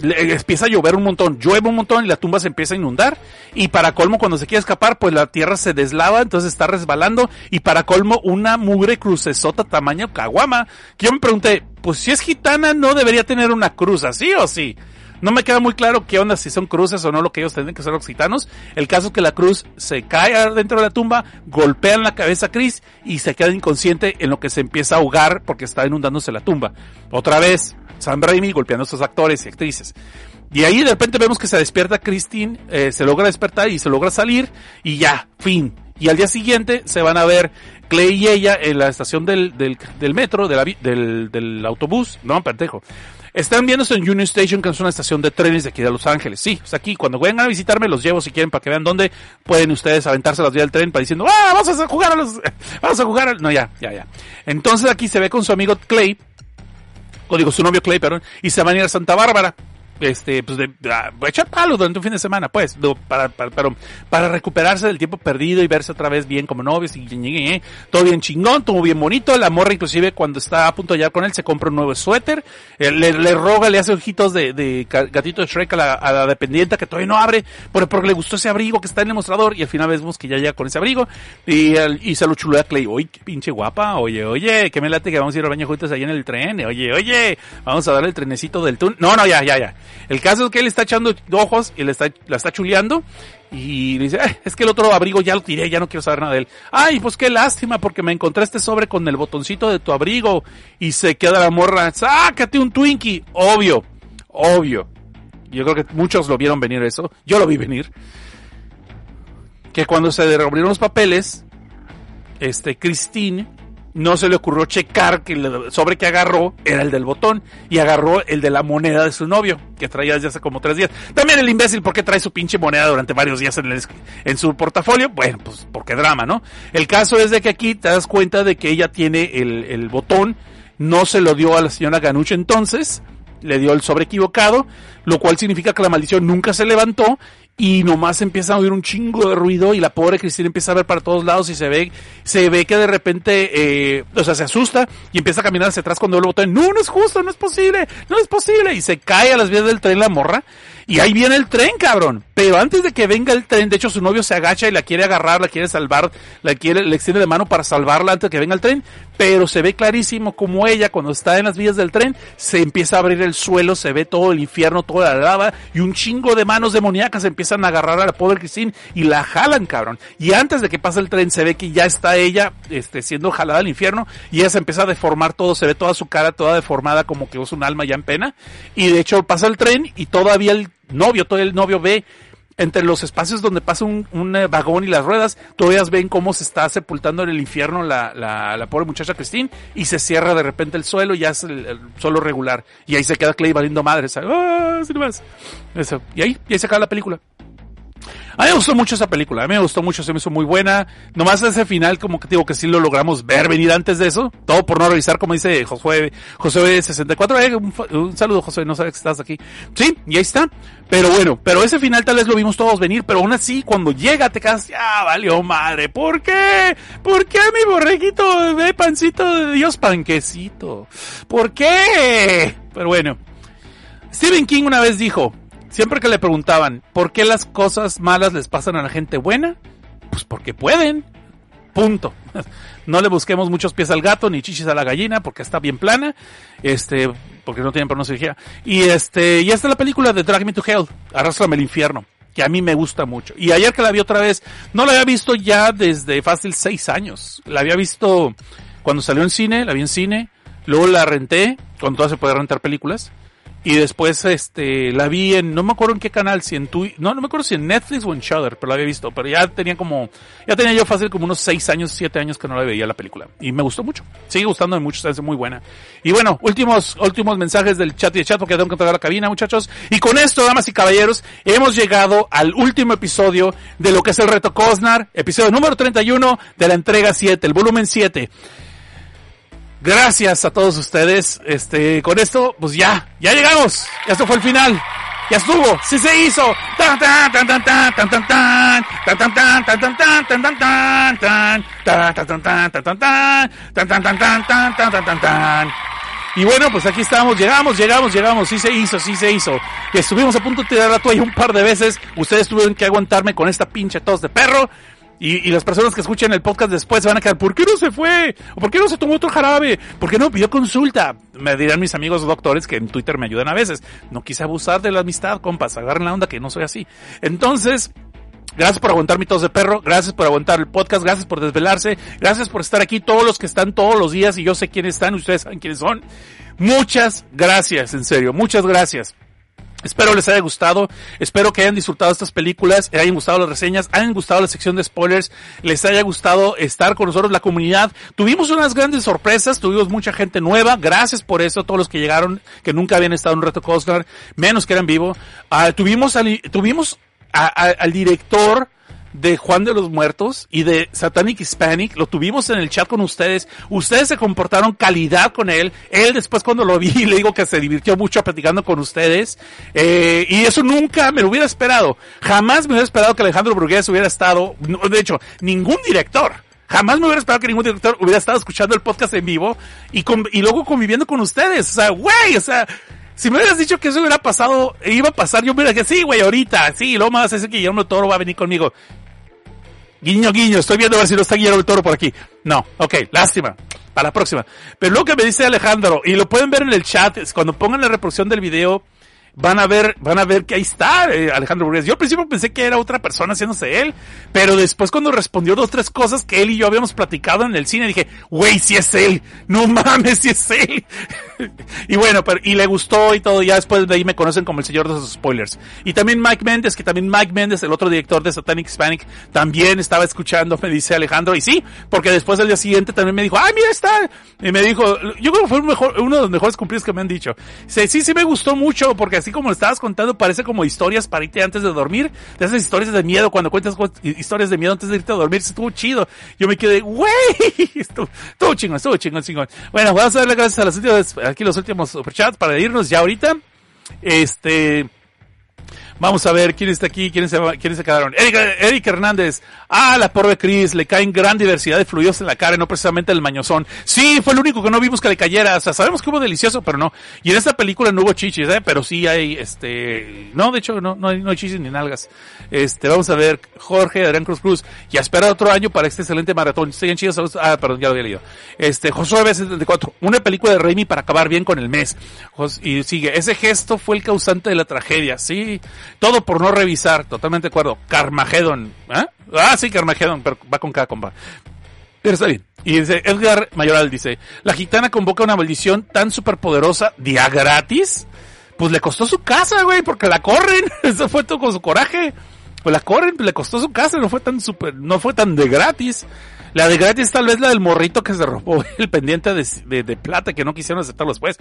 le empieza a llover un montón, llueve un montón y la tumba se empieza a inundar y para colmo cuando se quiere escapar pues la tierra se deslava, entonces está resbalando y para colmo una mugre crucesota tamaño caguama, que yo me pregunté, pues si es gitana no debería tener una cruz así o sí. No me queda muy claro qué onda si son cruces o no lo que ellos tienen que ser los gitanos. El caso es que la cruz se cae dentro de la tumba, golpean la cabeza a Chris y se queda inconsciente en lo que se empieza a ahogar porque está inundándose la tumba. Otra vez, Sam Raimi golpeando a estos actores y actrices. Y ahí de repente vemos que se despierta Christine, eh, se logra despertar y se logra salir y ya, fin. Y al día siguiente se van a ver Clay y ella en la estación del, metro, del, autobús, no, pendejo. Están viéndose en Union Station, que es una estación de trenes de aquí de Los Ángeles. Sí, sea, aquí, cuando vengan a visitarme, los llevo si quieren para que vean dónde pueden ustedes aventarse las vías del tren para diciendo, ah, vamos a jugar a los, *laughs* vamos a jugar a... No, ya, ya, ya. Entonces aquí se ve con su amigo Clay, o digo su novio Clay, perdón, y se van a ir a Santa Bárbara. Este, pues de, de- echar palos durante un fin de semana, pues, para, para, para recuperarse del tiempo perdido y verse otra vez bien como novios y, y- y- todo bien chingón, todo bien bonito, la morra inclusive cuando está a punto de llegar con él se compra un nuevo suéter, eh, le, le roga, le hace ojitos de, de gatito de Shrek a la, a la dependienta que todavía no abre, pero porque le gustó ese abrigo que está en el mostrador y al final vemos que ya llega con ese abrigo y, y se lo chulea Clay, oye, qué pinche guapa, oye, oye, que me late que vamos a ir al baño juntos ahí en el tren, oye, oye, vamos a dar el trenecito del túnel. No, no, ya, ya, ya. El caso es que él está echando ojos y le está, la está chuleando y le dice, "Ay, es que el otro abrigo ya lo tiré, ya no quiero saber nada de él. Ay, pues qué lástima porque me encontré este sobre con el botoncito de tu abrigo y se queda la morra, sácate un Twinkie. Obvio, obvio. Yo creo que muchos lo vieron venir eso. Yo lo vi venir. Que cuando se derrubaron los papeles, este, Christine no se le ocurrió checar que el sobre que agarró era el del botón y agarró el de la moneda de su novio que traía desde hace como tres días. También el imbécil, ¿por qué trae su pinche moneda durante varios días en, su portafolio? Bueno, pues porque drama, ¿no? El caso es de que aquí te das cuenta de que ella tiene el, botón, no se lo dio a la señora Ganuch entonces, le dio el sobre equivocado, lo cual significa que la maldición nunca se levantó y nomás empieza a oír un chingo de ruido y la pobre Cristina empieza a ver para todos lados y se ve, se ve que de repente, eh, o sea, se asusta y empieza a caminar hacia atrás cuando el botón. No, no es justo, no es posible, no es posible. Y se cae a las vías del tren la morra y ahí viene el tren, cabrón. Pero antes de que venga el tren, de hecho su novio se agacha y la quiere agarrar, la quiere salvar, la quiere, le extiende de mano para salvarla antes de que venga el tren. Pero se ve clarísimo como ella, cuando está en las vías del tren, se empieza a abrir el suelo, se ve todo el infierno, toda la lava y un chingo de manos demoníacas empiezan a agarrar a la pobre Christine y la jalan, cabrón. Y antes de que pase el tren, se ve que ya está ella, este, siendo jalada al infierno y ella se empieza a deformar todo, se ve toda su cara toda deformada como que es un alma ya en pena. Y de hecho pasa el tren y todavía el novio, todo el novio ve entre los espacios donde pasa un, eh, vagón y las ruedas, todavía ven cómo se está sepultando en el infierno la, pobre muchacha Christine y se cierra de repente el suelo y ya es el, el suelo regular. Y ahí se queda Clay valiendo madre. ¡Ah! Eso. Y ahí, y ahí se acaba la película. A mí me gustó mucho esa película, a mí me gustó mucho, se me hizo muy buena. Nomás ese final, como que digo que sí lo logramos ver venir antes de eso. Todo por no revisar, como dice Josué, Josué 64. Eh, un, saludo, Josué, no sabes que estás aquí. Sí, y ahí está. Pero bueno, pero ese final tal vez lo vimos todos venir, pero aún así, cuando llega te quedas, ya valió madre. ¿Por qué? ¿Por qué mi borreguito de pancito de Dios panquecito? ¿Por qué? Pero bueno. Stephen King una vez dijo, siempre que le preguntaban, ¿por qué las cosas malas les pasan a la gente buena? Pues porque pueden. Punto. *laughs* No le busquemos muchos pies al gato ni chichis a la gallina porque está bien plana. Este, porque no tienen pronunciación. Y este, y esta es la película de Drag Me to Hell, Arrástrame al infierno, que a mí me gusta mucho. Y ayer que la vi otra vez, no la había visto ya desde fácil seis años. La había visto cuando salió en cine, la vi en cine, luego la renté, cuando todavía se puede rentar películas. Y después, este, la vi en, no me acuerdo en qué canal, si en tu, no, no me acuerdo si en Netflix o en Shudder, pero la había visto. Pero ya tenía como, ya tenía yo fácil como unos seis años, siete años que no la veía la película. Y me gustó mucho. Sigue gustándome mucho, es muy buena. Y bueno, últimos, últimos mensajes del chat y de chat porque tengo que entregar la cabina, muchachos. Y con esto, damas y caballeros, hemos llegado al último episodio de lo que es el reto Cosnar, episodio número 31 de la entrega 7, el volumen 7. Gracias a todos ustedes. Este, con esto, pues ya, ya llegamos. Esto fue el final. Ya estuvo, sí se hizo. Tan tan tan tan tan tan tan tan tan tan tan tan tan tan tan tan tan tan y bueno, pues aquí estamos, llegamos, llegamos, llegamos, sí se hizo, sí se hizo. Estuvimos a punto de tirar la toalla un par de veces, ustedes tuvieron que aguantarme con esta pinche tos de perro. Y, las personas que escuchen el podcast después se van a quedar, ¿por qué no se fue? ¿O por qué no se tomó otro jarabe? ¿Por qué no pidió consulta? Me dirán mis amigos doctores que en Twitter me ayudan a veces. No quise abusar de la amistad, compas, agarren la onda que no soy así. Entonces, Gracias por aguantar mi tos de perro, gracias por aguantar el podcast, gracias por desvelarse, gracias por estar aquí todos los que están todos los días y yo sé quiénes están, ustedes saben quiénes son. Muchas gracias, en serio, muchas gracias. Espero les haya gustado, espero que hayan disfrutado estas películas, hayan gustado las reseñas, hayan gustado la sección de spoilers, les haya gustado estar con nosotros la comunidad. Tuvimos unas grandes sorpresas, tuvimos mucha gente nueva, gracias por eso, todos los que llegaron, que nunca habían estado en un reto Cosnar, menos que eran vivo. Ah, tuvimos al, tuvimos a- a- al director de Juan de los Muertos y de Satanic Hispanic, lo tuvimos en el chat con ustedes, ustedes se comportaron calidad con él, él después cuando lo vi *laughs* le digo que se divirtió mucho platicando con ustedes, eh, y eso nunca me lo hubiera esperado, jamás me hubiera esperado que Alejandro Brugués hubiera estado, de hecho, ningún director, Jamás me hubiera esperado que ningún director hubiera estado escuchando el podcast en vivo y, y luego conviviendo con ustedes. O sea, güey, o sea, si me hubieras dicho que eso hubiera pasado, iba a pasar, yo me hubiera dicho, sí, güey, ahorita, sí, lo más es que Guillermo Toro va a venir conmigo. Guiño, guiño, estoy viendo a ver si no está Guillermo del Toro por aquí. No, ok, lástima. Para la próxima. Pero lo que me dice Alejandro, y lo pueden ver en el chat, es cuando pongan la reproducción del video, van a ver, van a ver que ahí está eh, Alejandro Burgués. Yo al principio pensé que era otra persona haciéndose él, pero después cuando respondió dos, tres cosas que él y yo habíamos platicado en el cine, dije, güey, si es él, no mames, si es él. *laughs* y bueno, pero, y le gustó y todo, ya después de ahí me conocen como el señor de los spoilers. Y también Mike Méndez, que también Mike Méndez, el otro director de Satanic Hispanic, también estaba escuchando, *laughs* me dice Alejandro, y sí, porque después del día siguiente también me dijo, ay, mira está, y me dijo, yo creo que fue mejor, uno de los mejores cumplidos que me han dicho. Sí, sí, sí me gustó mucho, porque así como lo estabas contando, parece como historias para irte antes de dormir, de esas historias de miedo, cuando cuentas historias de miedo antes de irte a dormir, estuvo chido. Yo me quedé, güey, *laughs* estuvo, estuvo chingón, estuvo chingón, chingón. Bueno, vamos a darle gracias a las últimas, aquí los últimos superchats para irnos ya ahorita. Este, Vamos a ver quién está aquí, quiénes se, quiénes se quedaron. Eric, Hernández. Ah, la pobre Cris, le caen gran diversidad de fluidos en la cara no precisamente el mañozón. Sí, fue el único que no vimos que le cayera. O sea, sabemos que hubo delicioso, pero no. Y en esta película no hubo chichis, ¿eh? Pero sí hay, este, no, de hecho, no, no hay, no chichis ni nalgas. Este, vamos a ver, Jorge Adrián Cruz Cruz. Y a esperar otro año para este excelente maratón. Siguen chidos. Ah, perdón, ya lo había leído. Este, Josué B74. Una película de Raimi para acabar bien con el mes. Y sigue, ese gesto fue el causante de la tragedia. Sí, todo por no revisar, totalmente de acuerdo. Carmageddon, ¿eh? Ah, sí, Carmageddon, pero va con cada compa. Pero está bien. Y dice, Edgar Mayoral dice, la gitana convoca una maldición tan superpoderosa, día gratis. Pues le costó su casa, güey, porque la corren. *laughs* Eso fue todo con su coraje. Pues la corren, le costó su casa, no fue tan super, no fue tan de gratis. La de gratis tal vez la del morrito que se robó *laughs* el pendiente de, de, plata que no quisieron aceptarlo después.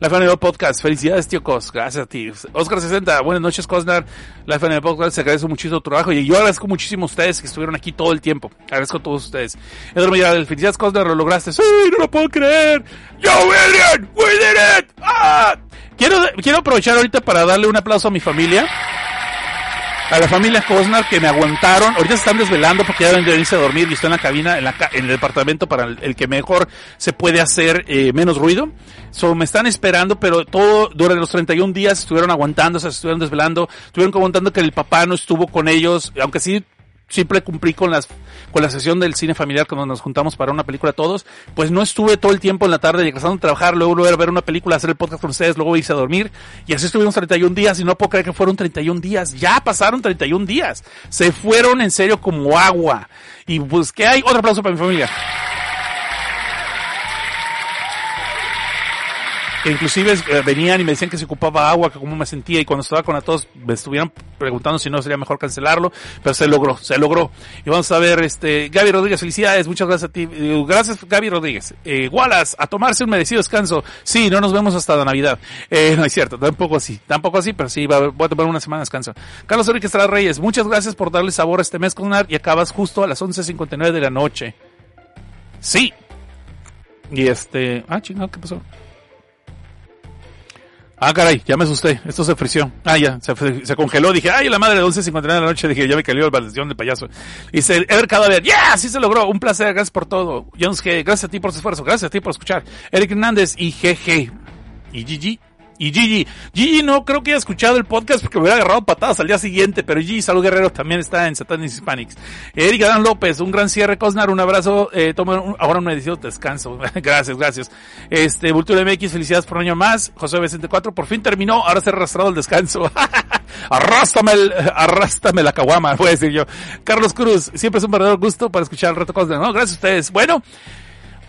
La FNB Podcast, felicidades tío Cos, gracias a ti. Oscar 60, buenas noches Cosnar. La FNB Podcast se agradece muchísimo tu trabajo y yo agradezco muchísimo a ustedes que estuvieron aquí todo el tiempo. Agradezco a todos ustedes. Eduardo Millar, felicidades Cosnar, lo lograste. ¡Sí, no lo puedo creer! ¡Yo, William! ¡We did it! ¡Ah! Quiero, quiero aprovechar ahorita para darle un aplauso a mi familia a la familia Cosnar que me aguantaron. Ahorita se están desvelando porque ya deben de irse a dormir y estoy en la cabina, en, la, en el departamento para el, que mejor se puede hacer eh, menos ruido. So, me están esperando, pero todo durante los 31 días estuvieron aguantando, se estuvieron desvelando, estuvieron comentando que el papá no estuvo con ellos, aunque sí siempre cumplí con las con la sesión del cine familiar cuando nos juntamos para una película todos, pues no estuve todo el tiempo en la tarde llegando a trabajar, luego volver a ver una película, hacer el podcast con ustedes, luego irse a dormir y así estuvimos 31 días y no puedo creer que fueron 31 días, ya pasaron 31 días, se fueron en serio como agua y pues que hay otro aplauso para mi familia. Inclusive eh, venían y me decían que se ocupaba agua, que cómo me sentía y cuando estaba con a todos me estuvieron preguntando si no sería mejor cancelarlo, pero se logró, se logró. Y vamos a ver, este, Gaby Rodríguez, felicidades, muchas gracias a ti, gracias Gaby Rodríguez. Eh, Wallace, a tomarse un merecido descanso. Sí, no nos vemos hasta la Navidad. Eh, no es cierto, tampoco así, tampoco así, pero sí, voy a tomar una semana de descanso. Carlos Enrique Estrada Reyes, muchas gracias por darle sabor a este mes con y acabas justo a las 11.59 de la noche. Sí. Y este, ah, chingado, ¿qué pasó? Ah, caray, ya me asusté. Esto se frició. Ah, ya, se, congeló. Dije, ay, la madre de 11.59 de la noche. Dije, ya me cayó el maldición del payaso. Dice, Ever Cadáver, yeah, sí se logró. Un placer, gracias por todo. Jones G, gracias a ti por su esfuerzo. Gracias a ti por escuchar. Eric Hernández y GG. Y GG y Gigi. Gigi no creo que haya escuchado el podcast porque me hubiera agarrado patadas al día siguiente, pero Gigi Salud Guerrero también está en Satanic Hispanics. Eric Adán López, un gran cierre, Cosnar, un abrazo, eh, toma ahora una edición de descanso. *laughs* gracias, gracias. Este, Vultura MX, felicidades por un año más. José Vicente 4, por fin terminó, ahora se ha arrastrado el descanso. *laughs* arrástame el, arrástame la caguama, *laughs* voy a decir yo. Carlos Cruz, siempre es un verdadero gusto para escuchar el reto Cosnar, ¿no? Gracias a ustedes. Bueno,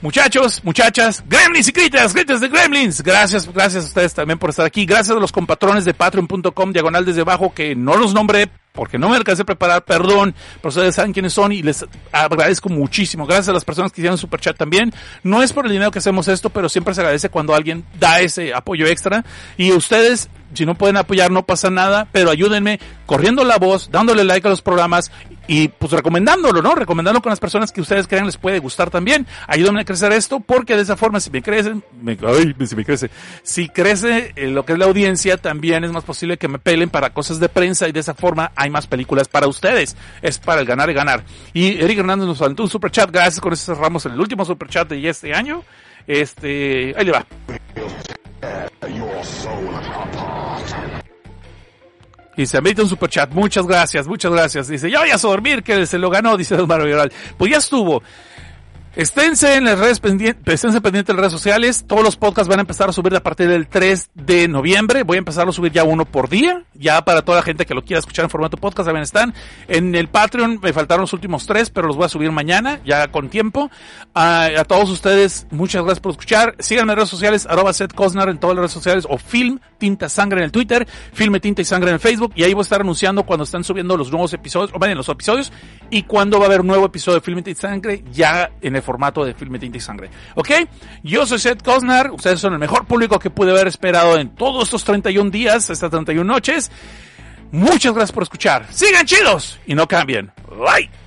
Muchachos, muchachas, gremlins y critas, critas de gremlins. Gracias, gracias a ustedes también por estar aquí. Gracias a los compatrones de patreon.com, diagonal desde abajo, que no los nombré porque no me alcancé a preparar, perdón, pero ustedes saben quiénes son y les agradezco muchísimo. Gracias a las personas que hicieron super chat también. No es por el dinero que hacemos esto, pero siempre se agradece cuando alguien da ese apoyo extra. Y ustedes, si no pueden apoyar, no pasa nada, pero ayúdenme corriendo la voz, dándole like a los programas y pues recomendándolo, ¿no? Recomendándolo con las personas que ustedes crean les puede gustar también. Ayúdenme a crecer esto porque de esa forma si me crecen, me, ay, si me crece, si crece eh, lo que es la audiencia, también es más posible que me pelen para cosas de prensa y de esa forma hay más películas para ustedes. Es para el ganar y ganar. Y Eric Hernández nos faltó un super chat, gracias con eso cerramos el último super chat de este año. Este, ahí le va. Y se mete un super chat. Muchas gracias, muchas gracias. Dice, ya vayas a dormir, que se lo ganó, dice Don Mario. Pues ya estuvo. Esténse en las redes pendientes, esténse pendientes de las redes sociales. Todos los podcasts van a empezar a subir a partir del 3 de noviembre. Voy a empezar a subir ya uno por día. Ya para toda la gente que lo quiera escuchar en formato podcast, también están. En el Patreon me faltaron los últimos tres, pero los voy a subir mañana, ya con tiempo. A, todos ustedes, muchas gracias por escuchar. Síganme en redes sociales, arroba Seth Cosnar en todas las redes sociales, o Film Tinta Sangre en el Twitter, Filme Tinta y Sangre en el Facebook. Y ahí voy a estar anunciando cuando están subiendo los nuevos episodios, o vayan los episodios, y cuando va a haber un nuevo episodio de Filme Tinta y Sangre, ya en el formato de Filme Tinta y Sangre. ¿Ok? Yo soy Seth Cosnar, ustedes son el mejor público que pude haber esperado en todos estos 31 días, estas 31 noches. Muchas gracias por escuchar. Sigan chidos y no cambien. Bye.